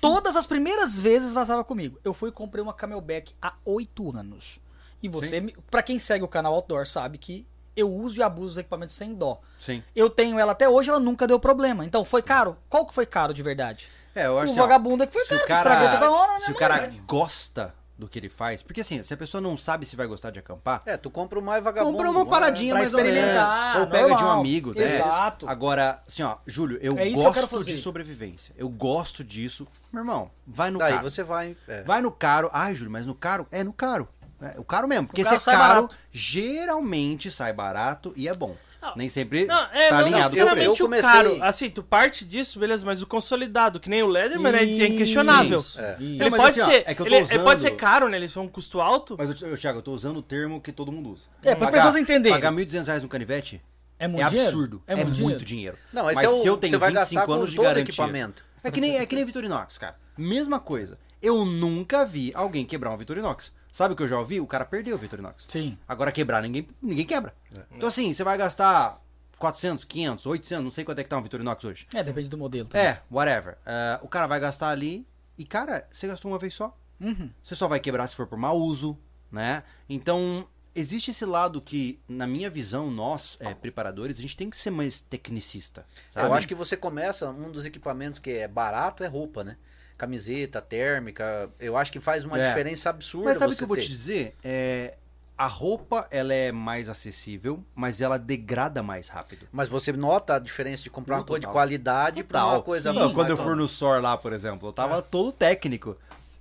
Todas as primeiras vezes vazava comigo. Eu fui e comprei uma Camelback há oito anos. E você, pra quem segue o canal Outdoor, sabe que eu uso e abuso dos equipamentos sem dó. Sim. Eu tenho ela até hoje, ela nunca deu problema. Então, foi caro? Qual que foi caro de verdade? É, eu acho o ó, vagabundo é que foi caro, o que estragou toda hora, né, Se o cara gosta do que ele faz, porque assim, se a pessoa não sabe se vai gostar de acampar, É, tu compra o mais vagabundo. compra uma vai. paradinha mais ou experimentar, Ou pega de um normal. amigo, né? Exato. Agora, assim, ó, Júlio, eu É eu gosto fazer. de sobrevivência. Eu gosto disso. Meu irmão, vai no Daí caro. você vai. é. Vai no caro. Ai, Júlio, mas no caro? É no caro. É, o caro mesmo. Porque caro se é caro, barato. geralmente sai barato e é bom. Não. Nem sempre Não, é, tá não alinhado com o preço. necessariamente Eu o comecei- caro. Assim, tu parte disso, beleza, mas o consolidado, que nem o Leatherman, é Isso, inquestionável. isso. É. Ele, Não, pode assim, ser, é que eu tô ele, pode ser caro, né? Ele foi um custo alto. Mas, eu, Thiago, eu tô usando o termo que todo mundo usa. É, para as pessoas entenderem. Pagar 1.200 reais no canivete É muito é dinheiro? absurdo. É, muito, dinheiro. Não, mas, mas é o, se eu tenho você vai 25 gastar com anos de garantia... equipamento. É que nem, é que nem Vitorinox, cara. Mesma coisa. Eu nunca vi alguém quebrar um Vitorinox. Sabe o que eu já ouvi? O cara perdeu o Vitorinox. Sim. Agora quebrar, ninguém, ninguém quebra. Então assim, você vai gastar 400, 500, 800, não sei quanto é que tá um Vitorinox hoje. É, depende do modelo. também. É, whatever. É, o cara vai gastar ali e, cara, você gastou uma vez só. Uhum. Você só vai quebrar se for por mau uso, né? Então, existe esse lado que, na minha visão, nós, é, preparadores, a gente tem que ser mais tecnicista. Sabe? Eu acho que você começa, um dos equipamentos que é barato é roupa, né? Camiseta, térmica. Eu acho que faz uma É. diferença absurda. Mas sabe o você que eu vou ter. te dizer? É, a roupa ela é mais acessível, mas ela degrada mais rápido. Mas você nota a diferença de comprar uma coisa de Total. qualidade pra uma coisa Não, mais quando eu for no SOR lá, por exemplo, eu tava todo técnico.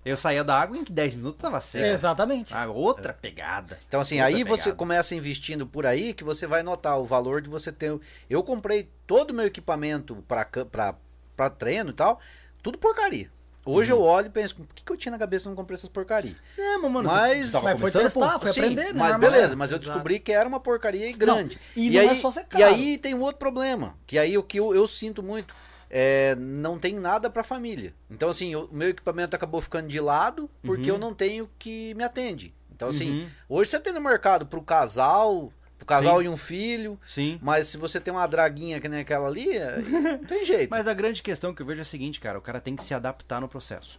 Eu saía da água e em 10 minutos tava seco. Exatamente. Ah, outra pegada. Então, assim, Outra aí você pegada. começa investindo por aí que você vai notar o valor de você ter. Eu comprei todo o meu equipamento pra treino e tal, tudo porcaria. Hoje Uhum. eu olho e penso, por que, que eu tinha na cabeça não comprei essas porcarias? É, mas, mano, Mas- você Mas foi começando, testar, pô. foi Sim, aprender, né? mas normal. beleza, mas eu Exato. descobri que era uma porcaria grande. Não, e não aí, é só ser E caro. aí tem um outro problema, que aí o que eu, eu sinto muito é não tem nada pra família. Então assim, o meu equipamento acabou ficando de lado porque Uhum. eu não tenho que me atende. Então assim, hoje você tem no mercado pro casal, casal Sim. e um filho, Sim. mas se você tem uma draguinha que nem aquela ali, é- não tem jeito. *laughs* Mas a grande questão que eu vejo é a seguinte, cara, o cara tem que se adaptar no processo.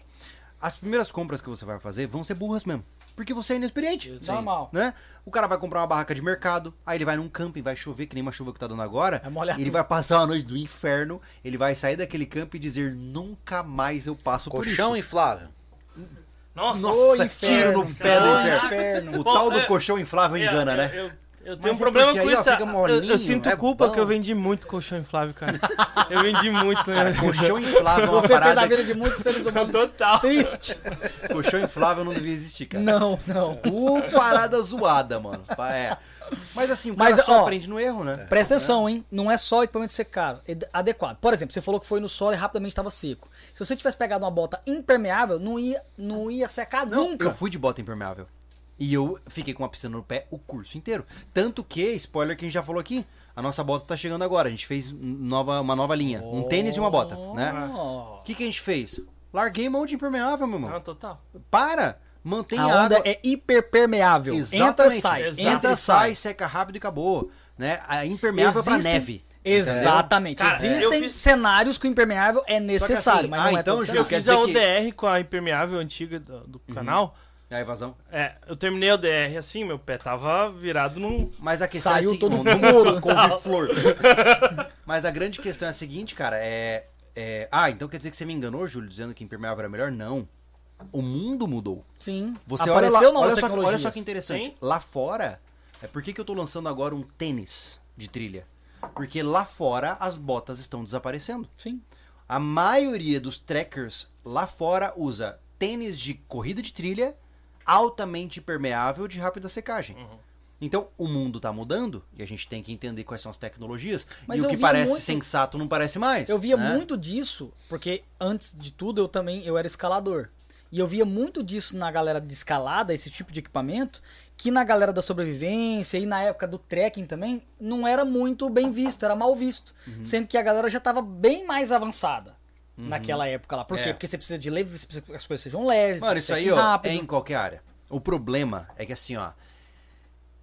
As primeiras compras que você vai fazer vão ser burras mesmo. Porque você é inexperiente. Normal. Né? O cara vai comprar uma barraca de mercado, aí ele vai num camping, vai chover, que nem uma chuva que tá dando agora. Vai molhar ele vai passar uma noite do inferno, ele vai sair daquele campo e dizer, nunca mais eu passo por Colchão isso. inflável. Nossa, Nossa, inferno, tiro no pé do inferno. Inferno. O tal do é- colchão inflável engana, né? Eu, eu Mas tenho um é problema com aí, ó, isso. fica eu, molinho, eu sinto é culpa bom. que eu vendi muito colchão inflável, cara. Eu vendi muito, né? Colchão *laughs* inflável é uma Você fez a parada. vida de muitos seres humanos Total. triste. Colchão inflável não devia existir, cara. Não, não. Uh, parada zoada, mano. É. Mas assim, o Mas, cara só ó, aprende no erro, né? Presta atenção, hein? Não é só o equipamento ser caro, é adequado. Por exemplo, você falou que foi no solo e rapidamente estava seco. Se você tivesse pegado uma bota impermeável, não ia, não ia secar Não, nunca. eu fui de bota impermeável. E eu fiquei com uma piscina no pé o curso inteiro. Tanto que, spoiler que a gente já falou aqui, a nossa bota tá chegando agora. A gente fez nova, uma nova linha. Um tênis e uma bota, né? Oh. O que, que a gente fez? Larguei mão de impermeável, meu irmão. Não, total. Para! Mantém A onda água. é hiperpermeável. Exatamente. Entra e sai. Entra Entra sai, seca rápido e acabou. Né? A impermeável é pra Existem- neve. Exatamente. Cara, eu Existem fiz- cenários que o impermeável é necessário, assim, mas ah, não é então, todo Eu cenário. quer fiz dizer a que- ODR com a impermeável antiga do, do canal. A evasão. É, eu terminei a ODR assim, meu pé tava virado num. Mas a questão Saiu é a todo seguinte, couro. *laughs* couve-flor. *laughs* Mas a grande questão é a seguinte, cara, é, é- Ah, então quer dizer que você me enganou, Júlio, dizendo que impermeável era melhor? Não. O mundo mudou. Sim. Você Apareceu olha lá, olha só, que- olha só que interessante. Sim. Lá fora, é por que, que eu tô lançando agora um tênis de trilha? Porque lá fora as botas estão desaparecendo. Sim. A maioria dos trekkers lá fora usa tênis de corrida de trilha altamente permeável de rápida secagem. Uhum. Então, o mundo tá mudando e a gente tem que entender quais são as tecnologias. Mas e o que parece muito- sensato não parece mais. Eu via né? muito disso, porque antes de tudo eu também eu era escalador. E eu via muito disso na galera de escalada, esse tipo de equipamento, que na galera da sobrevivência e na época do trekking também, não era muito bem visto, era mal visto. Uhum. Sendo que a galera já estava bem mais avançada naquela época lá. Por quê? É. Porque você precisa de leve, você precisa que as coisas sejam leves, Mano, isso aí, ó, é em qualquer área. O problema é que assim, ó,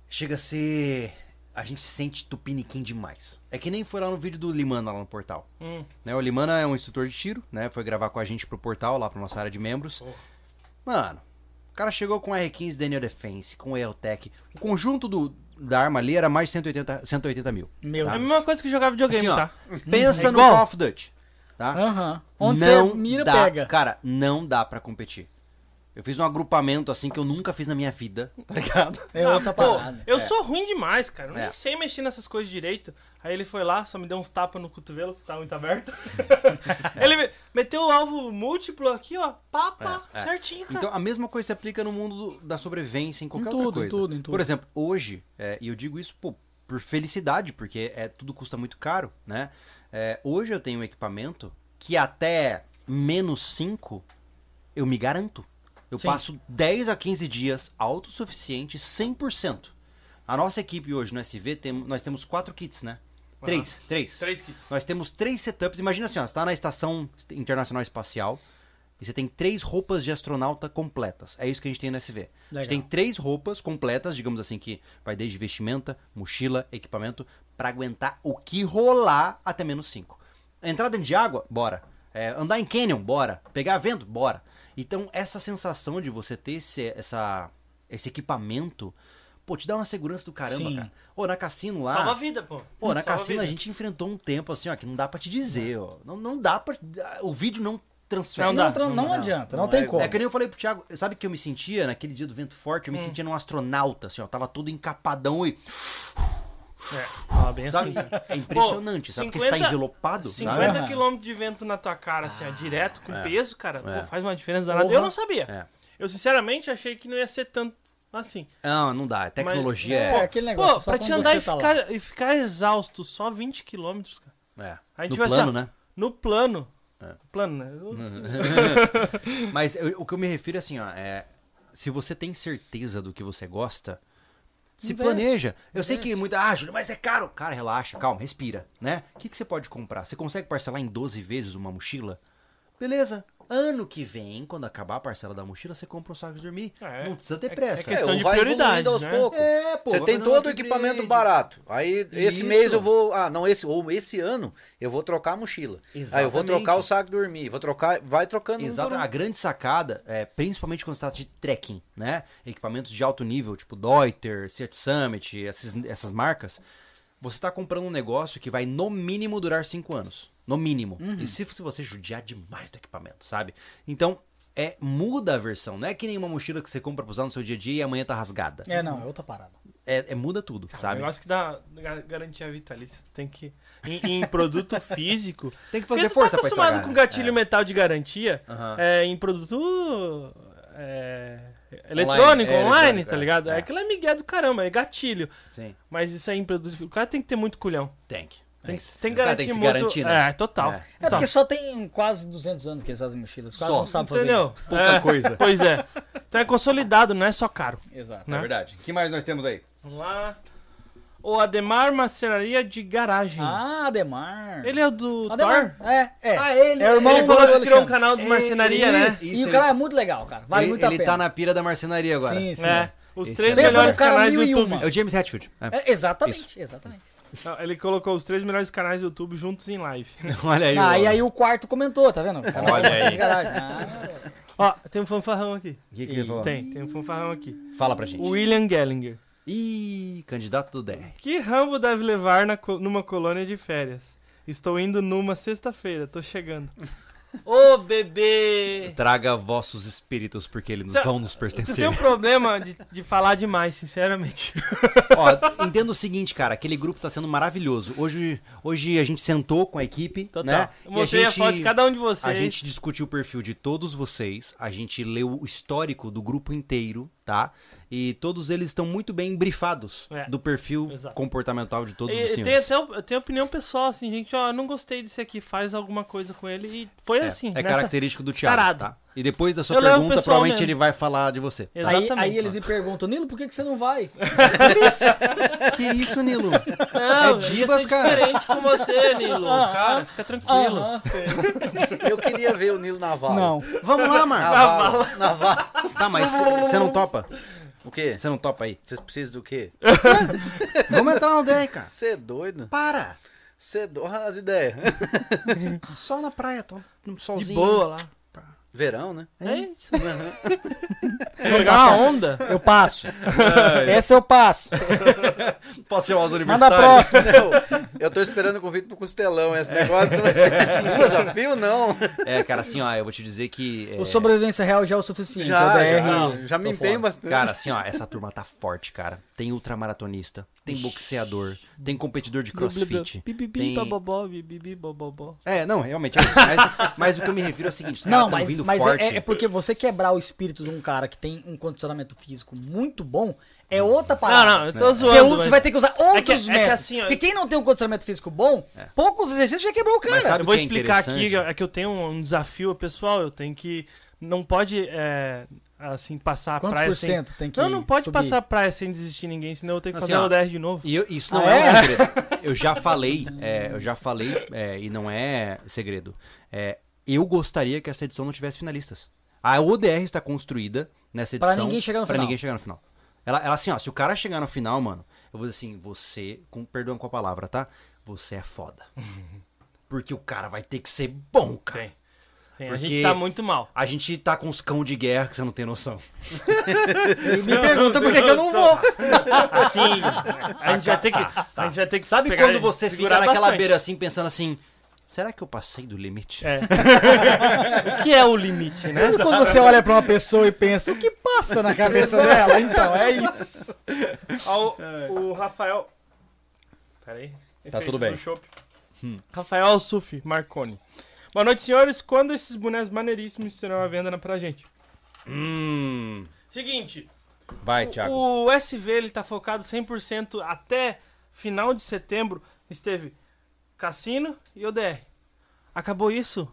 chega a ser. A gente se sente tupiniquim demais. É que nem foi lá no vídeo do Limana lá no portal. Hum. Né, o Limana é um instrutor de tiro, né? Foi gravar com a gente pro portal, lá pra nossa área de membros. Mano, o cara chegou com R15 Daniel Defense, com EOTech. O conjunto do, da arma ali era mais de 180, 180 mil. Meu É a mesma coisa que jogar videogame, Assim, ó, tá? pensa É no. Call of Duty, tá? Aham. Onde não você mira, dá, pega. Cara, não dá pra competir. Eu fiz um agrupamento assim que eu nunca fiz na minha vida, *laughs* tá ligado? É outra Pô, parada. eu sou ruim demais, cara. Eu É. nem sei mexer nessas coisas direito. Aí ele foi lá, só me deu uns tapas no cotovelo, que tava muito aberto. *laughs* ele me- meteu o alvo múltiplo aqui, ó. Pá, É, é. certinho, cara. Então a mesma coisa se aplica no mundo do- da sobrevivência, em qualquer Em outra tudo, em coisa. tudo, em tudo. Por exemplo, hoje, é, e eu digo isso pô, por felicidade, porque é, tudo custa muito caro, né? É, hoje eu tenho um equipamento que até menos 5 eu me garanto. Eu Sim. passo 10 a 15 dias autossuficiente 100%. A nossa equipe hoje no SV, tem, nós temos quatro kits, né? Três, três. Três kits. Nós temos três setups. Imagina assim, ó, você tá na Estação Internacional Espacial e você tem três roupas de astronauta completas. É isso que a gente tem no SV. A gente Legal. tem três roupas completas, digamos assim, que vai desde vestimenta, mochila, equipamento, pra aguentar o que rolar até menos 5. Entrar dentro de água? Bora. É, andar em canyon? Bora. Pegar vento? Bora. Então, essa sensação de você ter esse, essa, esse equipamento, pô, te dá uma segurança do caramba, Sim. cara. Ô, na cassino lá. Salva a vida, pô. Pô, na Salva cassina a vida. gente enfrentou um tempo assim, ó, que não dá pra te dizer, ó. Não, não dá pra. O vídeo não transfere. Não Não, dá, tra- não, não, adianta, não, não tem é- como. É que nem eu falei pro Thiago, sabe que eu me sentia naquele dia do vento forte? Eu me sentia num astronauta, assim, ó. Tava todo encapadão e. É, fala bem Sabe? assim. É impressionante, sabe? Porque você tá 50 envelopado, sabe? 50 Aham. km de vento na tua cara, assim, ó, direto, com é. peso, cara, É. pô, faz uma diferença danada. Eu não sabia. É. Eu, sinceramente, achei que não ia ser tanto assim. Não, não dá. Tecnologia É, é. aquele negócio. Pô, só pra te andar você e tá ficar, e ficar exausto só 20 km, cara. é. Aí, no tipo assim, plano, ó, né? No plano. É. Plano, né? *laughs* *laughs* Mas eu- o que eu me refiro é assim, ó, é. Se você tem certeza do que você gosta, se Investe, planeja. Eu sei que muita. Ah, Júlio, mas é caro. Cara, relaxa, calma, respira, né? O que, que você pode comprar? Você consegue parcelar em 12 vezes uma mochila? Beleza. Ano que vem, quando acabar a parcela da mochila, você compra um saco de dormir. É. Não precisa ter É- pressa. é questão ou de aos né? poucos. É, pô, Você tem um todo o equipamento barato. Aí, esse Isso. mês eu vou. Ah, não, esse, ou esse ano eu vou trocar a mochila. Aí eu vou Exatamente. trocar o saco de dormir. Vou trocar. Vai trocando. um Exato. por um. A grande sacada, é, principalmente quando se trata de trekking, né? Equipamentos de alto nível, tipo Deuter, Search Summit, esses- essas marcas. Você está comprando um negócio que vai no mínimo durar 5 anos. No mínimo. Uhum. E se, se você judiar demais do equipamento, sabe? Então, é, muda a versão. Não é que nem uma mochila que você compra pra usar no seu dia a dia e amanhã tá rasgada. É, não, é outra parada. É, é- muda tudo, O sabe? negócio que dá ga- garantia vitalícia, tem que. Em, em produto *laughs* físico. Tem que fazer tu força tá pra acostumado estragar. com gatilho É. metal de garantia. Aham. É, em produto. é, eletrônico, é, online, tá é. ligado? É. Aquilo é migué do caramba, é gatilho. Sim, Mas isso aí em produto. O cara tem que ter muito culhão. tem que. Tem, É. que, tem que O cara garantir tem que se muito. garantir, né? É, total. É. É porque só tem quase 200 anos que eles fazem mochilas. Quase Só. não sabem fazer. Entendeu? Pouca É, coisa. *laughs* Pois é. Então é consolidado, não é só caro. Exato. Né? É verdade. O que mais nós temos aí? Vamos lá. O Ademar Marcenaria de Garagem. Ah, Ademar. Ele é o do Ademar. Thor? É, é. Ah, ele- é o irmão Ele do falou que criou um canal de marcenaria, Ele- né? isso, E isso, o cara ele- é muito legal, cara. Vale ele muito a ele pena. tá na pira da marcenaria agora. Sim, sim. É. Os Esse três é- melhores canais do YouTube. É o James Hetfield. É. É, exatamente, exatamente. Ele colocou os três melhores canais do YouTube juntos em live. *laughs* Olha aí. Ah, e aí o quarto comentou, tá vendo? Canal Olha aí. Ah, Ó, tem um fanfarrão aqui. O que, que ele falou? Tem, tem um fanfarrão aqui. Fala pra gente. William Gellinger. Ih, candidato do DR. Que Rambo deve levar na numa colônia de férias? Estou indo numa sexta-feira, tô chegando. Ô, bebê! Traga vossos espíritos, porque eles Cê- vão nos Você tem pertencer. um problema de, de falar demais, sinceramente. Ó, entenda o seguinte, cara, aquele grupo tá sendo maravilhoso. Hoje, hoje a gente sentou com a equipe, Total. né? Eu mostrei a, foto de cada um de vocês. A gente discutiu o perfil de todos vocês, a gente leu o histórico do grupo inteiro, tá? E todos eles estão muito bem brifados É, do perfil exato. comportamental de todos E- os e tem senhores. até, eu tenho opinião pessoal, assim, gente, ó, eu não gostei desse aqui, faz alguma coisa com ele. E foi É, assim. é nessa- característico do Thiago, tá? E depois da sua Eu pergunta, provavelmente mesmo. ele vai falar de você. Aí, Exatamente. aí eles me perguntam, Nilo, por que, que você não vai? *laughs* Que isso, Nilo? Não, É eu ia divas, ser cara. diferente com você, Nilo. Cara, fica tranquilo. Sei. Eu queria ver o Nilo Naval. Não. Vamos lá, Na Marco. vala. Na vala. Tá, mas você não topa? O quê? Você não topa aí? Vocês precisam do quê? *laughs* *laughs* Vamos entrar no DR, cara. Você é doido? Para! Você é doido? As ideias. *laughs* Só na praia, tô no De boa lá. Verão, né? É isso. Jogar uma onda. Eu passo. *laughs* Essa eu passo. *laughs* Posso chamar os Manda a universitários? próxima. *laughs* Eu, eu tô esperando o convite pro costelão. Esse negócio. Desafio, não. É, cara, assim, ó, eu vou te dizer que. é, O sobrevivência real já é o suficiente. Já, o DR, já, já me empenho bastante. Cara, assim, ó, essa turma tá forte, cara. Tem ultramaratonista, tem boxeador, tem competidor de crossfit. Bibibi, Tem... babobó, bibibi. É, não, realmente é isso. Mas, mas o que eu me refiro é o seguinte: os caras Não, tão mas, vindo mas forte. é, é porque você quebrar o espírito de um cara que tem um condicionamento físico muito bom é outra parada. Não, não, eu tô Você, zoando. usa- você vai ter que usar outros É que- é que métodos. assim, Porque quem não tem um condicionamento físico bom, poucos exercícios já quebrou o cara. Mas sabe Eu vou é explicar aqui é que eu tenho um desafio pessoal, eu tenho que. Não pode, é, assim, passar a Quantos praia por sem. cento tem que Não, não pode subir? passar a praia sem desistir ninguém, senão eu tenho que Assim, fazer ó, o 10 de novo. E eu- isso não Ah, é? é? um segredo. Eu já *laughs* falei, é, eu já falei, é, e não é segredo. É, eu gostaria que essa edição não tivesse finalistas. A ODR está construída nessa Pra edição. ninguém chegar no pra final. ninguém chegar no final. Ela, ela assim, ó, se o cara chegar no final, mano, eu vou dizer assim, você, com perdão com a palavra, tá? Você é foda. *laughs* Porque o cara vai ter que ser bom, cara. Tem. Tem, A gente tá muito mal. A gente tá com os cão de guerra que você não tem noção. *laughs* E me pergunta por que, eu não vou. Assim, a gente vai ter que. A gente vai ter que Sabe quando você fica naquela bastante. beira assim, pensando assim, será que eu passei do limite? É. *laughs* o que é o limite, né? Sabe quando você olha pra uma pessoa e pensa, o que passa na cabeça dela? Então, é isso. Ó, o, o Rafael. Peraí. Tá tudo bem. chopp. Rafael Sufi Marconi. Boa noite, senhores. Quando esses bonés maneiríssimos serão à venda pra gente? Hum. Seguinte, Vai, Thiago. o, o SV ele tá focado 100% até final de setembro. Esteve Cassino e ODR. Acabou isso.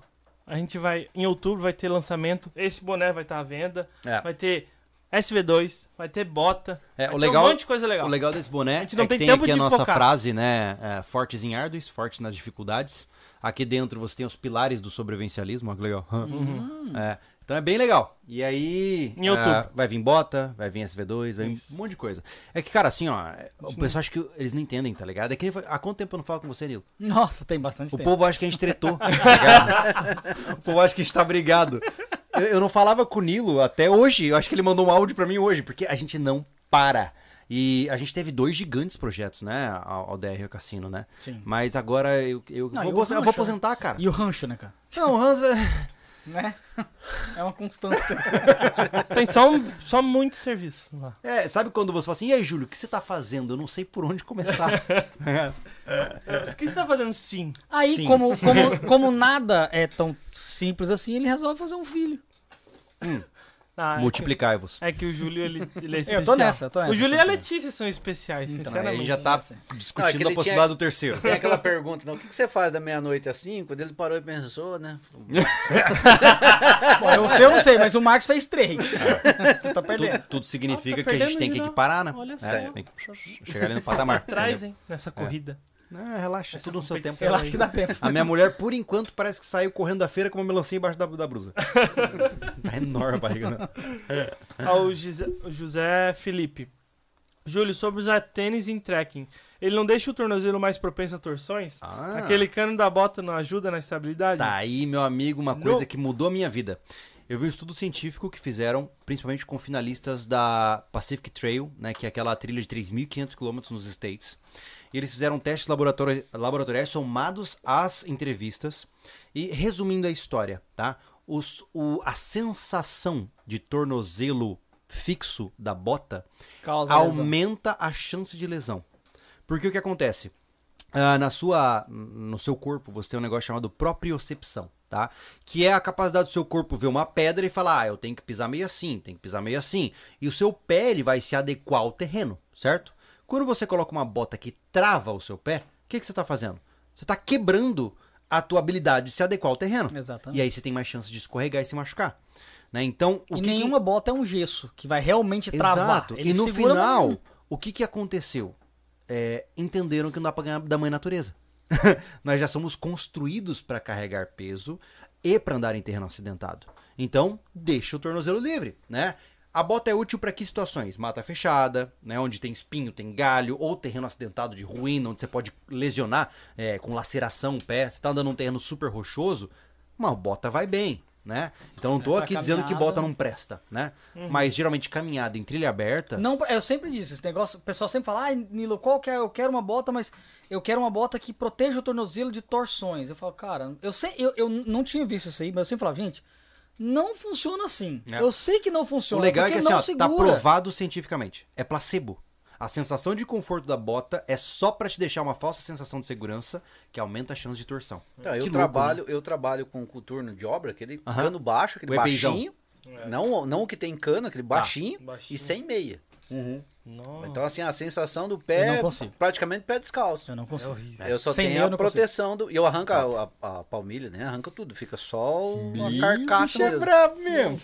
A gente vai, em outubro, vai ter lançamento. Esse boné vai estar à venda. É. Vai ter SV2, vai ter bota. É, vai o ter legal- um monte de coisa legal. O legal desse boné A gente não é que tem tem tempo aqui a nossa focar. frase, né? é, fortes em árduos, fortes nas dificuldades. Aqui dentro você tem os pilares do sobrevivencialismo, ó que legal. *laughs* É, então é bem legal. E aí. Em outubro. é, vai vir bota, vai vir SV2, vai vir um monte de coisa. É que, cara, assim, ó. O pessoal acha que eles não entendem, tá ligado? É que há quanto tempo eu não falo com você, Nilo? Nossa, tem bastante O tempo. povo acha que a gente tretou, tá ligado? o povo acha que a gente tá brigado. Eu, eu não falava com o Nilo até hoje. Eu acho que ele mandou um áudio pra mim hoje, porque a gente não para. E a gente teve dois gigantes projetos, né? Ao, ao DR e ao Cassino, né? Sim. Mas agora eu, eu, Não, vou, o eu vou rancho, aposentar, cara. E o rancho, né, cara? Não, o Hans é... Né? É uma constância. *laughs* Tem só, um- só muito serviço lá. é, Sabe quando você fala assim, e aí, Júlio, o que você tá fazendo? Eu não sei por onde começar. *laughs* O que você tá fazendo sim? Aí, Sim. como, como, *laughs* como nada é tão simples assim, ele resolve fazer um filho. Ah, é que- Multiplicai-vos. É que o Júlio, ele, ele é *laughs* Eu especial. tô nessa, eu tô nessa, O Júlio e a. Letícia são especiais, Aí sinceramente. a gente já tá. Não, é discutindo ele a tinha- possibilidade do terceiro. Tem aquela pergunta, não, o que, que você faz da meia-noite às cinco? Quando ele parou e pensou, né? *laughs* Bom, eu, sei, eu não sei, mas o Marcos fez três. Você tá perdendo. Tudo, tudo significa Ah, tá que a gente tem que equiparar, né? Olha só. É, tem que chegar ali no patamar. Traz, hein, nessa corrida. Não, relaxa, tudo no seu tempo. acho que dá tempo. A minha mulher, por enquanto, parece que saiu correndo da feira com uma melancia embaixo da, da blusa. *laughs* tá enorme a barriga, né? Ao Ah, José, o José Felipe. Júlio, sobre usar tênis em trekking, ele não deixa o tornozelo mais propenso a torções? Ah. Aquele cano da bota não ajuda na estabilidade? Tá aí, meu amigo, uma coisa Não. que mudou a minha vida. Eu vi um estudo científico que fizeram, principalmente com finalistas da Pacific Trail, né, que é aquela trilha de 3.500 km nos States. E eles fizeram testes laboratori laboratoriais somados às entrevistas. E resumindo a história, tá? Os, o, a sensação de tornozelo fixo da bota Causa lesão. aumenta a chance de lesão. Porque o que acontece? Ah, na sua, no seu corpo você tem um negócio chamado propriocepção, tá? Que é a capacidade do seu corpo ver uma pedra e falar, ah, eu tenho que pisar meio assim, tenho que pisar meio assim. E o seu pé ele vai se adequar ao terreno, certo? Quando você coloca uma bota que trava o seu pé, o que, que você está fazendo? Você está quebrando a tua habilidade de se adequar ao terreno. Exatamente. E aí você tem mais chance de escorregar e se machucar. Né? Então, o E que que- nenhuma bota é um gesso, que vai realmente travar. Exato. Ele e no final, no- o que, que aconteceu? É, entenderam que não dá pra ganhar da mãe natureza. *laughs* Nós já somos construídos para carregar peso e para andar em terreno acidentado. Então, deixa o tornozelo livre, né? A bota é útil para que situações? Mata fechada, né? Onde tem espinho, tem galho, ou terreno acidentado de ruína, onde você pode lesionar é, com laceração o pé. Você tá andando num terreno super rochoso, uma bota vai bem, né? Então não tô aqui dizendo que bota não presta, né? Mas geralmente caminhada em trilha aberta. Não, eu sempre disse, esse negócio, o pessoal sempre fala, ai, Nilo, qual que é? Eu quero uma bota, mas eu quero uma bota que proteja o tornozelo de torções. Eu falo, cara, eu sei, eu, eu não tinha visto isso aí, mas eu sempre falava, gente, não funciona assim. É. Eu sei que não O funciona, legal é que assim, não ó, tá provado cientificamente. É placebo. A sensação de conforto da bota é só pra te deixar uma falsa sensação de segurança que aumenta a chance de torção. Então, Que eu, louco, trabalho, eu trabalho com coturno de obra, aquele Aham. cano baixo, aquele O baixinho. Não, não o que tem cano, aquele baixinho, baixinho. e sem meia. Nossa. Então, assim, a sensação do Eu pé não é consigo. praticamente pé descalço. Eu não consigo. Eu só Sem tenho eu a não consigo. proteção do. E eu arranco a, a, a palmilha, né? Arranca tudo. Fica só uma carcaça é mesmo. brabo mesmo.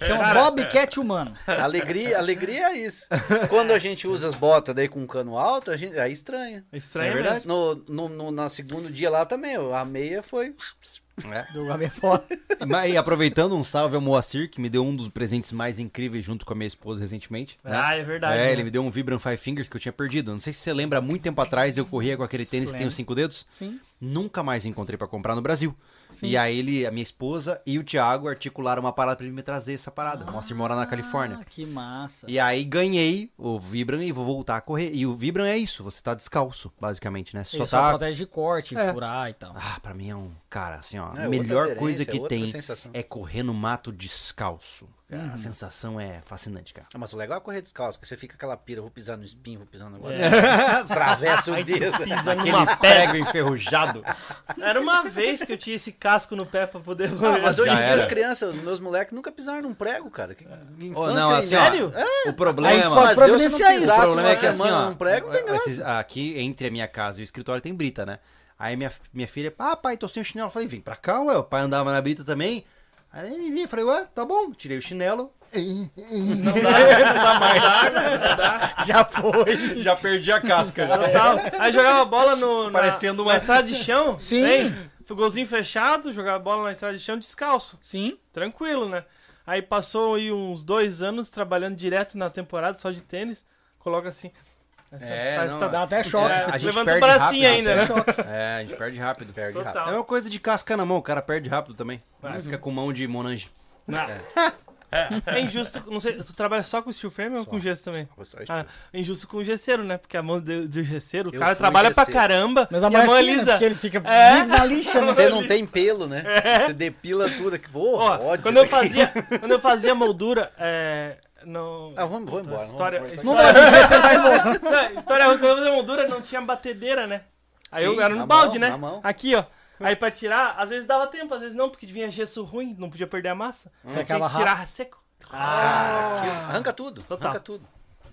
Chama Bobcat humano. *laughs* Alegria, alegria é isso. Quando a gente usa as botas daí com cano alto, a gente, aí estranha. É estranho É verdade? No, no, no na segundo dia lá também, a meia foi. É. *laughs* Do Gabriel fora. Mas, e aproveitando um salve ao Moacir, que me deu um dos presentes mais incríveis junto com a minha esposa recentemente. né? Ah, é verdade. É, né? ele me deu um Vibram Five Fingers que eu tinha perdido. Não sei se você lembra, há muito tempo atrás eu corria com aquele tênis que tem os cinco dedos. Sim. Nunca mais encontrei pra comprar no Brasil. E aí ele, a minha esposa e o Thiago articularam uma parada pra ele me trazer essa parada. O Moacir mora na Califórnia. Ah, que massa. E aí ganhei o Vibram e vou voltar a correr. E o Vibram é isso, você tá descalço, basicamente, né? Você Ele só só tá. protege de corte, É. furar e tal. Ah, pra mim é um. Cara, assim, ó. É, a melhor coisa que tem sensação. é correr no mato descalço. Cara, Uhum. A sensação é fascinante, cara. Ah, Mas o legal é correr descalço, que você fica aquela pira, vou pisar no espinho, vou pisar no negócio. É. *laughs* Atravessa o dedo. Aquele prego enferrujado. Era uma vez que eu tinha esse casco no pé pra poder Ah, correr. mas hoje em dia as crianças, os meus moleques nunca pisaram num prego, cara. Que infância Ô, não, assim, ó, sério? o problema, Aí mano, pode Mas eu, se não providenciar isso. O problema uma é que assim, ó, num prego, não tem graça. esses- aqui entre a minha casa e o escritório tem brita, né? Aí minha, minha filha, ah, pai, tô sem o chinelo. Eu falei, vem pra cá, ué. O pai andava na brita também. Aí ele me vi, falei, ué, tá bom. Tirei o chinelo. Não dá, *laughs* não dá mais. Já foi. Já perdi a casca. já. Total. Aí jogava bola no, na, Parecendo uma- na estrada de chão. Sim. Hein? Golzinho fechado, jogava bola na estrada de chão descalço. Sim. Tranquilo, né? Aí passou aí uns dois anos trabalhando direto na temporada só de tênis. Coloca assim. Essa- É, parece não, tá- Dá até choque. É, A gente levanta perde bracinho rápido, ainda, né? É, a gente perde rápido. Perde Total. rápido. É uma coisa de casca na mão, o cara perde rápido também. Fica com mão de monange. É injusto, não sei, tu trabalha só com steel frame ou com gesso também? Gostou, Ah, é injusto com o gesseiro, né? Porque a mão do, do gesseiro, o cara trabalha pra gesseiro. caramba Mas a e mão a mão é é lisa. porque ele fica É. na lixa, né? Você não tem pelo, né? Você depila tudo aqui. Ô, Ó, ódio. quando eu fazia, *laughs* quando eu fazia moldura, no... Ah, vamos, vamos embora. História, vamos Não história, vai embora. *laughs* Não, história ruim, quando eu moldura não tinha batedeira, né? Aí eu Sim, era no balde, mão, né? na mão. Aqui, ó. Aí pra tirar, às vezes dava tempo, às vezes não, porque vinha gesso ruim, não podia perder a massa. Você tinha que tirar seco. Aqui, arranca tudo. Total. Arranca tudo.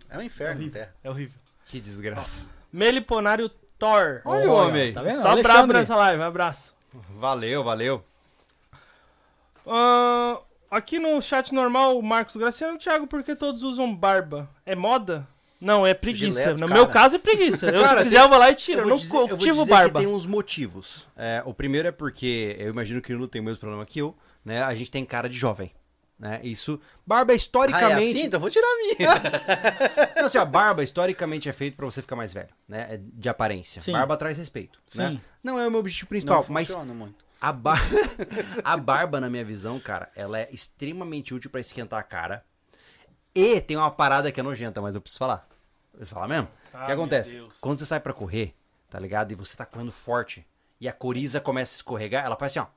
É um inferno terra. É horrível. Que desgraça. Meliponário Thor. Olha o homem aí. Tá vendo? Só brabo Alexandre. nessa live, abraço. Valeu, valeu. Ah, aqui no chat normal, o Marcos Graciano, Thiago, por que todos usam barba? É moda? Não, é preguiça. Gillette, no cara. meu caso é preguiça. Eu, Cara, se quiser, tem- eu vou lá e tiro. Eu, vou não dizer- eu vou cultivo dizer barba. Que tem uns motivos. É, o primeiro é porque eu imagino que o Nuno tem o mesmo problema que eu, né? A gente tem cara de jovem. Né? Isso. Barba Ah, é historicamente. assim? Então eu vou tirar a minha. *laughs* Não, assim, a barba historicamente é feito pra você ficar mais velho, né? É De aparência. Sim. Barba traz respeito. Né? Sim. Não é o meu objetivo principal, Não mas funciona muito. A, bar... *laughs* a barba, na minha visão, cara, ela é extremamente útil pra esquentar a cara. E tem uma parada que é nojenta, mas eu preciso falar. Eu preciso falar mesmo? o Ah, que acontece? Quando você sai pra correr, tá ligado? E você tá correndo forte. E a coriza começa a escorregar, ela faz assim, ó.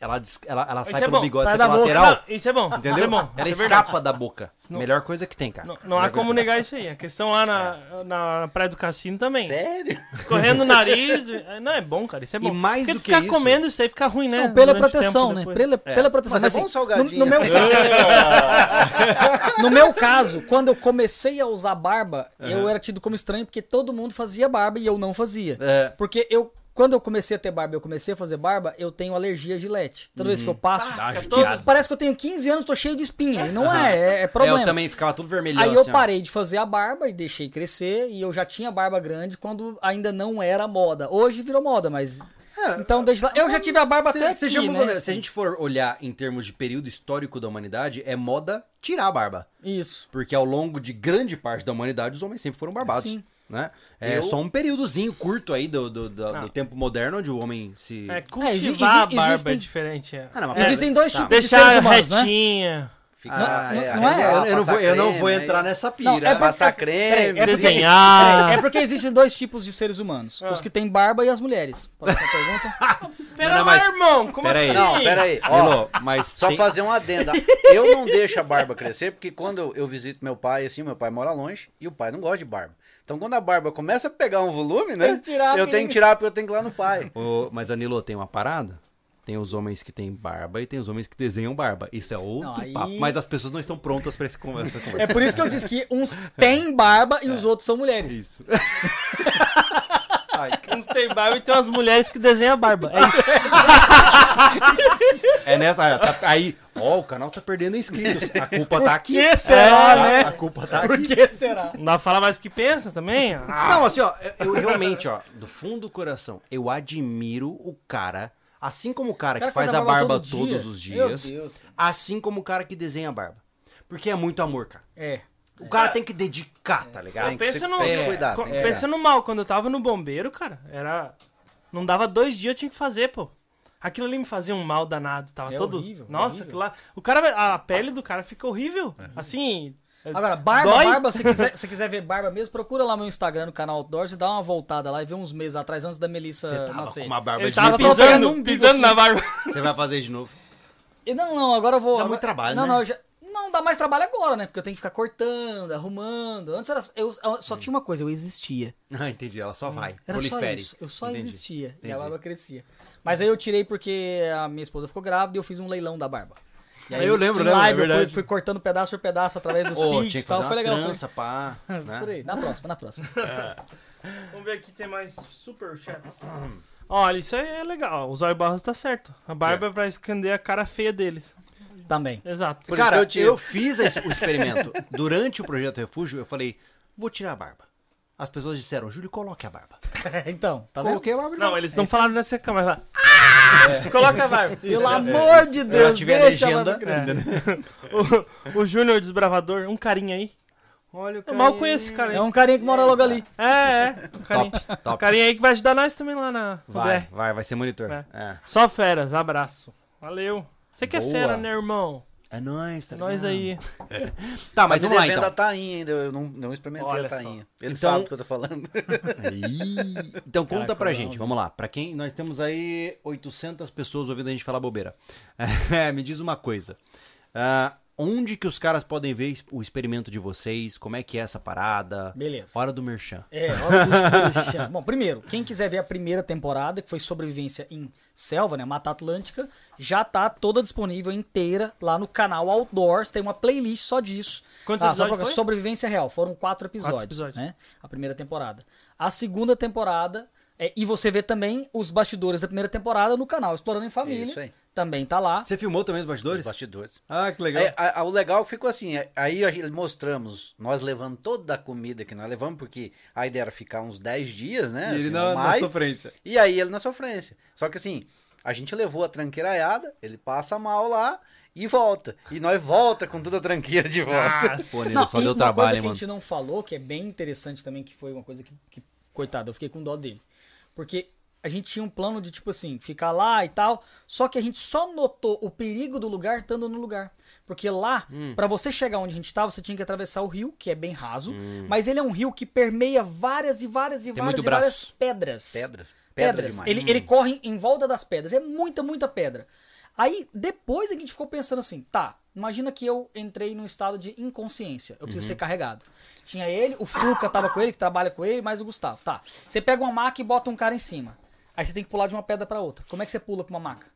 Ela, ela, ela sai é pelo bom, bigode, sai sai da pela boca. lateral. Não, isso é bom. Entendeu? Isso é bom. Ela isso é escapa da boca. Não- Melhor coisa que tem, cara. Não, não há como negar isso aí. A questão lá na, na praia do cassino também. Sério? Escorrendo o nariz. é, Não, é bom, cara. Isso é bom. E mais Porque do que ficar isso- comendo isso aí fica ruim, né? Não, pela proteção, né? Pela, pela proteção. Mas é bom assim, salgadinho. No, no meu, *laughs* no meu caso, quando eu comecei a usar barba, eu era tido como estranho porque todo mundo fazia barba e eu não fazia. É. Porque eu, quando eu comecei a ter barba, eu comecei a fazer barba, eu tenho alergia a gilete. Toda vez que eu passo, todo- judiada. parece que eu tenho 15 anos, tô cheio de espinha. E não é, é, é problema. É, eu também ficava tudo vermelhão. Aí eu assim, ó. parei de fazer a barba e deixei crescer. E eu já tinha barba grande quando ainda não era moda. Hoje virou moda, mas. então, desde lá. Eu já tive a barba até Se, aqui, né? se a gente for olhar em termos de período histórico da humanidade, é moda tirar a barba. Isso. Porque ao longo de grande parte da humanidade, os homens sempre foram barbados. Sim. Né? É Eu- só um períodozinho curto aí do, do, do- Ah. do tempo moderno onde o homem se. É, exi- cultivar a exi- barba existem- é diferente. É. Ah, não, mas- Existem dois Tá. tipos de seres humanos, né? retinha. Fica, Ah, não- é, não é? eu, eu não vou, eu não creme, vou aí- entrar nessa pira. Não, é por- Passar é- creme. é porque- Desenhar. É porque existem dois tipos de seres humanos: Ah. os que têm barba e as mulheres. Pode ser uma pergunta? *laughs* Pera Não, lá, irmão. Como pera aí. assim? Não, pera aí. Ó, Milo, mas Só tem- fazer um adendo. Eu não deixo a barba crescer, porque quando eu, eu visito meu pai, assim, meu pai mora longe, e o pai não gosta de barba. Então quando a barba começa a pegar um volume, né? Tem que tirar, eu tenho que tirar porque eu tenho que ir lá no pai. *laughs* Ô, mas Anilo, tem uma parada? Tem os homens que têm barba e tem os homens que desenham barba. Isso é outro Não, aí- papo. Mas as pessoas não estão prontas pra esse conversa. essa É por isso que eu disse que uns têm barba e os outros são mulheres. Isso. *laughs* Uns tem barba e tem umas mulheres que desenham a barba. É isso. É nessa. tá- aí, ó, o canal tá perdendo inscritos. A culpa tá aqui. que será, É, né? A culpa tá Por aqui. que será? Não dá pra falar mais o que pensa também? Ah, Não, assim, ó, eu eu realmente, ó, do fundo do coração, eu admiro o cara, assim como o cara, O cara que faz faz a a barba todo dia. todos os Meu dias, Deus. assim como o cara que desenha a barba. Porque é muito amor, cara. É. O cara tem que dedicar, tá ligado? Tem que pensa no, cuidar, co- tem que pensa no mal. Quando eu tava no bombeiro, cara, era. Não dava dois dias, eu tinha que fazer, pô. Aquilo ali me fazia um mal danado. Tava É todo. horrível, Nossa, horrível. aquilo lá. O cara, a pele do cara fica horrível. Assim. Agora, barba, Dói? barba, se quiser, *laughs* se quiser ver barba mesmo, procura lá meu Instagram no canal Outdoors e dá uma voltada lá e vê uns meses atrás, antes da Melissa Você tava nascer. com uma barba Ele de tava pegando pisando, um pisando assim. na barba. *laughs* Você vai fazer de novo. E não, não, agora eu vou. Dá agora- muito trabalho, não, né? Não, eu já- não, dá mais trabalho agora, né? Porque eu tenho que ficar cortando, arrumando. Antes era. Eu, eu só tinha uma coisa, eu existia. Ah, entendi. Ela só vai. Era só Prolifere. isso. Eu só Entendi. existia. E Entendi. a barba crescia. Mas aí eu tirei porque a minha esposa ficou grávida e eu fiz um leilão da barba. E Ah, eu lembro, em né? É live eu fui, fui cortando pedaço por pedaço através dos Ô, Pix e tal. Foi legal. foi- trança, pá. *laughs* Por né? aí, na próxima, na próxima. *laughs* Vamos ver aqui, tem mais super chats. Olha, isso aí é legal. O Zóio Barros tá certo. A barba é pra esconder a cara feia deles. Também. Exato. Por Cara, eu eu, tiro. fiz esse- o experimento. Durante o Projeto Refúgio, eu falei, vou tirar a barba. As pessoas disseram, Júlio, coloque a barba. *laughs* então, tá vendo? Coloquei a barba. Não, eles estão falando nessa câmera. Ah! Coloca a barba. Pelo amor de Deus, Ela tiver deixa a legenda. crescer. *laughs* O, o Júnior Desbravador, um carinha aí. Olha o Eu mal conheço esse cara aí. É um carinha que mora logo ali. É, é. Um carinha, Top, top. carinha aí que vai ajudar nós também lá na Vai, vai, vai ser monitor. É. É, Só feras, abraço. Valeu. Você que é Boa. fera, né, irmão? é nóis, tá É nós aí. *laughs* Tá, mas Tá vamos lá devendo então. a tainha ainda, eu não, não experimentei Olha a tainha. Ele Então- sabe o que eu tô falando. *laughs* Ih, Então conta pra Caraca, gente, não. vamos lá. Pra quem nós temos aí 800 pessoas ouvindo a gente falar bobeira. *laughs* É, me diz uma coisa. Ah, onde que os caras podem ver o experimento de vocês? Como é que é essa parada? Beleza. Hora do merchan. É, hora do merchan. Bom, primeiro, quem quiser ver a primeira temporada, que foi sobrevivência em selva, né, Mata Atlântica, já tá toda disponível inteira lá no canal Outdoors, tem uma playlist só disso. Quantos Ah, só episódios pra- foi? Sobrevivência real, foram quatro episódios, episódios. né? A primeira temporada. A segunda temporada, é, e você vê também os bastidores da primeira temporada no canal Explorando em Família. Isso aí. Também tá lá. Você filmou também os Os bastidores? bastidores. Ah, que legal. É, a- a- o legal ficou assim, é, aí a gente mostramos, nós levando toda a comida que nós levamos, porque a ideia era ficar uns 10 dias, né? E ele assim, na- ou na mais. sofrência. E aí ele na sofrência. Só que assim, a gente levou a tranqueiraiada, ele passa mal lá e volta. E nós volta com toda a tranqueira de volta. *laughs* Pô, Nilo, Não, só e deu uma trabalho, coisa hein, que a mano. gente não falou, que é bem interessante também, que foi uma coisa que, que coitado, eu fiquei com dó dele. Porque a gente tinha um plano de, tipo assim, ficar lá e tal, só que a gente só notou o perigo do lugar estando no lugar. Porque lá, Hum. pra você chegar onde a gente tava, você tinha que atravessar o rio, que é bem raso, Hum. mas ele é um rio que permeia várias e várias e Tem várias e várias braço. pedras. Pedra. Pedra Pedras. demais. Ele, ele corre em volta das pedras. É muita, muita pedra. Aí, depois a gente ficou pensando assim, tá, imagina que eu entrei num estado de inconsciência. Eu preciso ser carregado. Tinha ele, o Fuca tava com ele, que trabalha com ele, mais o Gustavo. Tá. Você pega uma maca e bota um cara em cima. Aí você tem que pular de uma pedra pra outra. Como é que você pula com uma maca?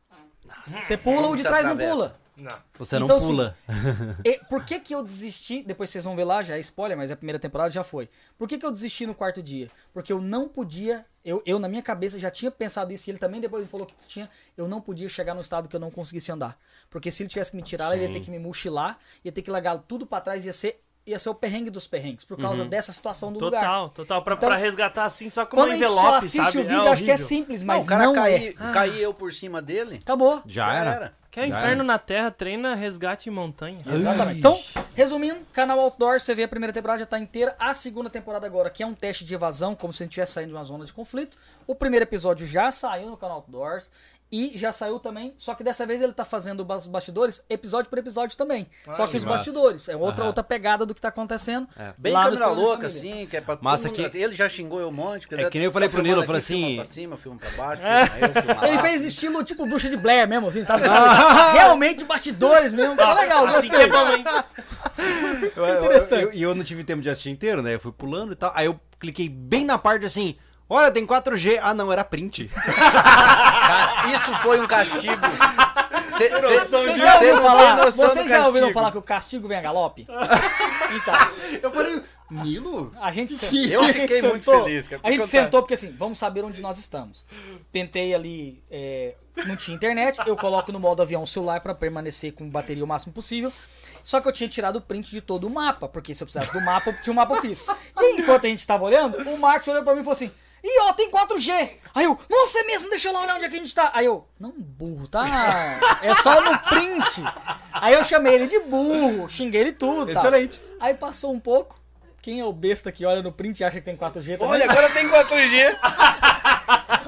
Você pula, o de trás não pula. Não. Você não Então, assim, pula. *laughs* E por que que eu desisti? Depois vocês vão ver lá, já é spoiler, mas a primeira temporada já foi. Por que que eu desisti no quarto dia? Porque eu não podia, eu, eu na minha cabeça já tinha pensado isso, e ele também depois falou que tinha, eu não podia chegar no estado que eu não conseguisse andar. Porque se ele tivesse que me tirar, ele ia ter que me mochilar, ia ter que largar tudo pra trás, ia ser, ia ser o perrengue dos perrengues, por causa dessa situação do lugar. Total, total. Pra, Então, pra resgatar assim, só com Quando um a gente envelope, só assiste sabe? o vídeo, acho que é simples, Não, mas o cara não cair, é. cair eu por cima dele. Acabou. Já era. Que é inferno na terra, treina resgate em montanha. Exatamente. Então, resumindo, canal Outdoor, você vê a primeira temporada já tá inteira. A segunda temporada agora, que é um teste de evasão, como se a gente estivesse saindo de uma zona de conflito. O primeiro episódio já saiu no canal Outdoors. E já saiu também, só que dessa vez ele tá fazendo os bastidores episódio por episódio também. só que os massa. bastidores. É outra, outra pegada do que tá acontecendo. Bem lá no câmera louca, assim, que é pra Massa todo mundo- que- Ele já xingou eu um monte. É eu que nem eu tô falei pro Nilo, eu falei aqui, filma assim- pra cima, eu filmo pra baixo, *laughs* filma aí eu. Ele fez estilo tipo bruxa de Blair mesmo, assim, sabe? *laughs* Realmente bastidores mesmo. Tá legal, Assim que gostei. é bom, hein? *laughs* Eu- eu- interessante. eu- E eu, não tive tempo de assistir inteiro, né? Eu fui pulando e tal. Aí eu cliquei bem na parte assim. Olha, tem 4G. Ah, não, era print. *laughs* Cara, isso foi um castigo. Cê- cê- Você cê já ouviu falar? Vocês já ouviram falar que o castigo vem a galope? *laughs* então, Eu falei, Nilo? a gente sentou. Eu a gente fiquei muito sentou- feliz, cara, A gente por conta- sentou porque assim, vamos saber onde nós estamos. Tentei ali, é, não tinha internet, eu coloco no modo avião o celular pra permanecer com bateria o máximo possível. Só que eu tinha tirado o print de todo o mapa, porque se eu precisasse do mapa, eu tinha um mapa físico. E enquanto a gente tava olhando, o Marcos olhou pra mim e falou assim: Ih, ó, tem 4G. Aí eu, nossa, é mesmo, deixa eu lá olhar onde é que a gente tá. Aí eu, não, burro, tá? É só no print. Aí eu chamei ele de burro, xinguei ele tudo. tal. Excelente. Aí passou um pouco. Quem é o besta que olha no print e acha que tem 4G também? Olha, agora tem 4G. *laughs*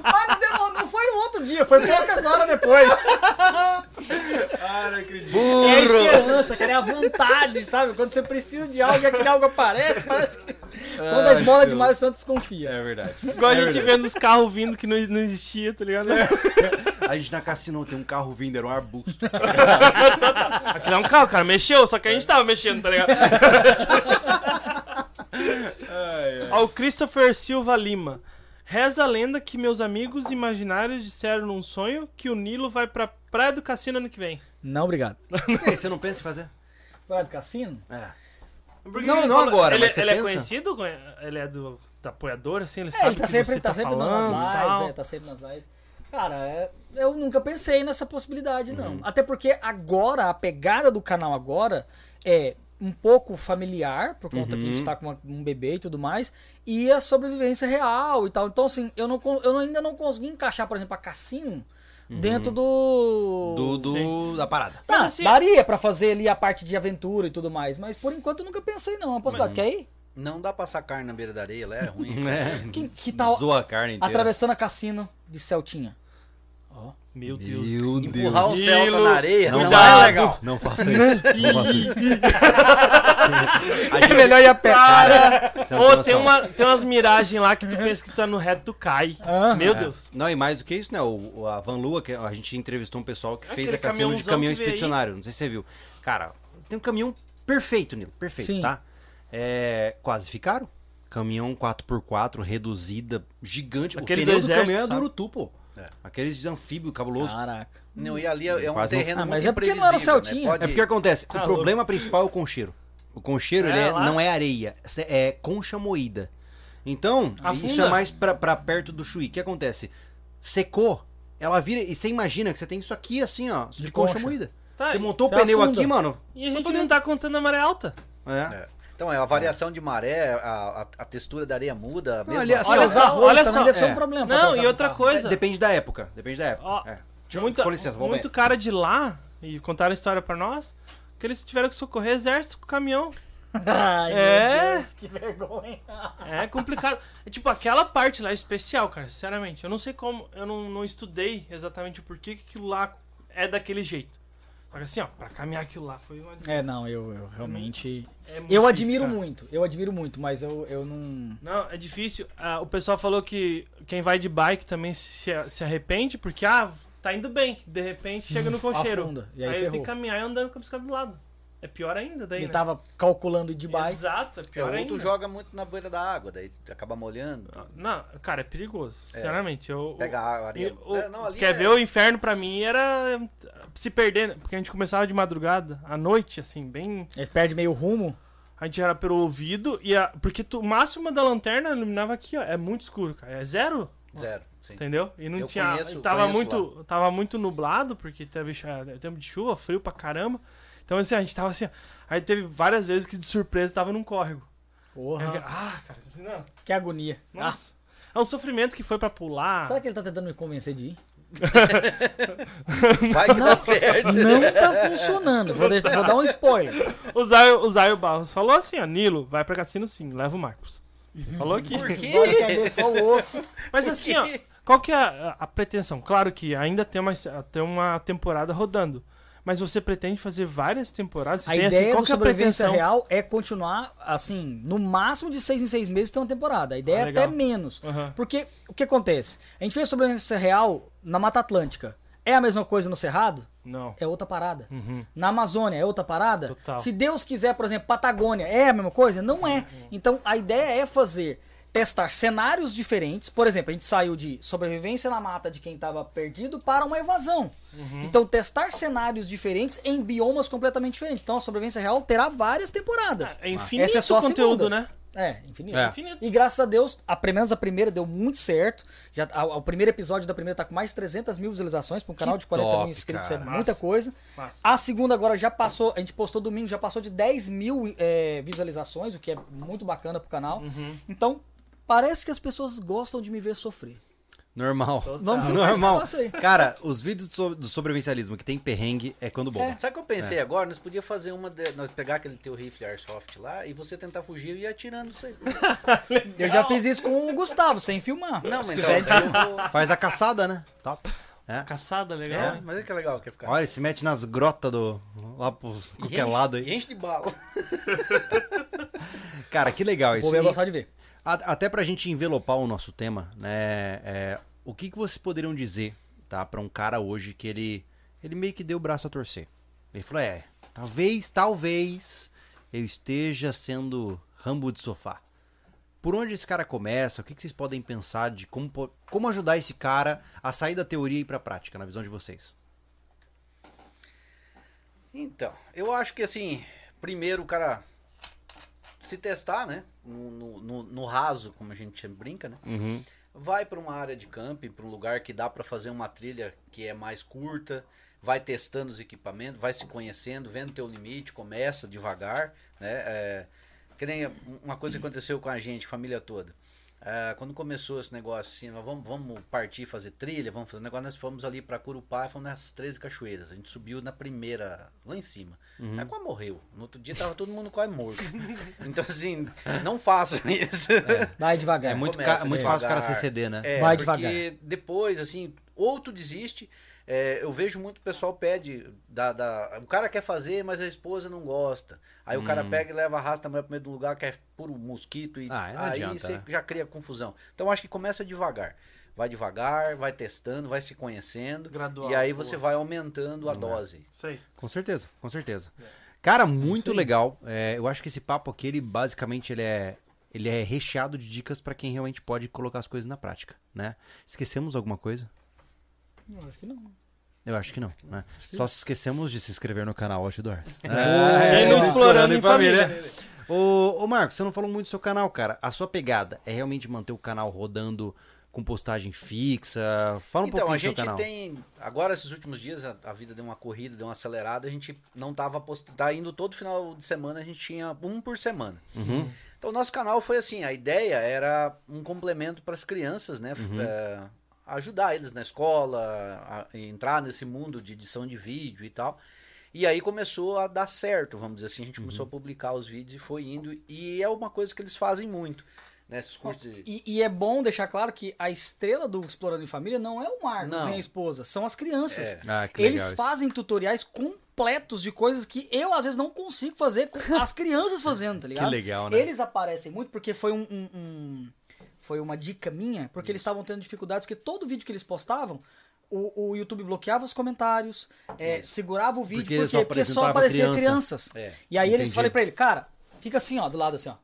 Mas não, demorou, não foi no outro dia, foi poucas horas depois. Ah, não acredito. É a esperança, cara, é a vontade, sabe? Quando você precisa de algo e aquele algo aparece, parece que. Quando a esmola é demais, o santo desconfia. É verdade. Igual a É gente verdade. vendo os carros vindo que não, não existia, tá ligado? A gente na cassino tem um carro vindo, era um arbusto. Aquilo é um carro, cara, mexeu, só que a gente tava mexendo, tá ligado? Ó, o Christopher Silva Lima. Reza a lenda que meus amigos imaginários disseram num sonho que o Nilo vai pra praia do cassino ano que vem. Não, obrigado. *laughs* E aí, você não pensa em fazer? Vai do cassino? É. Por que Não, não agora, Ele, mas você ele é conhecido? Ele é do, do apoiador, assim? Ele É, sabe ele tá que sempre, você tá tá sempre falando nas lives, é, tá sempre nas lives. Cara, é, eu nunca pensei nessa possibilidade, não. Até porque agora, a pegada do canal agora é um pouco familiar, por conta que a gente tá com uma- um bebê e tudo mais, e a sobrevivência real e tal. Então, assim, eu, não, eu ainda não consegui encaixar, por exemplo, a cassino dentro do. Do, do- da parada. Tá, Mas, assim, daria pra fazer ali a parte de aventura e tudo mais, mas por enquanto eu nunca pensei, não. É uma possibilidade. Quer ir? Não dá pra passar carne na beira da areia, lá é ruim. *laughs* É. Que, que tal Zoa a carne inteira. atravessando a cassino de Celtinha? Meu Deus. Meu Deus. Empurrar um Nilo, Celta na areia não, cuidado. é legal. Não faça isso. Não faça isso. *laughs* É melhor ir a pé. Cara, não ô, tem uma, tem umas miragens lá que tu pensa que tu tá no reto, tu cai. Aham. Meu É. Deus. Não, e mais do que isso, né? O, o- a Van Lua, que a gente entrevistou um pessoal que fez Aquele a cassino de caminhão expedicionário. Não sei se você viu. Cara, tem um caminhão perfeito, Nilo. Perfeito, Sim. tá? É, quase ficaram. Caminhão 4x4, reduzida, gigante. Aquele o pneu do, exército, caminhão é do Urutu, pô. É. Aqueles de anfíbio cabuloso. Caraca. Não, e ali é, é um Quase não- terreno Ah, muito mas é porque não era Celtinha. Né? Pode... É porque acontece, o problema principal é o concheiro. O concheiro, É, ele é- não é areia, é concha moída. Então, Afunda. isso é mais pra, pra perto do chuí. O que acontece? Secou, ela vira. E você imagina que você tem isso aqui assim, ó, de, De concha, concha. moída. Tá, você montou o pneu afunda. aqui, mano. E a gente não tá contando a maré alta. É. É. Então, é a variação de maré, a, a, a textura da areia muda. Não, mesmo ali, assim, Olha, ó, os arroz olha também só, deve ser é. um problema. Não, e outra coisa. Depende da época. Depende da época. Ó, é. Muita, com licença, vamos muito ver. cara de lá, e contaram a história pra nós, que eles tiveram que socorrer exército com caminhão. *laughs* Ai, É. meu Deus, que vergonha. É complicado. É tipo, aquela parte lá é especial, cara, sinceramente. Eu não sei como, eu não, não estudei exatamente por que que aquilo lá é daquele jeito. Só que assim, ó, pra caminhar aquilo lá foi uma desgraça. É, não, eu, eu realmente. É muito Eu difícil, admiro cara. muito, eu admiro muito, mas eu, eu não. Não, é difícil. Ah, o pessoal falou que quem vai de bike também se, se arrepende, porque, ah, tá indo bem. De repente chega no *laughs* concheiro. Afunda, e aí tem ferrou. que caminhar andando com a bicicleta do lado. É pior ainda daí, Ele né? tava calculando de bike. Exato, é É, pior ou ainda. tu joga muito na beira da água, daí acaba molhando. Não, cara, é perigoso, sinceramente. Eu, Pega a areia. eu- É, não, ali quer é- ver o inferno pra mim era se perder, né? porque a gente começava de madrugada, à noite, assim, bem. Eles perdem meio rumo. A gente era pelo ouvido, e a... porque tu, o máximo da lanterna iluminava aqui, ó. É muito escuro, cara. É zero, Zero, sim. entendeu? E não Eu tinha. conheço- tava, conheço muito, tava muito nublado, porque teve tempo de chuva, frio pra caramba. Então, assim, a gente tava assim. ó. Aí teve várias vezes que de surpresa tava num córrego. Porra, eu- ah, cara, não. que agonia. Nossa. É um sofrimento que foi pra pular. Ah, será que ele tá tentando me convencer de ir? *laughs* Vai que dá certo. Não tá funcionando. Vou, deixar- vou dar um spoiler. O Zaio, o Zaio Barros falou assim, ó, Nilo, vai pra cassino sim, leva o Marcos. Ele falou aqui. Por quê? Caber só o osso. Mas assim, ó, qual que é a, a pretensão? Claro que ainda tem uma, tem uma temporada rodando. Mas você pretende fazer várias temporadas? Você A tem, ideia assim, qual do que é a sobrevivência real é continuar, assim, no máximo de seis em seis meses ter uma temporada. A ideia Ah, é até menos. Aham. Porque o que acontece? A gente fez sobrevivência real na Mata Atlântica. É a mesma coisa no Cerrado? Não. É outra parada. Na Amazônia é outra parada? Total. Se Deus quiser, por exemplo, Patagônia é a mesma coisa? Não é. Então a ideia é fazer testar cenários diferentes. Por exemplo, a gente saiu de sobrevivência na mata de quem estava perdido para uma evasão. Então testar cenários diferentes em biomas completamente diferentes. Então a sobrevivência real terá várias temporadas. É infinito Essa é só conteúdo, né? É, infinito. É. Infinito. E graças a Deus, a, pelo menos a primeira deu muito certo. Já, a- o primeiro episódio da primeira tá com mais de 300 mil visualizações para um canal Que de 40 top, mil inscritos. É cara. muita Massa. coisa. Massa. A segunda agora já passou, a gente postou domingo, já passou de 10 mil é, visualizações, o que é muito bacana pro canal. Uhum. Então, parece que as pessoas gostam de me ver sofrer. Normal. Vamos filmar esse Normal. negócio aí. Cara, os vídeos do, so- do sobrevivencialismo que tem perrengue é quando bomba. Sabe o que eu pensei agora? Nós podíamos fazer uma. De... Nós pegar aquele teu rifle Airsoft lá e você tentar fugir e ir atirando isso aí. *laughs* Eu já fiz isso com o Gustavo, sem filmar. Não, mas então, eu vou. Faz a caçada, né? Top. É. Caçada, legal. É, mas é que é legal que ficar. Olha, ele se mete nas grotas do. lá pro qualquer lado enche- aí. Enche de bala. *laughs* Cara, que legal isso. E gostar de ver. A- até pra gente envelopar o nosso tema, né? é, o que, que vocês poderiam dizer, tá? Pra um cara hoje que ele. Ele meio que deu o braço a torcer. Ele falou: é, talvez, talvez eu esteja sendo rambo de sofá. Por onde esse cara começa? O que, que vocês podem pensar de como, como ajudar esse cara a sair da teoria e ir pra prática, na visão de vocês? Então, eu acho que assim, primeiro o cara se testar, né? No, no, no- no raso, como a gente brinca, né? Uhum. Vai para uma área de camping, para um lugar que dá para fazer uma trilha que é mais curta, vai testando os equipamentos, vai se conhecendo, vendo teu limite, começa devagar, né? É, que nem uma coisa que aconteceu com a gente, família toda. É, quando começou esse negócio assim, nós vamos, vamos partir fazer trilha, vamos fazer um negócio, nós fomos ali para Curupá, fomos nas 13 cachoeiras. A gente subiu na primeira, lá em cima. Aí quase morreu. No outro dia tava todo mundo quase morto. *laughs* então assim, não façam *laughs* isso. Vai devagar. É muito, Começa muito fácil o cara se ceder, né? É, Vai porque devagar. depois, assim, ou tu desiste. É, eu vejo muito pessoal pede. Da, da, o cara quer fazer, mas a esposa não gosta. Aí o cara pega e leva, arrasta a mulher pro meio de um lugar que é puro mosquito. E Hum. Ah, não aí adianta, você né? já cria confusão. Então acho que começa devagar. Vai devagar, vai testando, vai se conhecendo. Gradual, e aí boa. você vai aumentando a dose. Isso aí. Com certeza, com certeza. Cara, muito legal. É, eu acho que esse papo aqui, ele basicamente ele é, ele é recheado de dicas pra quem realmente pode colocar as coisas na prática, né? Esquecemos alguma coisa? Não, acho que não. Eu acho que não, né? Só se esquecemos de se inscrever no canal Outdoors. *laughs* É, e no Explorando em Família. Ô, ô Marcos, você não falou muito do seu canal, cara. A sua pegada é realmente manter o canal rodando com postagem fixa? Fala um então, pouquinho a do seu gente canal. tem. Agora, esses últimos dias, a, a vida deu uma corrida, deu uma acelerada, a gente não tava postando. Tá indo todo final de semana, a gente tinha um por semana. Uhum. Então, o nosso canal foi assim: a ideia era um complemento para as crianças, né? Uhum. É, ajudar eles na escola, a entrar nesse mundo de edição de vídeo e tal. E aí começou a dar certo, vamos dizer assim. A gente começou Uhum. a publicar os vídeos e foi indo. E é uma coisa que eles fazem muito. Né? Esses cursos de. E, e é bom deixar claro que a estrela do Explorando em Família não é o Marcos Não. nem a esposa, são as crianças. É. Ah, que Eles fazem tutoriais completos de coisas que eu às vezes não consigo fazer com as crianças fazendo, tá *laughs* ligado? legal, né? Eles aparecem muito porque foi um, um- um- foi uma dica minha, porque eles estavam tendo dificuldades que todo vídeo que eles postavam o, o YouTube bloqueava os comentários, é, segurava o vídeo, Porque porque, só porque só aparecia criança. crianças. É, e aí eles entendi. falei pra ele, cara, fica assim, ó, do lado assim, ó.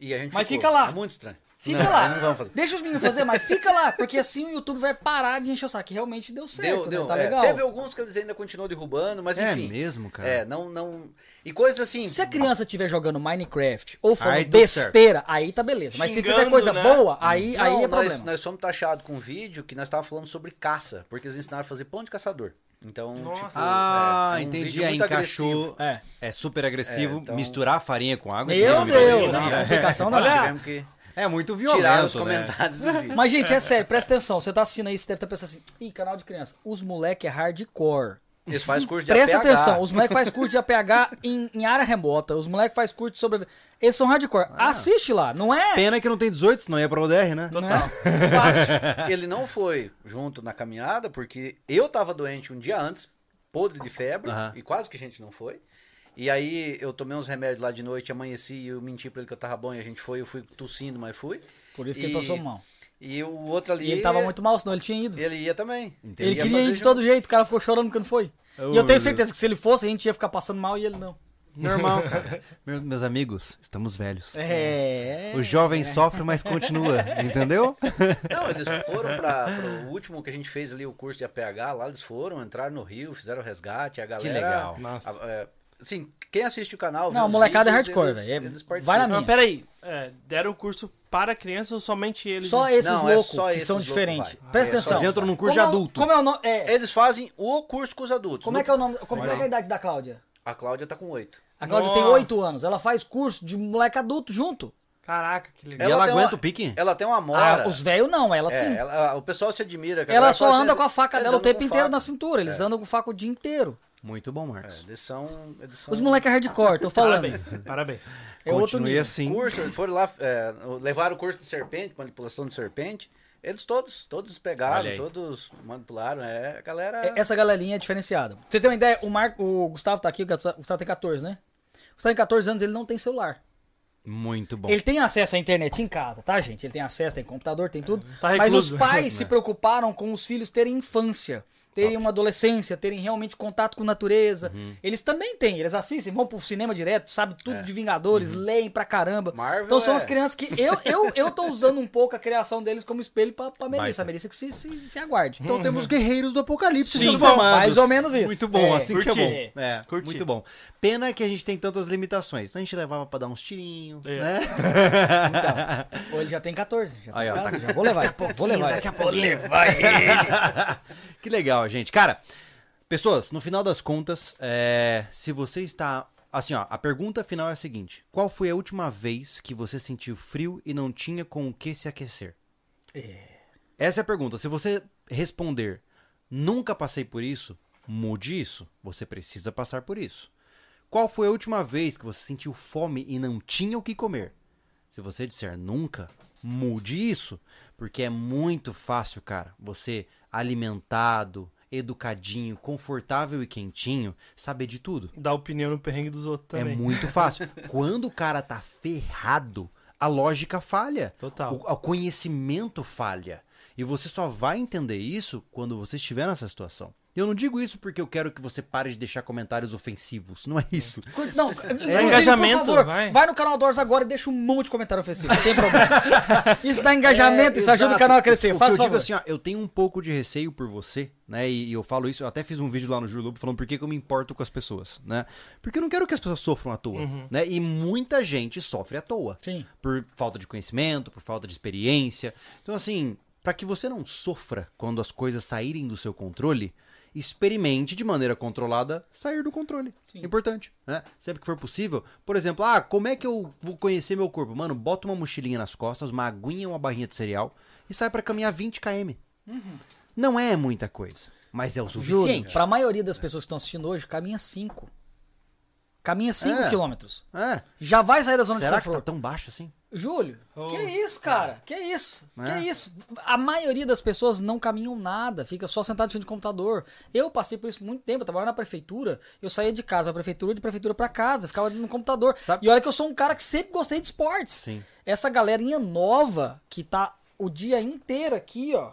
E a gente Mas ficou, fica lá. É muito estranho. Fica Não, lá. Não vamos fazer. Deixa os meninos fazer, mas fica lá, porque assim o YouTube vai parar de encher o saco. Que realmente deu certo, né? Tá é. legal. Teve alguns que eles ainda continuam derrubando, mas É enfim. mesmo, cara? É, não, não. E coisas assim. Se a criança estiver jogando Minecraft ou falando Aí besteira, aí tá beleza. Mas se fizer Xingando, coisa né? boa, aí, Não, aí é nós, problema. nós fomos taxados com um vídeo que nós estávamos falando sobre caça, porque eles ensinaram a fazer pão de caçador. Então, Nossa. tipo, Ah, é, é um entendi. vídeo Aí muito encaixou. agressivo. É. É super agressivo. É, então- Misturar farinha com água. Meu. Deus! Não, Não, é. aplicação não. Olha, que É muito violento, tirar os né? comentários do *laughs* vídeo. Mas, gente, é sério, presta atenção. Você tá assistindo aí, você deve estar pensando assim, ih, canal de criança. Os moleque é hardcore. Eles fazem curso de Presta APH. atenção, os moleques faz curso de APH em, em área remota, os moleques faz curso de sobre... Eles são hardcore. Assiste lá, não é... Pena que não tem 18, senão ia pra UDR, né? Não é *laughs* fácil. Ele não foi junto na caminhada, porque eu tava doente um dia antes, podre de febre, e quase que a gente não foi. E aí eu tomei uns remédios lá de noite, amanheci e eu menti pra ele que eu tava bom e a gente foi, eu fui tossindo, mas fui. Por isso que E- ele passou mal. E o outro ali. E ele tava muito mal, senão ele tinha ido. Ele ia também. Ele ia queria ir de todo jeito, o cara ficou chorando porque não foi. Oh, e eu tenho certeza que se ele fosse, a gente ia ficar passando mal e ele não. Normal, cara. *laughs* Meu- meus amigos, estamos velhos. É. O jovem sofre, mas continua, entendeu? *laughs* Não, eles foram para o último que a gente fez ali, o curso de APH, lá eles foram, entraram no Rio, fizeram o resgate, a galera... legal. Nossa. a- é, assim, quem assiste o canal... Não, molecada é vídeos, hardcore, eles- velho. eles Vai na minha. Mas peraí, é, deram o curso para crianças ou somente eles? Só esses Não, é loucos só que esses são diferentes. vai. Presta É, atenção. Eles entram num curso Como de é adulto. Como é o nome? É. Eles fazem o curso com os adultos. Como No- é que é o nome? Como é é a idade da Cláudia? A Cláudia tá com oito. A Cláudia tem Nossa. 8 anos. Ela faz curso de moleque adulto junto. Caraca, que E legal. ela tem aguenta uma- o pique? Ela tem uma mora. Ah, os velhos não, ela É, sim. ela- o pessoal se admira. que Ela só faz- anda com a faca dela o tempo inteiro faca. na cintura. Eles andam com faca o dia inteiro. Muito bom, É, Marcos. são... Eles são... Os moleques hardcore, tô falando. Parabéns, parabéns. É outro Continue nível. assim. curso, eles foram lá, é, levaram o curso de serpente, manipulação de serpente. Eles todos, todos pegaram, todos manipularam. É, a galera. É- Essa galerinha é diferenciada. Pra você ter uma ideia, o, Marco, o Gustavo tá aqui, o Gustavo tem 14, né? O Gustavo tem 14 anos, ele não tem celular. Muito bom. Ele tem acesso à internet em casa, tá, gente? Ele tem acesso, tem computador, tem tudo. Tá mas os pais *laughs* se preocuparam com os filhos terem infância, terem uma adolescência, terem realmente contato com natureza. Eles também têm, eles assistem, vão pro cinema direto, sabem tudo de Vingadores, leem pra caramba. Marvel então são é- as crianças que. Eu, eu, eu tô usando um pouco a criação deles como espelho pra, pra Melissa. A Melissa que se, se, se aguarde. Então temos guerreiros do apocalipse Sim, formados. mais ou menos isso. Muito bom, É, assim que é curti. bom. É, Curti. muito bom. Pena que a gente tem tantas limitações. A gente levava pra dar uns tirinhos, É. né? Então, ou ele já tem 14. Já, Aí, ó, casa, tá- já vou levar. vou levar. daqui a pouquinho. *laughs* que legal, gente. Cara, pessoas, no final das contas, é, se você está. Assim, ó, a pergunta final é a seguinte: Qual foi a última vez que você sentiu frio e não tinha com o que se aquecer? Essa é a pergunta. Se você responder, nunca passei por isso, mude isso. Você precisa passar por isso. Qual foi a última vez que você sentiu fome e não tinha o que comer? Se você disser nunca, mude isso. Porque é muito fácil, cara, você alimentado, educadinho, confortável e quentinho, saber de tudo. Dar opinião no perrengue dos outros também. É muito fácil. *laughs* Quando o cara tá ferrado, a lógica falha. Total. O, o conhecimento falha. E você só vai entender isso quando você estiver nessa situação. Eu não digo isso porque eu quero que você pare de deixar comentários ofensivos. Não é isso. Não, inclusive, engajamento, por favor, vai. vai. no canal Doors agora e deixa um monte de comentário ofensivo. Não tem problema. *laughs* Isso dá engajamento, É, isso ajuda o exato. canal a crescer. O Faz que eu digo assim, ó, eu tenho um pouco de receio por você, né? E, e eu falo isso, eu até fiz um vídeo lá no Júlio Lobo falando por que, que eu me importo com as pessoas, né? Porque eu não quero que as pessoas sofram à toa, né? E muita gente sofre à toa. Sim. Por falta de conhecimento, por falta de experiência. Então, assim, para que você não sofra quando as coisas saírem do seu controle, experimente de maneira controlada sair do controle. Importante, né? Sempre que for possível. Por exemplo, ah, como é que eu vou conhecer meu corpo? Mano, bota uma mochilinha nas costas, uma aguinha, uma barrinha de cereal e sai pra caminhar 20 km. Não é muita coisa, mas é o suficiente. pra maioria das pessoas que estão assistindo hoje, caminha 5. Caminha 5 É. quilômetros. É. Já vai sair da zona Será de que tá conforto. tão baixo assim? Júlio, Oh. que isso, cara? Que isso? É. Que isso? A maioria das pessoas não caminham nada, fica só sentado frente do computador. Eu passei por isso muito tempo, eu trabalhava na prefeitura, eu saía de casa pra prefeitura, de prefeitura pra casa, ficava no computador. Sabe- E olha que eu sou um cara que sempre gostei de esportes. Sim. Essa galerinha nova que tá o dia inteiro aqui, ó,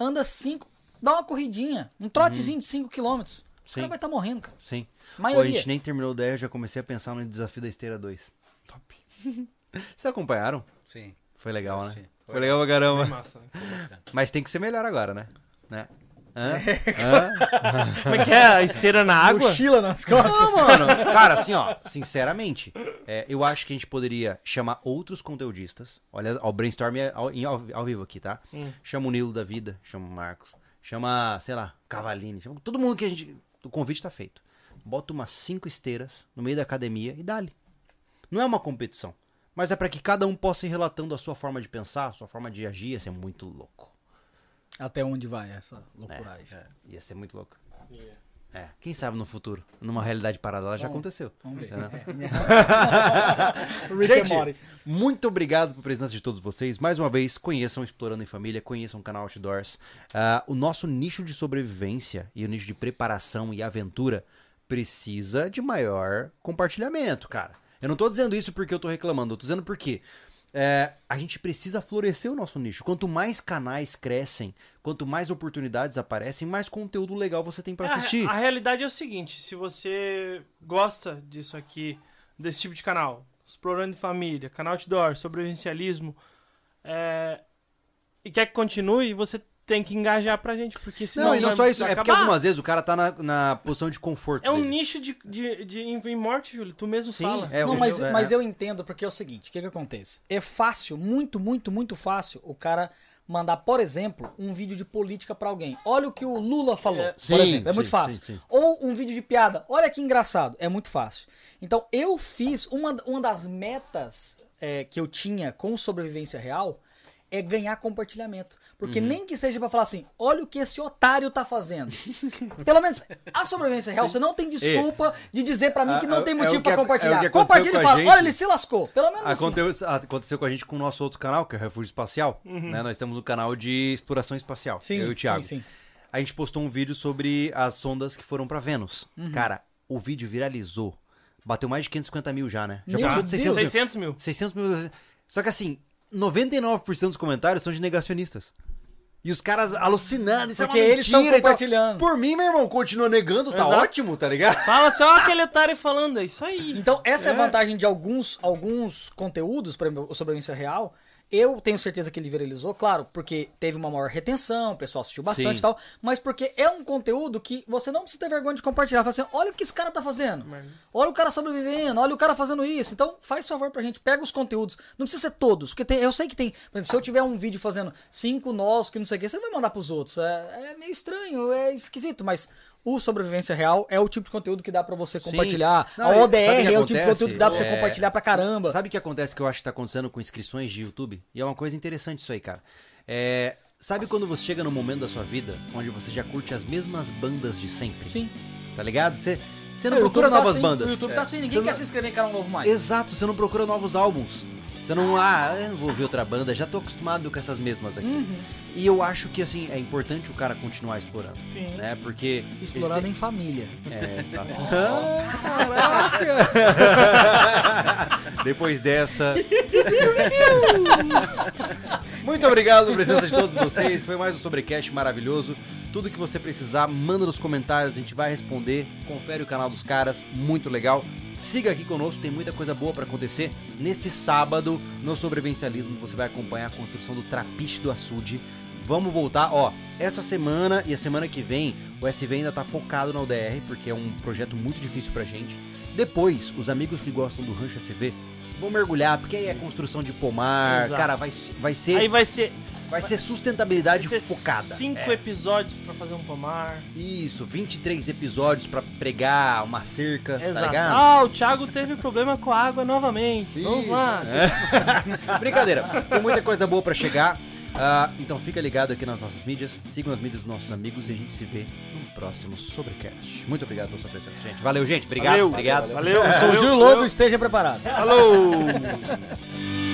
anda cinco, dá uma corridinha, um trotezinho de 5 quilômetros. O Uhum. Sim. cara vai estar morrendo, cara. Sim. Pô, a Maioria. gente nem terminou a ideia, eu já comecei a pensar no desafio da esteira 2. Top. *laughs* Vocês acompanharam? Sim. Foi legal, né? Sim. Foi legal pra caramba. Massa. né? Mas tem que ser melhor agora, né? né? Hã? *laughs* Como é que é? A esteira na água? Mochila nas costas. Não, mano. Cara, assim, ó, sinceramente, é, eu acho que a gente poderia chamar outros conteudistas. Olha, ó, o brainstorm é ao, em- ao- ao vivo aqui, tá? Chama o Nilo da Vida, chama o Marcos, chama, sei lá, Cavalini, chama todo mundo que a gente. O convite tá feito. Bota umas cinco esteiras no meio da academia e dá-lhe. Não é uma competição. Mas é pra que cada um possa ir relatando a sua forma de pensar, a sua forma de agir. Ia ser muito louco. Até onde vai essa loucuragem? Ia ser muito louco. É, quem sabe no futuro, numa realidade paralela, já aconteceu. Vamos ver. *laughs* Né? And Morty. Gente, muito obrigado pela presença de todos vocês. Mais uma vez, conheçam Explorando em Família, conheçam o canal Outdoors. Ah, o nosso nicho de sobrevivência e o nicho de preparação e aventura precisa de maior compartilhamento, cara. Eu não tô dizendo isso porque eu tô reclamando, eu tô dizendo porque é, a gente precisa florescer o nosso nicho. Quanto mais canais crescem, quanto mais oportunidades aparecem, mais conteúdo legal você tem pra A- assistir. A, realidade é o seguinte: se você gosta disso aqui, desse tipo de canal, explorando família, canal outdoor, sobrevivencialismo, é, e quer que continue, você tem que engajar pra gente, porque senão Não, e não só isso, é porque algumas vezes o cara tá na, na posição de conforto. É um dele. nicho de, de, de em morte, Júlio. Tu mesmo Sim, fala. é, não, mas, é, mas eu entendo porque é o seguinte, o que que acontece? É fácil, muito, muito, muito fácil o cara mandar, por exemplo, um vídeo de política pra alguém. Olha o que o Lula falou, É, por sim, exemplo, é sim, muito fácil. sim, sim. Ou um vídeo de piada, olha que engraçado, é muito fácil. Então, eu fiz, uma, uma das metas é, que eu tinha com sobrevivência real é ganhar compartilhamento. Porque nem que seja pra falar assim, olha o que esse otário tá fazendo. *laughs* Pelo menos a sobrevivência real, você não tem desculpa de dizer pra mim que É, não tem é o motivo que pra ac- é o compartilhar. que aconteceu Compartilha com e a fala, gente. olha, ele se lascou. Pelo menos assim. Aconteceu, aconteceu com a gente com o nosso outro canal, que é o Refúgio Espacial. Uhum. né? Nós temos um canal de exploração espacial. Sim, eu e o Thiago. sim, sim. A gente postou um vídeo sobre as sondas que foram pra Vênus. Uhum. Cara, o vídeo viralizou. Bateu mais de 550 mil já, né? Já Meu passou de 600 mil. 600 mil. 600 mil. Só que assim, 99% dos comentários são de negacionistas. E os caras alucinando, isso Porque é uma eles mentira e tal. compartilhando. Por mim, meu irmão, continua negando, tá Exato. ótimo, tá ligado? Fala só aquele otário falando, é isso aí. Então, essa é, a vantagem de alguns, alguns conteúdos, por exemplo, o sobrevivência real. Eu tenho certeza que ele viralizou, claro, porque teve uma maior retenção, o pessoal assistiu bastante Sim. e tal, mas porque é um conteúdo que você não precisa ter vergonha de compartilhar. Fala assim, olha o que esse cara tá fazendo. Olha o cara sobrevivendo, olha o cara fazendo isso. Então, faz favor pra gente, pega os conteúdos. Não precisa ser todos, porque tem- eu sei que tem. Por exemplo, se eu tiver um vídeo fazendo cinco nós que não sei o que, você não vai mandar pros outros. É, é meio estranho, é esquisito, mas o sobrevivência real é o tipo de conteúdo que dá pra você compartilhar. Não, a ODR é o tipo de conteúdo que dá pra você É, compartilhar pra caramba. Sabe o que acontece que eu acho que tá acontecendo com inscrições de YouTube? E é uma coisa interessante isso aí, cara. É, sabe quando você chega num momento da sua vida onde você já curte as mesmas bandas de sempre? Sim. Tá ligado? Você, você É, não procura tá novas assim, bandas. O YouTube tá assim, Você ninguém não- quer se inscrever em canal novo mais. Exato, você não procura novos álbuns. Você não, ah, eu não vou ouvir outra banda, já tô acostumado com essas mesmas aqui. Uhum. E eu acho que, assim, é importante o cara continuar explorando. Sim. Né? Porque. Explorando em família. É, exato. *laughs* Depois dessa. Muito obrigado pela presença de todos vocês. Foi mais um Sobrecast maravilhoso. Tudo que você precisar, manda nos comentários, a gente vai responder. Confere o canal dos caras, muito legal. Siga aqui conosco, tem muita coisa boa pra acontecer. Nesse sábado, no Sobrevivencialismo, você vai acompanhar a construção do Trapiche do Açude. Vamos voltar, ó, essa semana e a semana que vem, o SV ainda tá focado na UDR, porque é um projeto muito difícil pra gente. Depois, os amigos que gostam do Rancho SV vão mergulhar, porque aí é construção de pomar, Exato. cara, vai, vai ser Aí vai ser, vai ser sustentabilidade vai ser focada. cinco É. episódios pra fazer um pomar. Isso, 23 episódios pra pregar uma cerca, tá Exato. ligado? Ah, o Thiago teve problema com a água novamente. Vamos Isso. lá. *laughs* Brincadeira, tem muita coisa boa pra chegar. Ah, então fica ligado aqui nas nossas mídias, sigam as mídias dos nossos amigos e a gente se vê no próximo Sobrecast. Muito obrigado pela sua presença, gente. Valeu, gente. Obrigado, Valeu. obrigado. Valeu. Eu sou o valeu, Júlio valeu. Lobo, esteja preparado. Falou. *laughs*